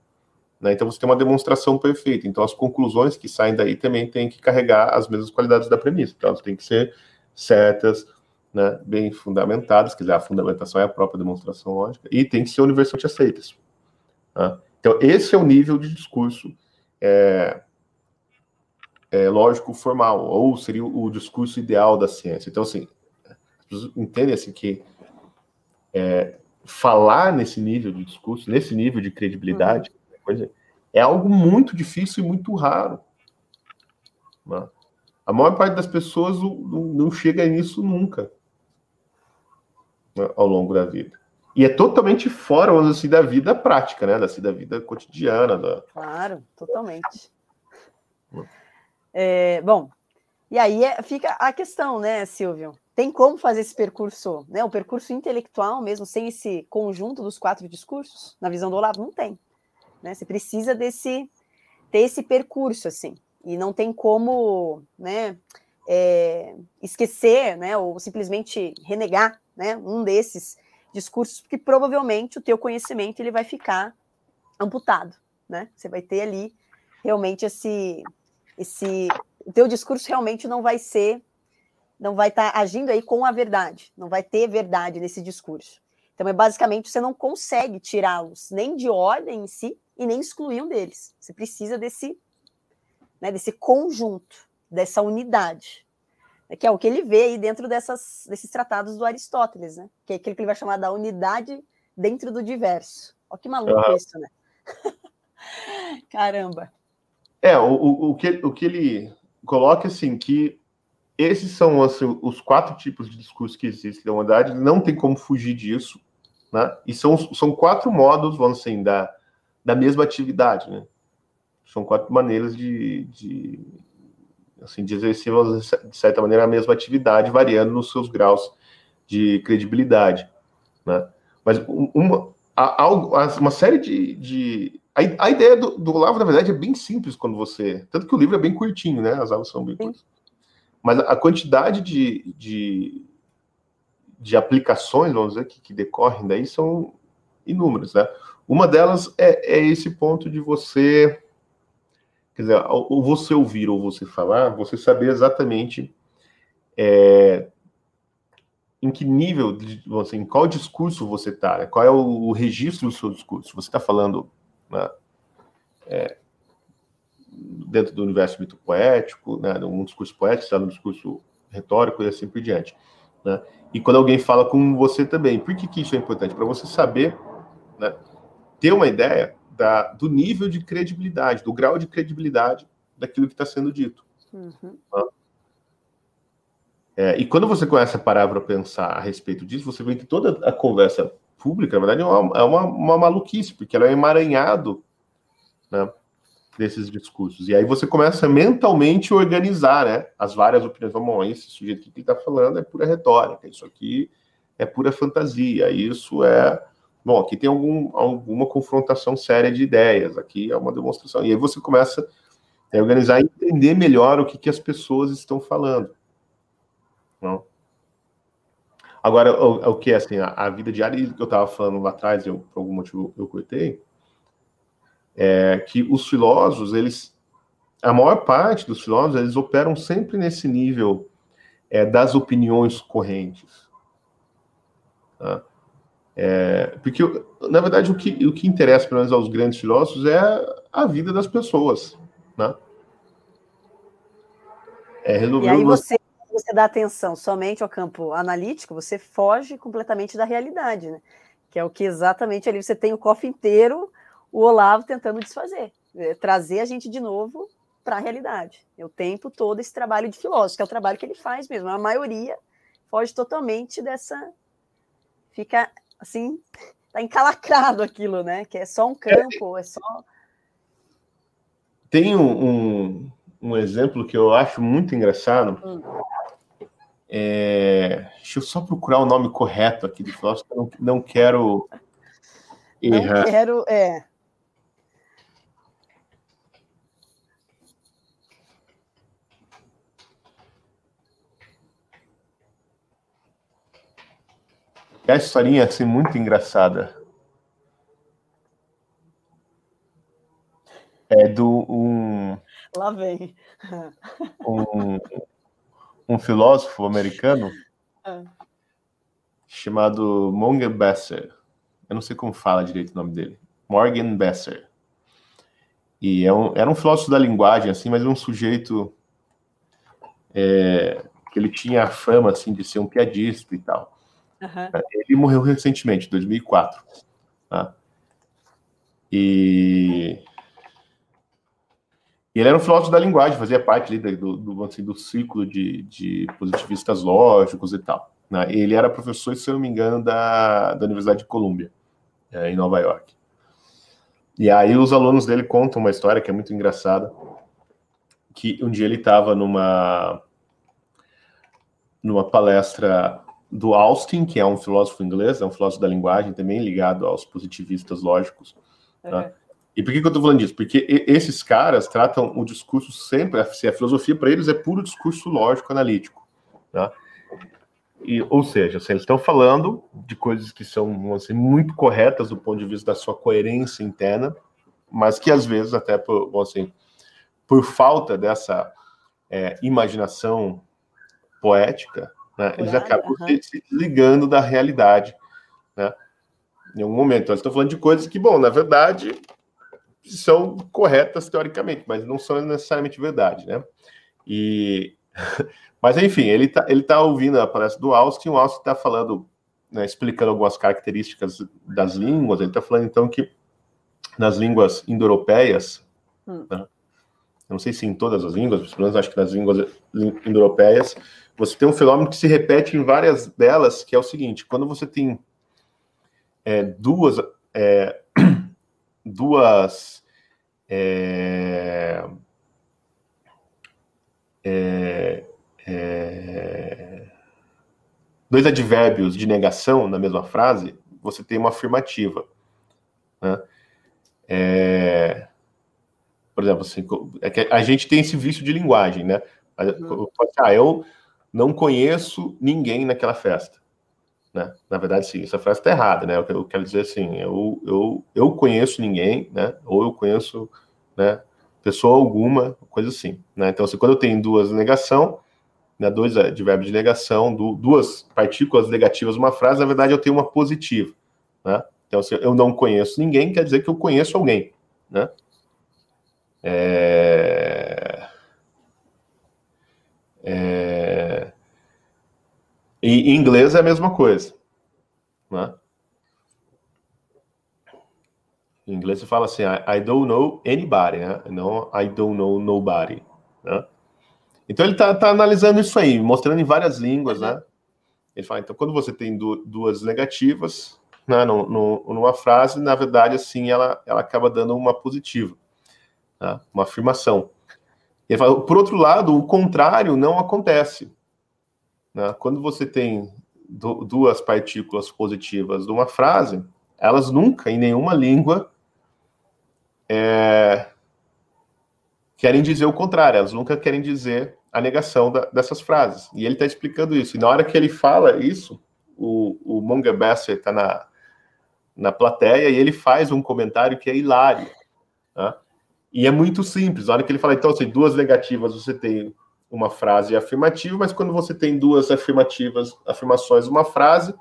né, então você tem uma demonstração perfeita. Então as conclusões que saem daí também têm que carregar as mesmas qualidades da premissa. Então elas têm que ser certas, né, bem fundamentadas, quer dizer, a fundamentação é a própria demonstração lógica, e tem que ser universalmente aceitas. Né? Então esse é o nível de discurso é, é, lógico formal, ou seria o, o, discurso ideal da ciência. Então, assim, entendem assim, que é, falar nesse nível de discurso, nesse nível de credibilidade, uhum. é algo muito difícil e muito raro. Né? A maior parte das pessoas não, não chega nisso nunca né, ao longo da vida. E é totalmente fora, vamos dizer assim, da vida prática, né? Da, assim, da vida cotidiana. Da... Claro, totalmente. É, bom, e aí é, fica a questão, né, Silvio? Tem como fazer esse percurso, né? O percurso intelectual mesmo, sem esse conjunto dos quatro discursos, na visão do Olavo, não tem. Né? Você precisa desse ter esse percurso, assim. E não tem como, né, é, esquecer, né, ou simplesmente renegar, né, um desses discursos, porque provavelmente o teu conhecimento ele vai ficar amputado, né? Você vai ter ali realmente esse esse o teu discurso realmente não vai ser não vai estar tá agindo aí com a verdade, não vai ter verdade nesse discurso. Então é basicamente você não consegue tirá-los nem de ordem em si e nem excluir um deles. Você precisa desse né, desse conjunto, dessa unidade, né, que é o que ele vê aí dentro dessas, desses tratados do Aristóteles, né? Que é aquilo que ele vai chamar da unidade dentro do diverso. Olha que maluco isso, né? Caramba. É, o, o, que, o que ele coloca assim que esses são assim, os quatro tipos de discurso que existem da humanidade, não tem como fugir disso, né? E são, são quatro modos, vamos assim, da, da mesma atividade, né? São quatro maneiras de, de assim, de exercer, de certa maneira, a mesma atividade, variando nos seus graus de credibilidade, né? Mas uma, uma série de, de a, a ideia do, do Olavo, na verdade, é bem simples quando você. Tanto que o livro é bem curtinho, né? As aulas são bem curtas. Mas a quantidade de, de, de aplicações, vamos dizer, que, que, decorrem daí são inúmeras, né? Uma delas é, é esse ponto de você. Quer dizer, ou você ouvir ou você falar, você saber exatamente é, em que nível, assim, em qual discurso você está, né? qual é o, o registro do seu discurso. Você está falando né, é, dentro do universo mito poético, né, um discurso poético, está no discurso retórico e assim por diante. Né? E quando alguém fala com você também, por que, que isso é importante? Para você saber, né, ter uma ideia da, do nível de credibilidade, do grau de credibilidade daquilo que está sendo dito. Uhum. Né? É, e quando você começa a parar para pensar a respeito disso, você vê que toda a conversa pública, na verdade, é uma, é uma, uma maluquice, porque ela é emaranhado né, desses discursos. E aí você começa mentalmente a organizar né, as várias opiniões. Vamos, esse sujeito que está falando é pura retórica, isso aqui é pura fantasia. Isso é. Bom, aqui tem algum, alguma confrontação séria de ideias, aqui é uma demonstração. E aí você começa a organizar e entender melhor o que, que as pessoas estão falando. Não? Agora, o, o que é assim, a, a, vida diária que eu estava falando lá atrás, eu, por algum motivo eu cortei, é que os filósofos, eles, a maior parte dos filósofos, eles operam sempre nesse nível é, das opiniões correntes. Tá? É, porque, na verdade, o que, o que interessa, pelo menos, aos grandes filósofos é a vida das pessoas. Né? É resolver e aí você você dá atenção somente ao campo analítico, você foge completamente da realidade, né? Que é o que exatamente ali você tem o cofre inteiro, o Olavo tentando desfazer, é, trazer a gente de novo para a realidade. É o tempo todo esse trabalho de filósofo, que é o trabalho que ele faz mesmo. A maioria foge totalmente dessa. Fica assim, tá encalacrado aquilo, né? Que é só um campo, é, é só. Tem um, um, um, exemplo que eu acho muito engraçado. Hum é, deixa eu só procurar o nome correto aqui do filósofo, eu não, não quero errar. Não quero, é. É a historinha assim muito engraçada. É do um. Lá vem. Um, um filósofo americano ah. chamado Morgan Besser. Eu não sei como fala direito o nome dele. Morgan Besser. E é um, era um filósofo da linguagem, assim, mas um sujeito é, que ele tinha a fama, assim, de ser um piadista e tal. Uhum. Ele morreu recentemente, em 2004. Tá? E e ele era um filósofo da linguagem, fazia parte ali do, do, assim, do ciclo de, de, positivistas lógicos e tal. Né? Ele era professor, se eu não me engano, da, da Universidade de Colômbia, é, em Nova York. E aí os alunos dele contam uma história que é muito engraçada, que um dia ele estava numa numa palestra do Austin, que é um filósofo inglês, é um filósofo da linguagem também ligado aos positivistas lógicos. Uhum. Né? E por que, que eu estou falando disso? Porque esses caras tratam o discurso sempre, a filosofia para eles é puro discurso lógico analítico. Tá? E, ou seja, assim, eles estão falando de coisas que são assim, muito corretas do ponto de vista da sua coerência interna, mas que às vezes, até por, assim, por falta dessa é, imaginação poética, né, eles acabam uhum. se ligando da realidade. Né, em algum momento. Então, eles estão falando de coisas que, bom, na verdade, são corretas teoricamente, mas não são necessariamente verdade, né? E mas enfim, ele tá, ele tá ouvindo a palestra do Austin, o Austin está falando, né, explicando algumas características das línguas. Ele está falando então que nas línguas indo-europeias, hum. né, não sei se em todas as línguas, pelo menos acho que nas línguas indo-europeias, você tem um fenômeno que se repete em várias delas, que é o seguinte: quando você tem é, duas é, duas é, é, é, dois advérbios de negação na mesma frase, você tem uma afirmativa. Né? É, por exemplo, assim, é a gente tem esse vício de linguagem, né? Ah, eu não conheço ninguém naquela festa. Né? Na verdade, sim, essa frase está errada, né? Eu quero dizer assim, eu, eu, eu conheço ninguém, né? Ou eu conheço, né? Pessoa alguma, coisa assim, né? Então, assim, quando eu tenho duas negação, né, dois advérbios de negação, duas partículas negativas numa frase, na verdade eu tenho uma positiva, né? Então, se eu não conheço ninguém, quer dizer que eu conheço alguém, né? É... É... E em inglês é a mesma coisa. Né? Em inglês você fala assim, I, don't know anybody, né? não I don't know nobody. Né? Então ele está tá analisando isso aí, mostrando em várias línguas, né? Ele fala, então quando você tem duas negativas, né, no, no, numa frase, na verdade, assim, ela, ela acaba dando uma positiva, né? uma afirmação. Ele fala, por outro lado, o contrário não acontece. Né? Quando você tem duas partículas positivas de uma frase, elas nunca, em nenhuma língua, é, querem dizer o contrário, elas nunca querem dizer a negação da, dessas frases. E ele está explicando isso. E na hora que ele fala isso, o, o Besser está na, na plateia e ele faz um comentário que é hilário. Né? E é muito simples. Na hora que ele fala, então, assim, duas negativas, você tem uma frase afirmativa, mas quando você tem duas afirmativas, afirmações, uma frase,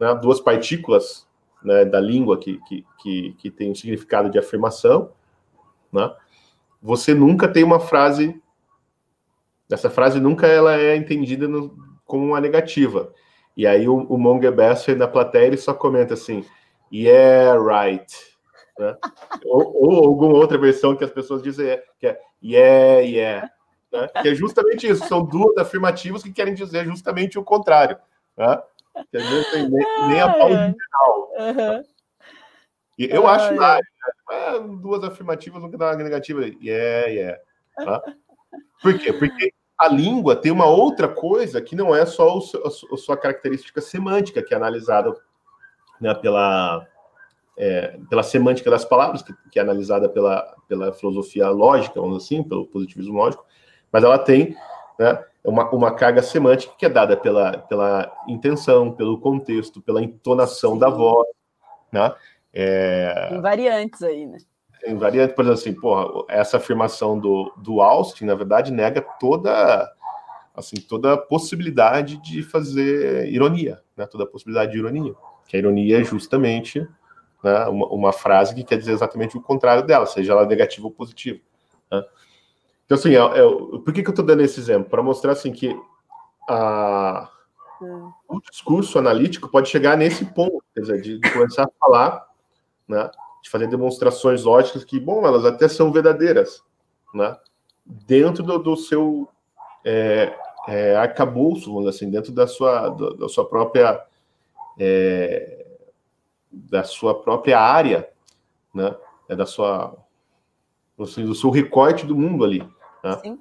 né, duas partículas né, da língua que, que, que, que tem um significado de afirmação, né, você nunca tem uma frase. Essa frase nunca ela é entendida no, como uma negativa. E aí o, o Monger Besser na plateia ele só comenta assim, yeah, right. Né? ou, ou alguma outra versão que as pessoas dizem que é yeah, yeah. Né? Que é justamente isso, são duas afirmativas que querem dizer justamente o contrário. Né? Que não tem nem, nem a pau original. Uhum. E eu acho ah, é. duas afirmativas nunca dá uma negativa. Yeah, yeah. Tá? Por quê? Porque a língua tem uma outra coisa que não é só o, a sua característica semântica, que é analisada né, pela, é, pela semântica das palavras, que, que, é analisada pela, pela filosofia lógica, vamos assim, pelo positivismo lógico, mas ela tem né, uma, uma carga semântica que é dada pela, pela intenção, pelo contexto, pela entonação da voz, né? É... Tem variantes aí, né? Tem variantes, por exemplo, assim, porra, essa afirmação do, do Austin, na verdade, nega toda assim, toda a possibilidade de fazer ironia, né? Toda a possibilidade de ironia. Que a ironia é justamente né, uma, uma frase que quer dizer exatamente o contrário dela, seja ela negativa ou positiva. Né? Então, assim, é, é, por que, que eu estou dando esse exemplo? Para mostrar assim, que a, o discurso analítico pode chegar nesse ponto, quer dizer, de, de começar a falar, né, de fazer demonstrações lógicas que, bom, elas até são verdadeiras, né, dentro do, do seu é, é, arcabouço, vamos dizer assim, dentro da sua, da sua própria é, da sua própria área, né, é da sua assim, do seu recorte do mundo ali. Né? Sim.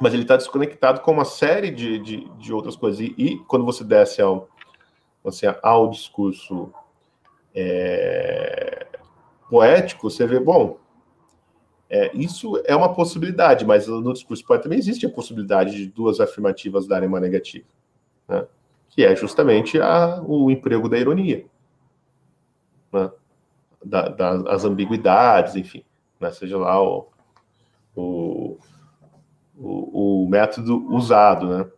Mas ele está desconectado com uma série de, de, de outras coisas. E, e, quando você desce ao, assim, ao discurso é, poético, você vê, bom, é, isso é uma possibilidade, mas no discurso poético também existe a possibilidade de duas afirmativas darem uma negativa, né? que é justamente a, o emprego da ironia, né? da, das ambiguidades, enfim né? seja lá o, o, o, o método usado, né?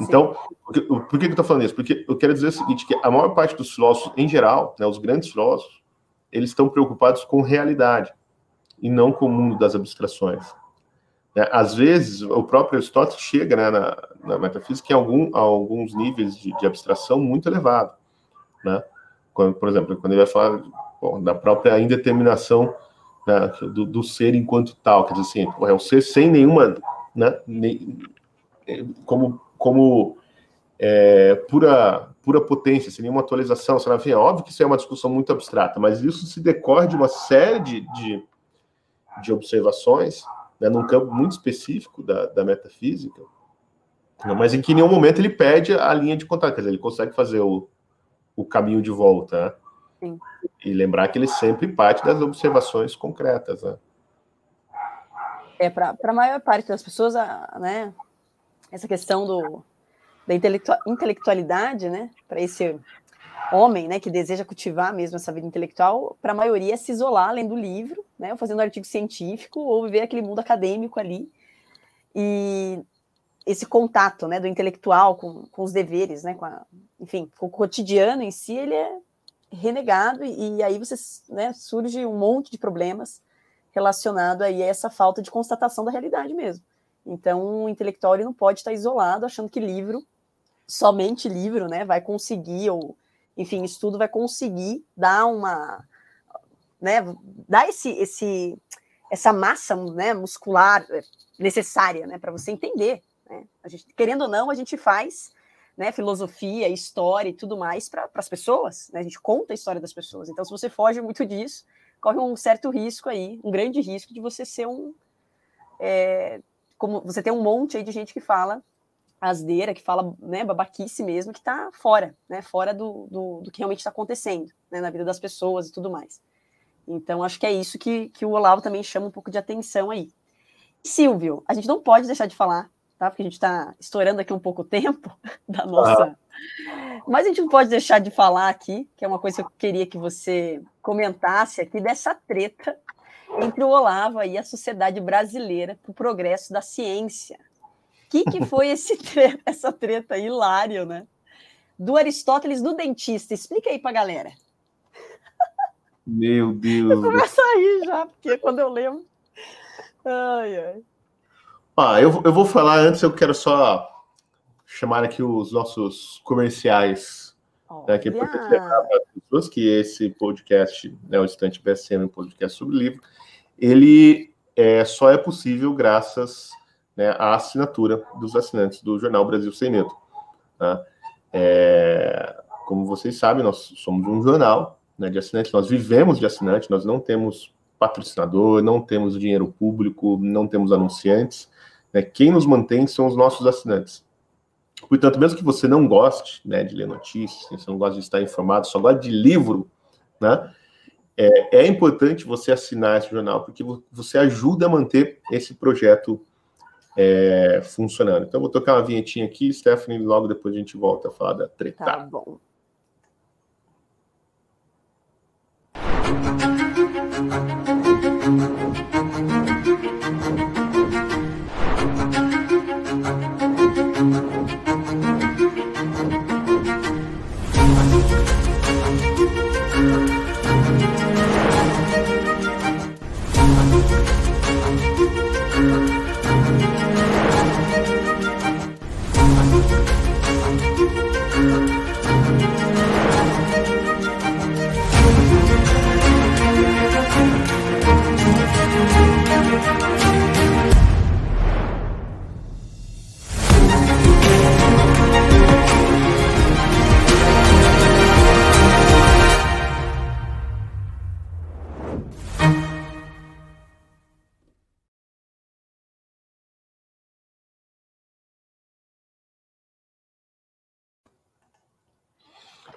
Então, por que, eu estou falando isso? Porque eu quero dizer o seguinte, que a maior parte dos filósofos, em geral, né, os grandes filósofos, eles estão preocupados com realidade e não com o mundo das abstrações. Né? Às vezes, o próprio Aristóteles chega né, na, na, metafísica em algum, a alguns níveis de, de abstração muito elevado. Né? Quando, por exemplo, quando ele vai falar bom, da própria indeterminação do, do, ser enquanto tal, quer dizer assim, é o ser sem nenhuma, né, nem, como, como é, pura, pura potência, sem nenhuma atualização, enfim, é óbvio que isso é uma discussão muito abstrata, mas isso se decorre de uma série de, de, de observações, né, num campo muito específico da, da metafísica, né, mas em que em nenhum momento ele perde a linha de contato, quer dizer, ele consegue fazer o, o caminho de volta, né? Sim. E lembrar que ele sempre parte das observações concretas. Né? É, para a maior parte das pessoas, né, essa questão do, da intelectualidade, né, para esse homem, né, que deseja cultivar mesmo essa vida intelectual, para a maioria é se isolar lendo livro, né, ou fazendo artigo científico, ou viver aquele mundo acadêmico ali. E esse contato, né, do intelectual com, com os deveres, né, com a, enfim, com o cotidiano em si, ele é renegado, e, e aí você, né, surge um monte de problemas relacionado aí a essa falta de constatação da realidade mesmo. Então, o intelectual não pode estar isolado, achando que livro, somente livro, né, vai conseguir, ou, enfim, estudo vai conseguir dar uma, né, dar esse, esse, essa massa, né, muscular necessária, né, para você entender, né? A gente, querendo ou não, a gente faz né, filosofia, história e tudo mais para as pessoas, né? A gente conta a história das pessoas. Então, se você foge muito disso, corre um certo risco aí, um grande risco de você ser um. É, como você tem um monte aí de gente que fala asneira, que fala né, babaquice mesmo, que está fora, né, fora do, do, do que realmente está acontecendo né, na vida das pessoas e tudo mais. Então, acho que é isso que, que o Olavo também chama um pouco de atenção aí. Silvio, a gente não pode deixar de falar, tá? Porque a gente está estourando aqui um pouco o tempo da nossa. Ah. Mas a gente não pode deixar de falar aqui, que é uma coisa que eu queria que você comentasse aqui, dessa treta entre o Olavo e a Sociedade Brasileira para o Progresso da Ciência. O que, que foi esse tre essa treta hilário, né? Do Aristóteles do dentista. Explica aí para a galera. Meu Deus. Começa aí já, porque quando eu lembro. Ai, ai. Ah, eu, eu vou falar antes, eu quero só chamar aqui os nossos comerciais. Oh, né, que é pessoas que esse podcast, né, o Estante BSM, um podcast sobre livro, ele é, só é possível graças né, à assinatura dos assinantes do Jornal Brasil Sem Medo. Né? É, como vocês sabem, nós somos um jornal né, de assinante, nós vivemos de assinante, nós não temos patrocinador, não temos dinheiro público, não temos anunciantes. Né, quem nos mantém são os nossos assinantes. Portanto, mesmo que você não goste né, de ler notícias, você não gosta de estar informado, só gosta de livro, né, é, é importante você assinar esse jornal, porque você ajuda a manter esse projeto é, funcionando. Então, vou tocar uma vinhetinha aqui, Stephanie, logo depois a gente volta a falar da treta. Tá bom. Thank you.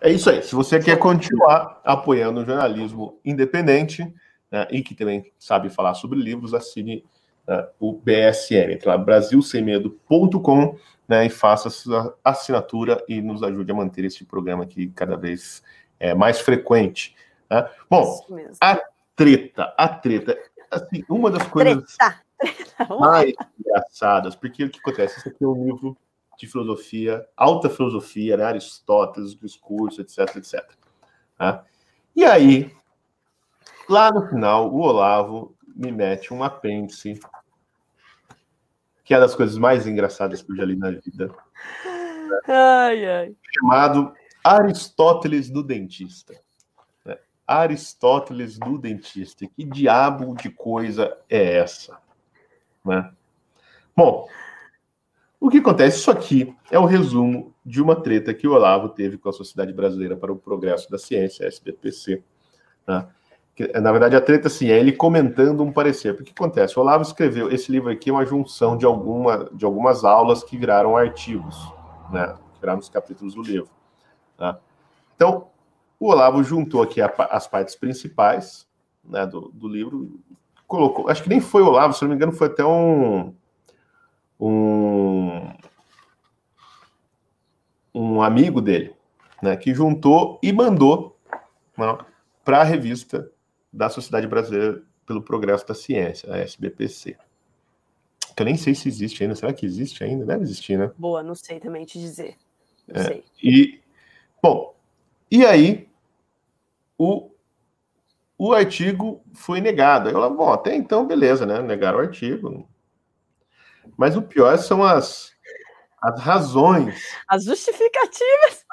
É isso aí. Se você quer continuar apoiando o jornalismo independente né, e que também sabe falar sobre livros, assine né, o BSM. Entre lá, brasilsemmedo.com né, e faça a sua assinatura e nos ajude a manter este programa aqui cada vez é, mais frequente. Né? Bom, a treta, a treta, assim, uma das coisas treta. mais engraçadas, porque o que acontece? Isso aqui é um livro de filosofia, alta filosofia, né? Aristóteles, discurso, etc, etc. Tá? E aí, lá no final, o Olavo me mete um apêndice, que é das coisas mais engraçadas que eu já li na vida. Ai, ai. Chamado Aristóteles do Dentista. Né? Aristóteles do Dentista. Que diabo de coisa é essa? Né? Bom, o que acontece? Isso aqui é o resumo de uma treta que o Olavo teve com a Sociedade Brasileira para o Progresso da Ciência, SBPC. Né? Na verdade, a treta assim, é ele comentando um parecer. Porque o que acontece? O Olavo escreveu esse livro aqui, é uma junção de, alguma, de algumas aulas que viraram artigos, né? viraram os capítulos do livro. Né? Então, o Olavo juntou aqui a, as partes principais né, do, do livro, colocou. Acho que nem foi o Olavo, se não me engano, foi até um um, um amigo dele, né, que juntou e mandou né, para a revista da Sociedade Brasileira pelo Progresso da Ciência, a SBPC. Que eu nem sei se existe ainda. Será que existe ainda? Deve existir, né? Boa, não sei também te dizer. Não é, sei. E, bom, e aí o, o artigo foi negado. Eu, bom, até então, beleza, né? Negaram o artigo, mas o pior são as, as razões. As justificativas.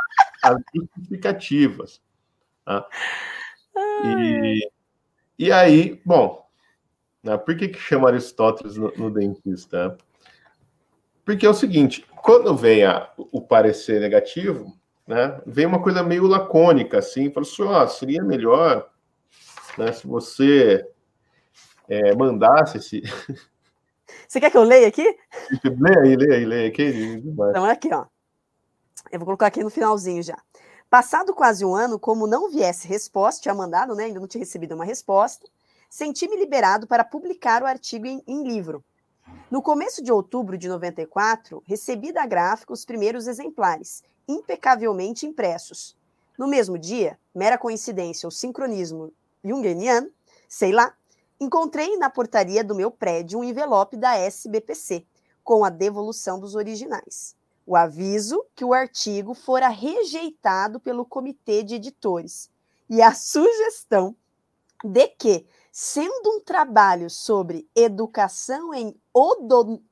As justificativas. Tá? E, e aí, bom, né, por que, que chama Aristóteles no, no dentista? Porque é o seguinte, quando vem a, o parecer negativo, né, vem uma coisa meio lacônica, assim, fala assim, ó, seria melhor né, se você é, mandasse esse, Você quer que eu leia aqui? Leia aí, leia aí, leia. Então, é aqui, ó. Eu vou colocar aqui no finalzinho já. Passado quase um ano, como não viesse resposta, tinha mandado, né? Ainda não tinha recebido uma resposta, senti-me liberado para publicar o artigo em, em livro. No começo de outubro de 94, recebi da gráfica os primeiros exemplares, impecavelmente impressos. No mesmo dia, mera coincidência ou sincronismo junguiano, sei lá, encontrei na portaria do meu prédio um envelope da SBPC, com a devolução dos originais. O aviso que o artigo fora rejeitado pelo comitê de editores e a sugestão de que, sendo um trabalho sobre educação em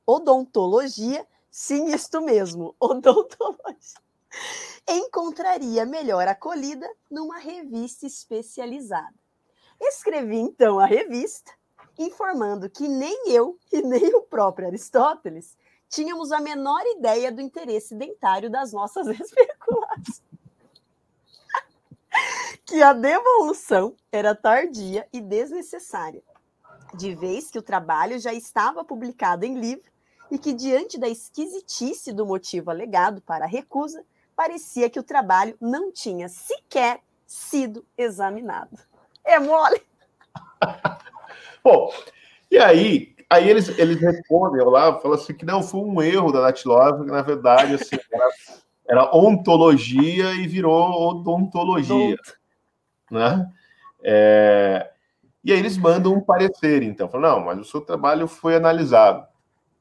odontologia, sim, isto mesmo, odontologia, encontraria melhor acolhida numa revista especializada. Escrevi então a revista, informando que nem eu e nem o próprio Aristóteles tínhamos a menor ideia do interesse dentário das nossas especulações. que a devolução era tardia e desnecessária, de vez que o trabalho já estava publicado em livro e que, diante da esquisitice do motivo alegado para a recusa, parecia que o trabalho não tinha sequer sido examinado. É mole? Bom, e aí, Aí eles, eles respondem lá, falam assim que não, foi um erro da Natlove, que na verdade assim, era, era ontologia e virou odontologia. Né? É, e aí eles mandam um parecer, então. Falam, não, mas o seu trabalho foi analisado.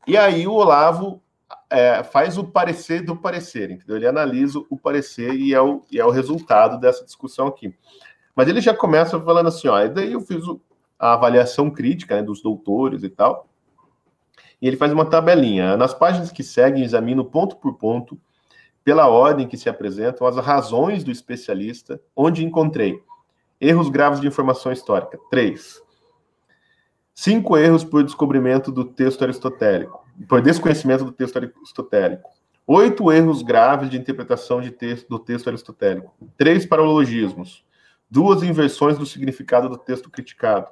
E aí o Olavo é, faz o parecer do parecer, entendeu? Ele analisa o parecer e é o, e é o resultado dessa discussão aqui. Mas ele já começa falando assim, ó, e daí eu fiz a avaliação crítica né, dos doutores e tal. E ele faz uma tabelinha. Nas páginas que seguem, examino ponto por ponto, pela ordem que se apresentam, as razões do especialista, onde encontrei erros graves de informação histórica. Três. Cinco erros por descobrimento do texto aristotélico, por desconhecimento do texto aristotélico. Oito erros graves de interpretação de texto, do texto aristotélico. Três paralogismos. Duas inversões do significado do texto criticado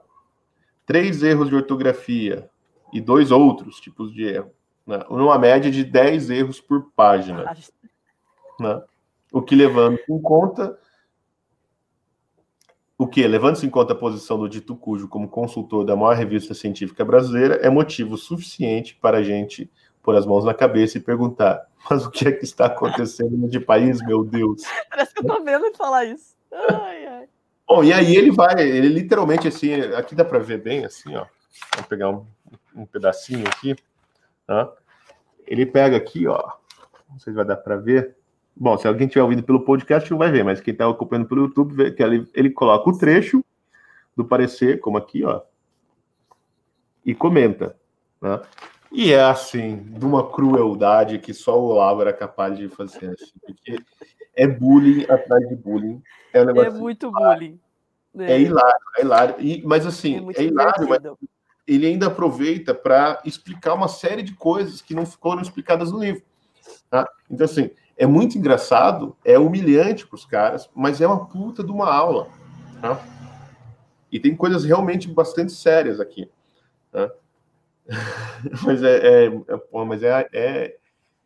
três erros de ortografia e dois outros tipos de erro, né? numa média de 10 erros por página. Né? O que levando em conta o que, levando-se em conta a posição do dito cujo como consultor da maior revista científica brasileira, é motivo suficiente para a gente pôr as mãos na cabeça e perguntar: mas o que é que está acontecendo no país, meu Deus? Parece que eu tô vendo ele falar isso. Ai, ai. Bom, e aí ele vai, ele literalmente assim, aqui dá para ver bem assim, ó. Vou pegar um, um pedacinho aqui, tá? Ele pega aqui, ó. Não sei se vai dar para ver. Bom, se alguém tiver ouvido pelo podcast não vai ver, mas quem está acompanhando pelo YouTube vê que ele, ele coloca o trecho do parecer, como aqui, ó, e comenta, né? E é assim, de uma crueldade que só o Olavo era capaz de fazer, assim, porque é bullying atrás de bullying. É, um é muito bullying. É, é hilário, é hilário. E, mas assim, é, é hilário, mas ele ainda aproveita para explicar uma série de coisas que não foram explicadas no livro. Tá? Então, assim, é muito engraçado, é humilhante para os caras, mas é uma puta de uma aula. Tá? E tem coisas realmente bastante sérias aqui. Tá? mas é, é, é, mas é, é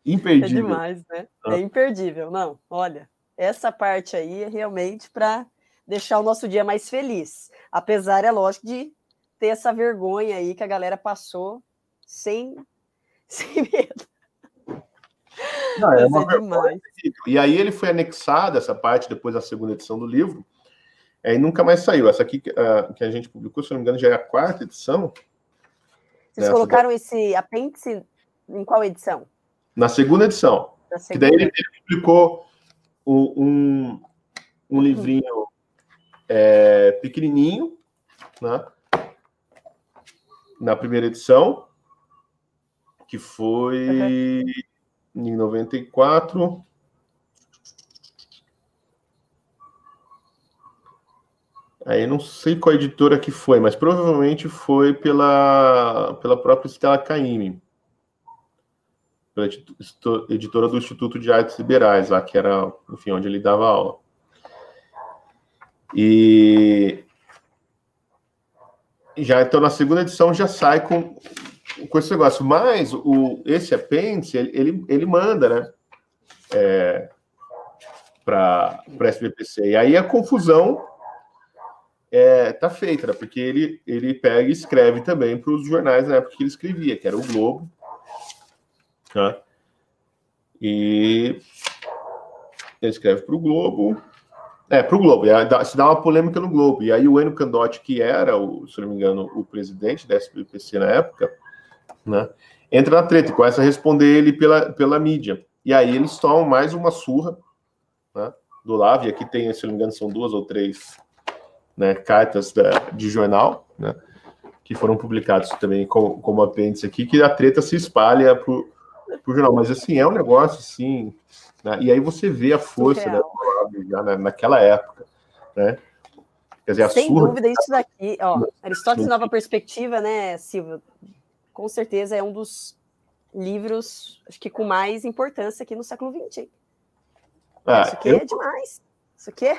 imperdível. É demais, né? Ah. É imperdível. Não, olha, essa parte aí é realmente para deixar o nosso dia mais feliz. Apesar, é lógico, de ter essa vergonha aí que a galera passou sem, sem medo. Não, é uma é. E aí ele foi anexado, essa parte, depois da segunda edição do livro, e nunca mais saiu. Essa aqui que a gente publicou, se não me engano, já é a quarta edição. Vocês colocaram da... esse apêndice em qual edição? Na segunda edição. Na segunda. Que daí ele, publicou um, um livrinho é, pequenininho, né? Na primeira edição, que foi uhum. em 94. Aí não sei qual editora que foi, mas provavelmente foi pela, pela própria Stella Caymmi pela editora do Instituto de Artes Liberais, lá que era, enfim, onde ele dava aula. E já então na segunda edição já sai com com esse negócio. Mas o, esse apêndice, ele, ele, ele manda, né? É, para a SBPC. E aí a confusão é, tá feita, né? Porque ele, ele pega e escreve também para os jornais na época que ele escrevia, que era o Globo. Né? E ele escreve para o Globo. É, para o Globo. E se dá uma polêmica no Globo. E aí o Enio Candotti, que era, o, se não me engano, o presidente da SBPC na época, né, entra na treta e começa a responder ele pela, pela mídia. E aí eles tomam mais uma surra né, do. E aqui tem, se não me engano, são duas ou três né, cartas da, de jornal, né, que foram publicados também como, como apêndice aqui, que a treta se espalha o jornal. Mas assim, é um negócio assim né? E aí você vê a força né, já na, naquela época. Né? Quer dizer, Sem surra... dúvida, isso daqui, ó, Aristóteles Nova Perspectiva, né, Silvio? Com certeza é um dos livros, acho que com mais importância aqui no século XX. Ah, isso aqui eu... é demais. Isso aqui é.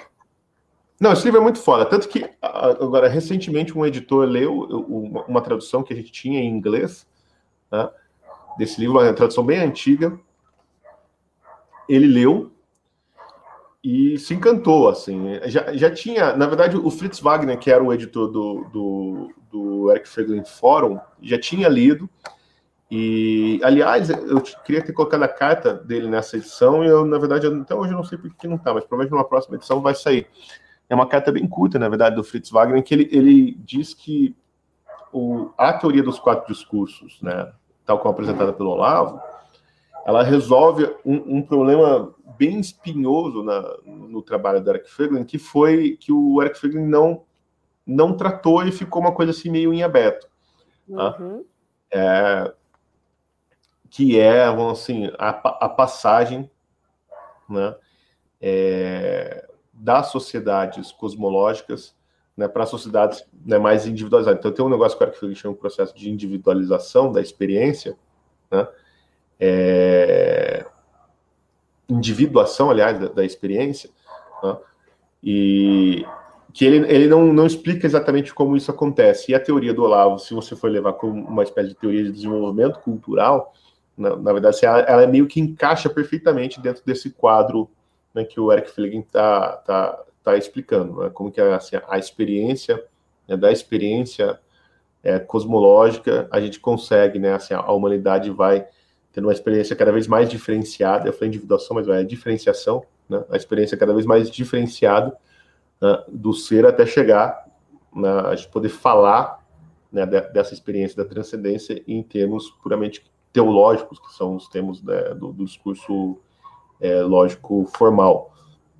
Não, esse livro é muito foda. Tanto que, agora, recentemente, um editor leu uma, tradução que a gente tinha em inglês, né, desse livro, uma tradução bem antiga, ele leu e se encantou, assim. Já, já tinha, na verdade, o Fritz Wagner, que era o editor do, do, do Eric Freglin Forum, já tinha lido. E, aliás, eu queria ter colocado a carta dele nessa edição, e eu, na verdade, até hoje eu não sei por que não está, mas provavelmente numa próxima edição vai sair. É uma carta bem curta, na verdade, do Fritz Wagner, que ele, ele diz que o, a teoria dos quatro discursos, né, tal como apresentada pelo Olavo, ela resolve um, um problema bem espinhoso na, no trabalho do Eric Feglin, que foi que o Eric Feglin não, não tratou e ficou uma coisa assim meio em aberto. Tá? Uhum. É, que é, vamos assim, a, a passagem né, é, das sociedades cosmológicas né, para sociedades né, mais individualizadas. Então, tem um negócio que o Eric Feglin chama de processo de individualização da experiência, né, é, individuação, aliás, da, da experiência, né? e que ele, ele não, não explica exatamente como isso acontece. E a teoria do Olavo, se você for levar como uma espécie de teoria de desenvolvimento cultural, na, na verdade, ela, ela meio que encaixa perfeitamente dentro desse quadro né, que o Eric Flegin está tá, tá explicando, né, como que é, assim, a experiência, né, da experiência é, cosmológica, a gente consegue, né, assim, a humanidade vai tendo uma experiência cada vez mais diferenciada. Eu falei individuação, mas é diferenciação, né? A experiência cada vez mais diferenciada né, do ser até chegar né, a gente poder falar né, dessa experiência da transcendência em termos puramente teológicos, que são os termos né, do, do, discurso é, lógico formal.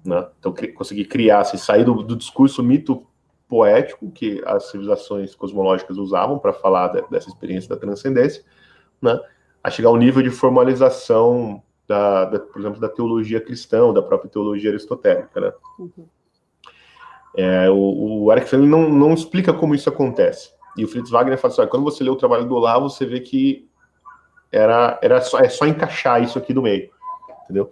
Né? Então, conseguir criar, assim, sair do, do discurso mito poético que as civilizações cosmológicas usavam para falar de, dessa experiência da transcendência, né? a chegar ao nível de formalização da, da, por exemplo, da teologia cristã, da própria teologia aristotélica, né? Uhum. É, o, o Eric Fellner não, não explica como isso acontece. E o Fritz Wagner fala assim, quando você lê o trabalho do Olavo, você vê que era, era só, é só encaixar isso aqui no meio, entendeu?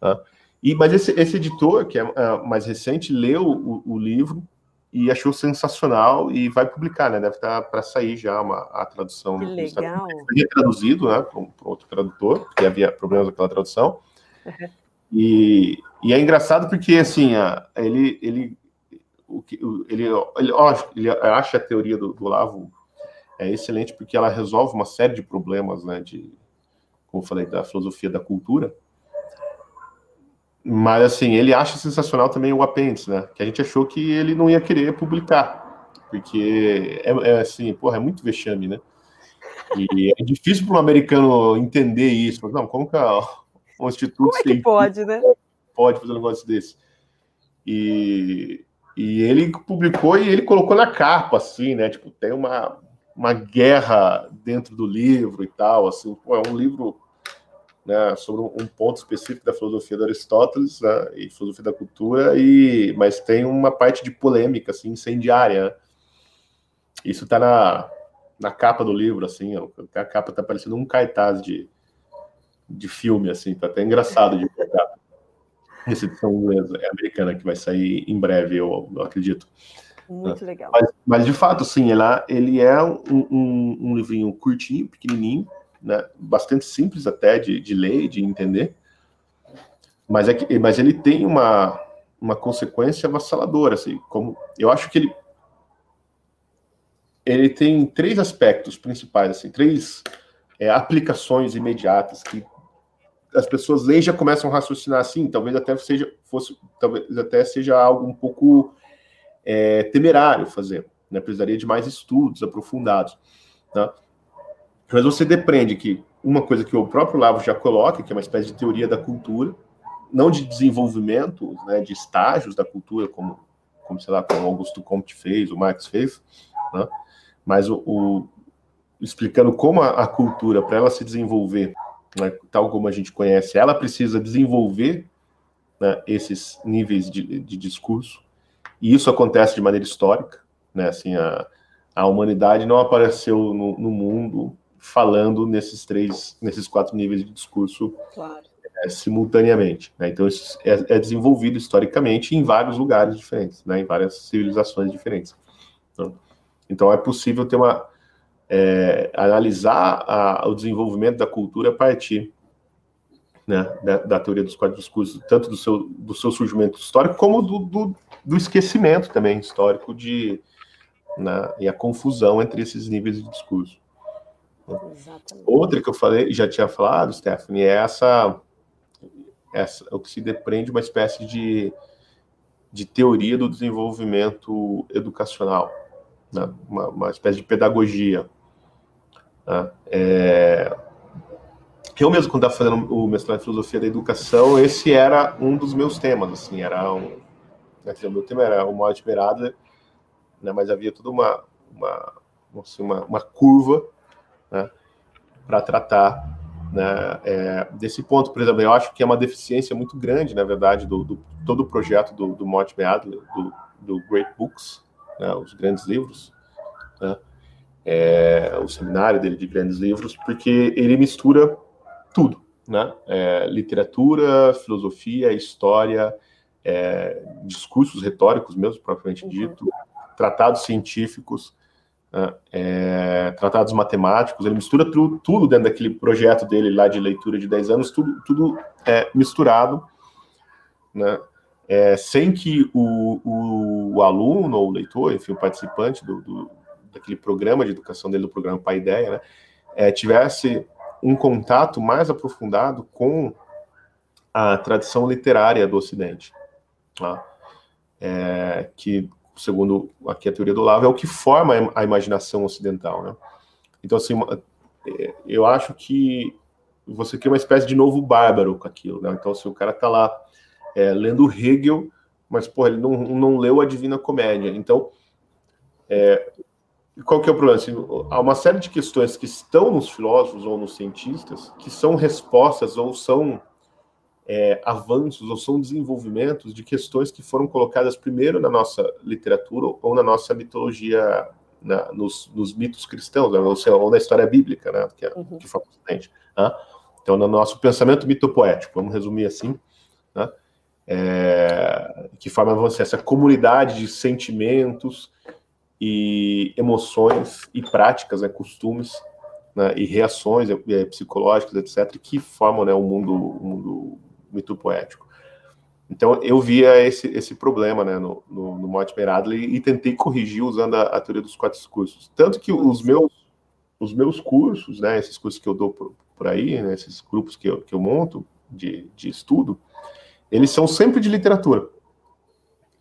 Ah, e, mas esse, esse editor, que é uh, mais recente, leu o, o livro e achou sensacional e vai publicar, né? Deve estar para sair já uma, a tradução. Que legal. Foi traduzido, né? Para um, outro tradutor, porque havia problemas com aquela tradução. Uhum. E, e, é engraçado porque, assim, ele, ele, o que, ele, ele, ó, ele acha a teoria do, do Lavo é excelente porque ela resolve uma série de problemas, né? De, como eu falei, da filosofia da cultura mas, assim, ele acha sensacional também o apêndice, né? Que a gente achou que ele não ia querer publicar, porque é, é assim, porra, é muito vexame, né? E é difícil para um americano entender isso. Não, como que um instituto como é que pode, né? Pode fazer um negócio desse. E, e ele publicou e ele colocou na capa, assim, né? Tipo, tem uma, uma guerra dentro do livro e tal, assim. Pô, é um livro né, sobre um ponto específico da filosofia de Aristóteles né, e filosofia da cultura, e mas tem uma parte de polêmica assim, incendiária. Né? Isso está na, na capa do livro, assim, a capa está parecendo um cartaz de, de filme, assim, tá até engraçado de capa. Essa edição inglesa, é americana, que vai sair em breve, eu, eu acredito. Muito legal. Mas, mas, de fato, sim, ela, ele é um, um, um livrinho curtinho, pequenininho, né? bastante simples até de, de ler de entender. Mas, é que, mas ele tem uma, uma consequência avassaladora. Assim, como, eu acho que ele, ele tem três aspectos principais, assim, três é, aplicações imediatas que as pessoas leem já começam a raciocinar assim, talvez até seja fosse, talvez até seja algo um pouco é, temerário fazer, né? Precisaria de mais estudos aprofundados, tá? Mas você depreende que uma coisa que o próprio Lavo já coloca, que é uma espécie de teoria da cultura, não de desenvolvimento, né, de estágios da cultura, como, como sei lá, como Augusto Comte fez, o Marx fez, né? mas o, o explicando como a, a cultura, para ela se desenvolver, né, tal como a gente conhece, ela precisa desenvolver né, esses níveis de, de, discurso, e isso acontece de maneira histórica, né, assim, a, a humanidade não apareceu no, no mundo falando nesses três, nesses quatro níveis de discurso claro. é, simultaneamente, né, então isso é, é, desenvolvido historicamente em vários lugares diferentes, né, em várias civilizações diferentes. Então, então é possível ter uma é, analisar a, o desenvolvimento da cultura a partir né, da, da, teoria dos quatro discursos, tanto do seu, do seu surgimento histórico, como do, do, do esquecimento também histórico de, e a confusão entre esses níveis de discurso. Exatamente. Outra que eu falei, já tinha falado, Stephanie, é essa, essa o que se depreende uma espécie de, de teoria do desenvolvimento educacional, né, uma, uma espécie de pedagogia, Tá? É... Eu mesmo, quando estava fazendo o mestrado em filosofia da educação, esse era um dos meus temas, assim, era um... O meu tema era o modo esperado, né, mas havia toda uma, uma, assim, uma, uma curva né, para tratar né, é, desse ponto, por exemplo, eu acho que é uma deficiência muito grande, na verdade, do, do todo o projeto do, do Mortimer Adler, do, do Great Books, né, os grandes livros, né, é, o seminário dele de grandes livros, porque ele mistura tudo, né? É, literatura, filosofia, história, é, discursos retóricos mesmo, propriamente uhum. dito, tratados científicos? É, tratados matemáticos, ele mistura tudo, tudo dentro daquele projeto dele lá de leitura de 10 anos, tudo, tudo é, misturado, né? É, sem que o, o, o, aluno ou o leitor, enfim, o participante do, do, daquele programa de educação dele, do programa Pai Ideia, né, é, tivesse um contato mais aprofundado com a tradição literária do Ocidente, tá? é, que, segundo aqui a teoria do Lavo, é o que forma a imaginação ocidental. Né? Então, assim, é, eu acho que você cria uma espécie de novo bárbaro com aquilo. Né? Então, se assim, o cara está lá é, lendo Hegel, mas, porra, ele não, não leu a Divina Comédia. Então, é, qual que é o problema? Assim, há uma série de questões que estão nos filósofos ou nos cientistas que são respostas ou são é, avanços ou são desenvolvimentos de questões que foram colocadas primeiro na nossa literatura ou na nossa mitologia, na, nos, nos, mitos cristãos, né? ou, seja, ou, na história bíblica, né? que, é, uhum. que foi precedente. Né? Então, no nosso pensamento mitopoético, vamos resumir assim, né? é, que forma essa comunidade de sentimentos e emoções e práticas, né, costumes né, e reações é, psicológicas, etc., que formam né, o mundo, o mundo mitopoético. Então, eu via esse, esse problema né, no, no, no Mortimer e tentei corrigir usando a, a, teoria dos quatro cursos. Tanto que os meus, os meus cursos, né, esses cursos que eu dou por, por aí, né, esses grupos que eu, que eu monto de, de estudo, eles são sempre de literatura.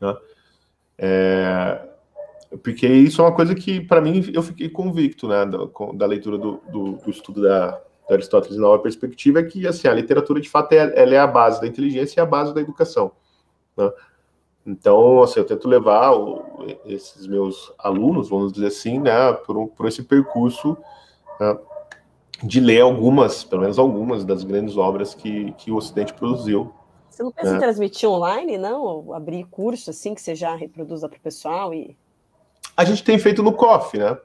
Né? É, porque isso é uma coisa que, para mim, eu fiquei convicto, né, da, da leitura do, do, do estudo da, da Aristóteles Nova Perspectiva, é que, assim, a literatura, de fato, é, ela é a base da inteligência e a base da educação, né? Então, assim, eu tento levar o, esses meus alunos, vamos dizer assim, né, por, por esse percurso né, de ler algumas, pelo menos algumas, das grandes obras que, que o Ocidente produziu. Você não pensa né? em transmitir online, não? Ou abrir curso, assim, que você já reproduza para o pessoal e a gente tem feito no COF, né?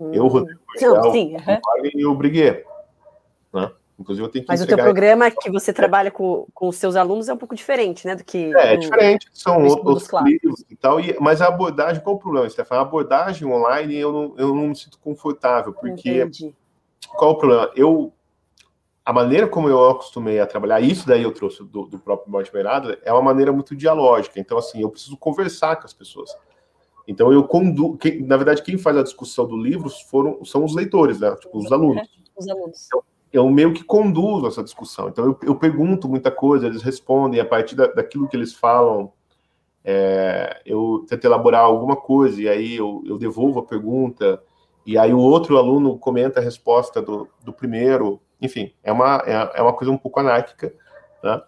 Hum. Eu, o Rodrigo, Não, sim, uhum. e o Briguet. Né? Inclusive, eu tenho que Mas o teu programa que você trabalha com, com os seus alunos é um pouco diferente, né? Do que. É, é diferente, são outros livros e tal. E, mas a abordagem, qual o problema, Stefan? A abordagem online eu não, eu não me sinto confortável, porque. Entendi. Qual o problema? Eu. A maneira como eu acostumei a trabalhar, isso daí eu trouxe do, do próprio Mortimer Adler, é uma maneira muito dialógica. Então, assim, eu preciso conversar com as pessoas. Então, eu conduzo. Na verdade, quem faz a discussão do livro foram, são os leitores, né? Tipo, os alunos. Os alunos. Então, eu meio que conduzo essa discussão. Então, eu, eu pergunto muita coisa, eles respondem, a partir da, daquilo que eles falam, é, eu tento elaborar alguma coisa, e aí eu, eu, devolvo a pergunta, e aí o outro aluno comenta a resposta do, do primeiro. Enfim, é uma, é, é, uma coisa um pouco anárquica, né?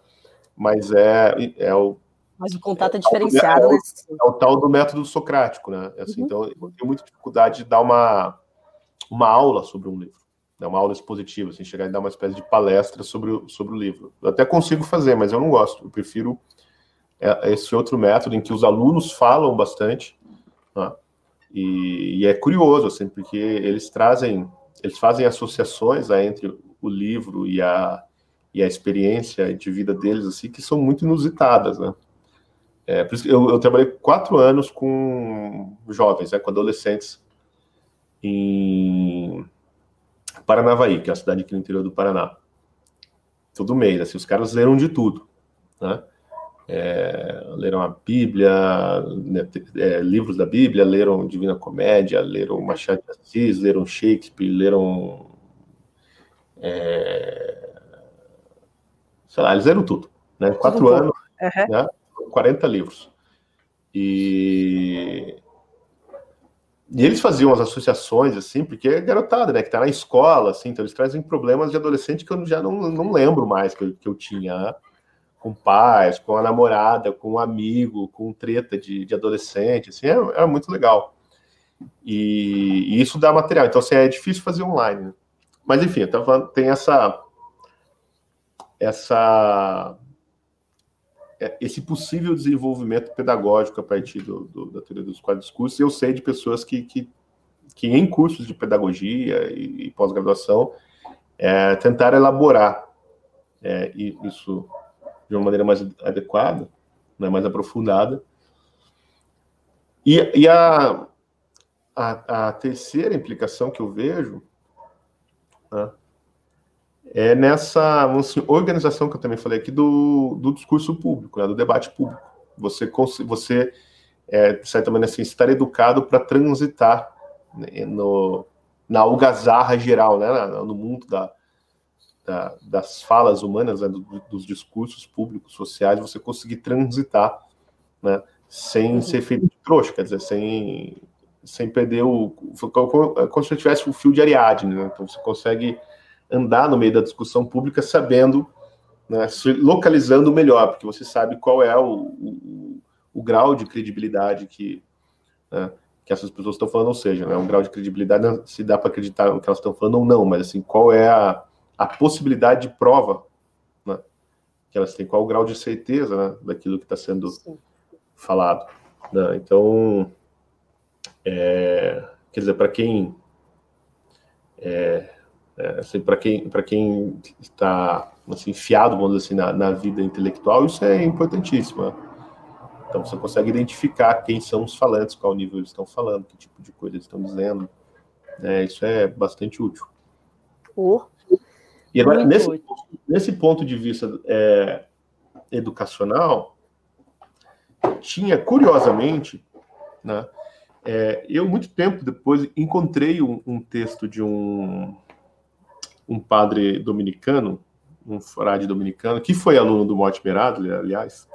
mas é, é o. Mas o contato é diferenciado. É, o, é o tal do método socrático, né? Assim, uhum. Então, eu tenho muita dificuldade de dar uma, uma aula sobre um livro né, uma aula expositiva, assim, chegar e dar uma espécie de palestra sobre o, sobre o livro. Eu até consigo fazer, mas eu não gosto. Eu prefiro é, esse outro método em que os alunos falam bastante, né, e, e, é curioso, assim, porque eles trazem, eles fazem associações né, entre o livro e a, e a experiência de vida deles, assim, que são muito inusitadas, né. É, por isso que eu, eu trabalhei quatro anos com jovens, né, com adolescentes, em Paranavaí, que é a cidade aqui no interior do Paraná. Todo mês, assim, os caras leram de tudo, né? É, leram a Bíblia, né, é, livros da Bíblia, leram Divina Comédia, leram Machado de Assis, leram Shakespeare, leram. É, sei lá, eles leram tudo, né? Quatro tudo anos, uhum. né? 40 livros. E e eles faziam as associações, assim, porque é garotada, né? Que tá na escola, assim, então eles trazem problemas de adolescente que eu já não, não lembro mais que eu, que eu tinha com pais, com a namorada, com um amigo, com treta de, de adolescente, assim, era, muito legal. E, e, isso dá material. Então, assim, é difícil fazer online. Né? Mas, enfim, falando, tem essa essa esse possível desenvolvimento pedagógico a partir do, do, da teoria dos quadros discursos. Eu sei de pessoas que, que, que em cursos de pedagogia e, e pós-graduação é, tentaram elaborar é, isso de uma maneira mais adequada, né, mais aprofundada. E, e a, a, a, terceira implicação que eu vejo né, é nessa assim, organização que eu também falei aqui do, do discurso público, né, do debate público. Você, você é, de certa maneira, assim, estar educado para transitar né, no, na algazarra geral, né, no mundo da, da, das falas humanas, né, do, dos discursos públicos, sociais, você conseguir transitar né, sem ser feito de trouxa, quer dizer, sem, sem perder o. Como se tivesse o fio de Ariadne, né? Então você consegue andar no meio da discussão pública sabendo, né, se localizando melhor, porque você sabe qual é o, o, o grau de credibilidade que, né, que essas pessoas estão falando, ou seja, né, um grau de credibilidade se dá para acreditar no que elas estão falando ou não, mas assim, qual é a, a possibilidade de prova né, que elas têm, qual o grau de certeza né, daquilo que está sendo Sim. falado. Né? Então, é, quer dizer, para quem é, é, assim, para quem, quem está assim, fiado, vamos dizer assim, na, na vida intelectual, isso é importantíssimo. Né? Então você consegue identificar quem são os falantes, qual nível eles estão falando, que tipo de coisa eles estão dizendo. É, isso é bastante útil. Oh, e agora, nesse, nesse ponto de vista é, educacional, tinha, curiosamente, né, é, eu, muito tempo depois, encontrei um, um texto de um um padre dominicano, um frade dominicano, que foi aluno do Mortimer Adler, aliás,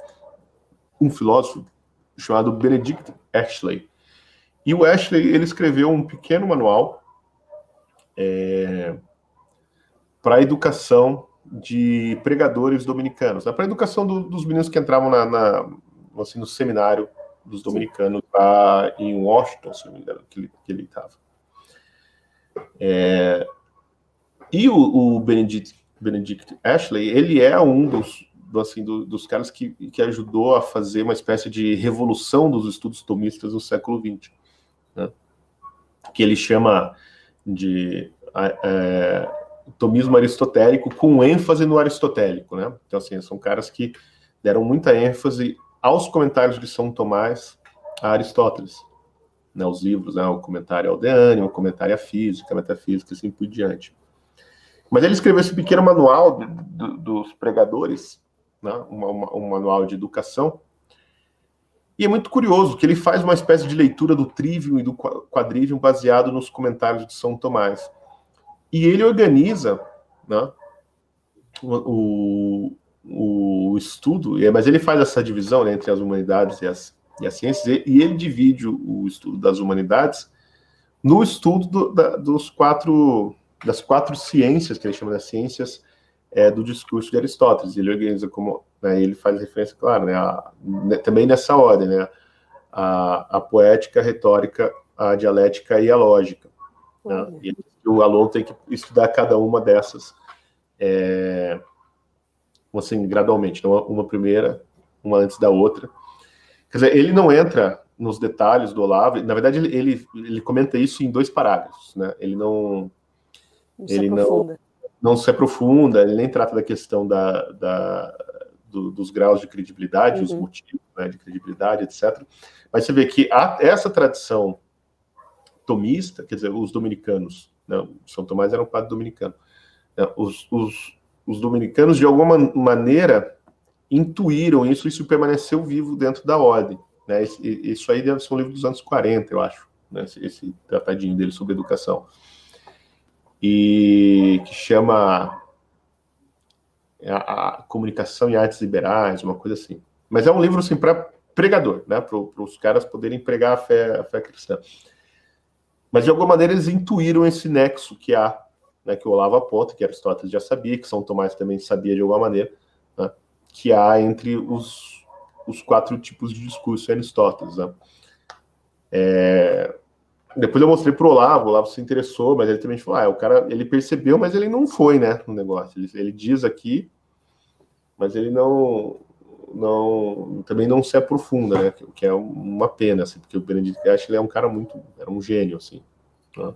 um filósofo chamado Benedict Ashley. E o Ashley ele escreveu um pequeno manual é, para a educação de pregadores dominicanos, né, para a educação do, dos meninos que entravam na, na, assim, no seminário dos dominicanos lá em Washington, se não me engano, que ele estava. É, e o, o Benedict, Benedict Ashley, ele é um dos, do, assim, do, dos caras que, que ajudou a fazer uma espécie de revolução dos estudos tomistas no século XX, né? que ele chama de é, tomismo aristotélico com ênfase no aristotélico, né? Então, assim, são caras que deram muita ênfase aos comentários de São Tomás a Aristóteles, né? Os livros, né? O comentário ao Deane, o comentário à física, a metafísica, assim por diante. Mas ele escreveu esse pequeno manual do, do, dos pregadores, né? Um, manual de educação, e é muito curioso que ele faz uma espécie de leitura do trivium e do quadrivium baseado nos comentários de São Tomás. E ele organiza né, o, o, estudo, mas ele faz essa divisão né, entre as humanidades e as, e as ciências, e ele divide o estudo das humanidades no estudo do, da, dos quatro, das quatro ciências, que ele chama de ciências é, do discurso de Aristóteles. Ele organiza como, né, ele faz referência, claro, né, a, né, também nessa ordem, né, a, a poética, a retórica, a dialética e a lógica. Né, uhum. e o aluno tem que estudar cada uma dessas, é, assim, gradualmente, então uma primeira, uma antes da outra. Quer dizer, ele não entra nos detalhes do Olavo, na verdade ele, ele, ele comenta isso em dois parágrafos, né? Ele não, não ele não, não se aprofunda, ele nem trata da questão da, da do, dos graus de credibilidade, uhum. os motivos né, de credibilidade, etc. Mas você vê que a, essa tradição tomista, quer dizer, os dominicanos, né, São Tomás era um padre dominicano, né, os, os, os dominicanos, de alguma maneira, intuíram isso, isso permaneceu vivo dentro da ordem. Né? Isso aí deve ser um livro dos anos 40, eu acho, né? esse, esse tratadinho dele sobre educação. E que chama a, a Comunicação e Artes Liberais, uma coisa assim. Mas é um livro assim, para pregador, né? para os caras poderem pregar a fé, a fé cristã. Mas de alguma maneira eles intuíram esse nexo que há, né, que o Olavo aponta, que Aristóteles já sabia, que São Tomás também sabia de alguma maneira, né, que há entre os, os quatro tipos de discurso Aristóteles. Né. É, depois eu mostrei para o Olavo, o Olavo se interessou, mas ele também falou: ah, o cara ele percebeu, mas ele não foi, né, no negócio. Ele, ele diz aqui, mas ele não, não também não se aprofunda, né? Que é uma pena, assim, porque o Benedito que ele é um cara muito, era um gênio, assim, né?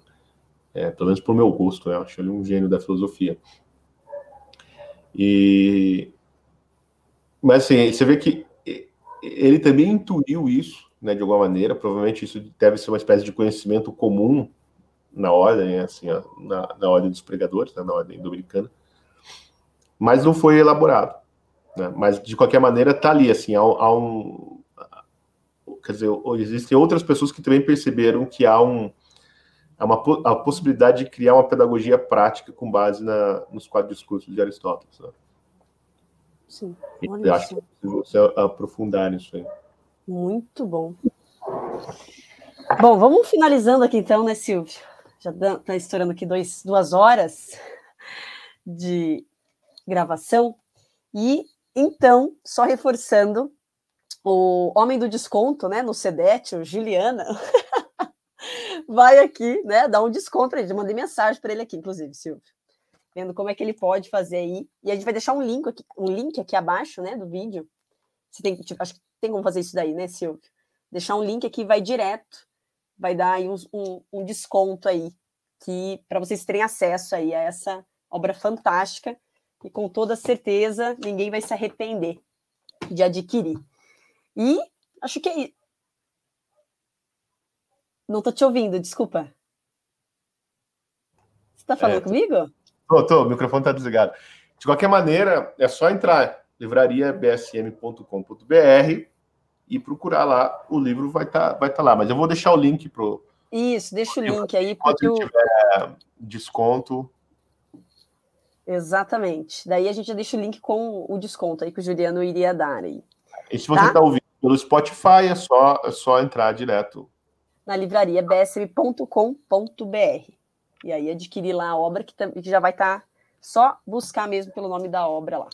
é, pelo menos pro meu gosto, né? Eu acho ele um gênio da filosofia. E mas assim, você vê que ele também intuiu isso, né? De alguma maneira, provavelmente isso deve ser uma espécie de conhecimento comum na ordem, assim, na, na ordem dos pregadores, né? na ordem dominicana, mas não foi elaborado. Né? Mas, de qualquer maneira, está ali, assim, há, há, um... Quer dizer, existem outras pessoas que também perceberam que há um há uma a possibilidade de criar uma pedagogia prática com base na, nos quatro discursos de Aristóteles. Né? Sim, olha acho que você aprofundar nisso aí. Muito bom. Bom, vamos finalizando aqui então, né, Silvio? Já está estourando aqui dois, duas horas de gravação. E então, só reforçando, o homem do desconto, né, no CEDET, o Juliana, vai aqui, né, dar um desconto para ele. Mandei mensagem para ele aqui, inclusive, Silvio, vendo como é que ele pode fazer aí. E a gente vai deixar um link aqui, um link aqui abaixo, né, do vídeo. Você tem, tipo, acho que tem como fazer isso daí, né, Silvio? Deixar um link aqui, vai direto, vai dar aí um, um, um desconto aí, que para vocês terem acesso aí a essa obra fantástica e com toda certeza ninguém vai se arrepender de adquirir. E acho que é Não estou te ouvindo, desculpa. Você está falando é, comigo? Tô, tô, o microfone está desligado. De qualquer maneira, é só entrar livrariabsm.com.br e procurar lá, o livro vai estar tá, vai tá lá. Mas eu vou deixar o link pro. Isso, deixa o link aí. Porque se tiver desconto, Exatamente. Daí a gente deixa o link com o desconto aí que o Juliano iria dar aí. E se você está tá ouvindo pelo Spotify, é só, é só entrar direto. Na livraria bsm.com.br. E aí adquirir lá a obra que, que já vai estar tá só buscar mesmo pelo nome da obra lá.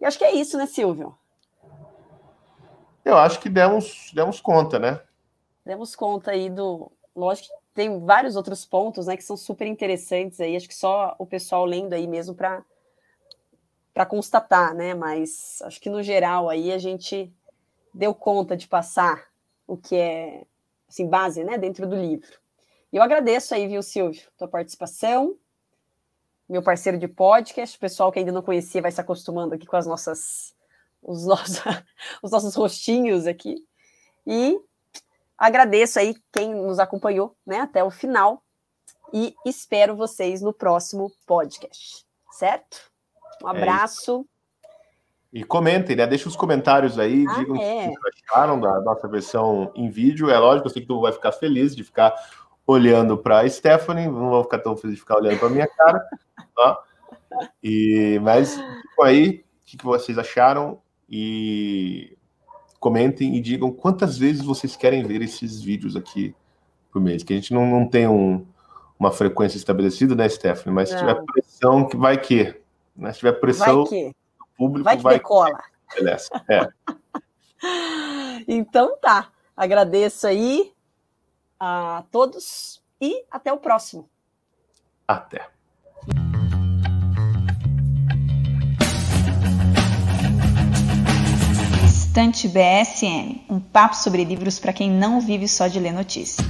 E acho que é isso, né, Silvio? Eu acho que demos, demos conta, né? Demos conta aí do. Lógico que tem vários outros pontos, né, que são super interessantes aí, acho que só o pessoal lendo aí mesmo para para constatar, né, mas acho que no geral aí a gente deu conta de passar o que é assim base, né, dentro do livro. E eu agradeço aí, viu, Silvio, tua participação. meu parceiro de podcast. O pessoal que ainda não conhecia vai se acostumando aqui com as nossas, os nossos, os nossos rostinhos aqui. E agradeço aí quem nos acompanhou né, até o final e espero vocês no próximo podcast, certo? Um é abraço. É e comentem, né? Deixem os comentários aí, ah, digam é. o que acharam da nossa versão em vídeo. É lógico, eu sei que tu vai ficar feliz de ficar olhando para a Stephanie, não vou ficar tão feliz de ficar olhando para minha cara, tá? E, mas tipo aí, o que, que vocês acharam? E comentem e digam quantas vezes vocês querem ver esses vídeos aqui por mês, que a gente não, não tem um, uma frequência estabelecida, né, Stephanie? Mas se não. tiver pressão, que vai que. Né? Se tiver pressão, vai que. público vai que vai decola. Que. Beleza. É. então tá. Agradeço aí a todos e até o próximo. Até. Estante BSN, um papo sobre livros para quem não vive só de ler notícias.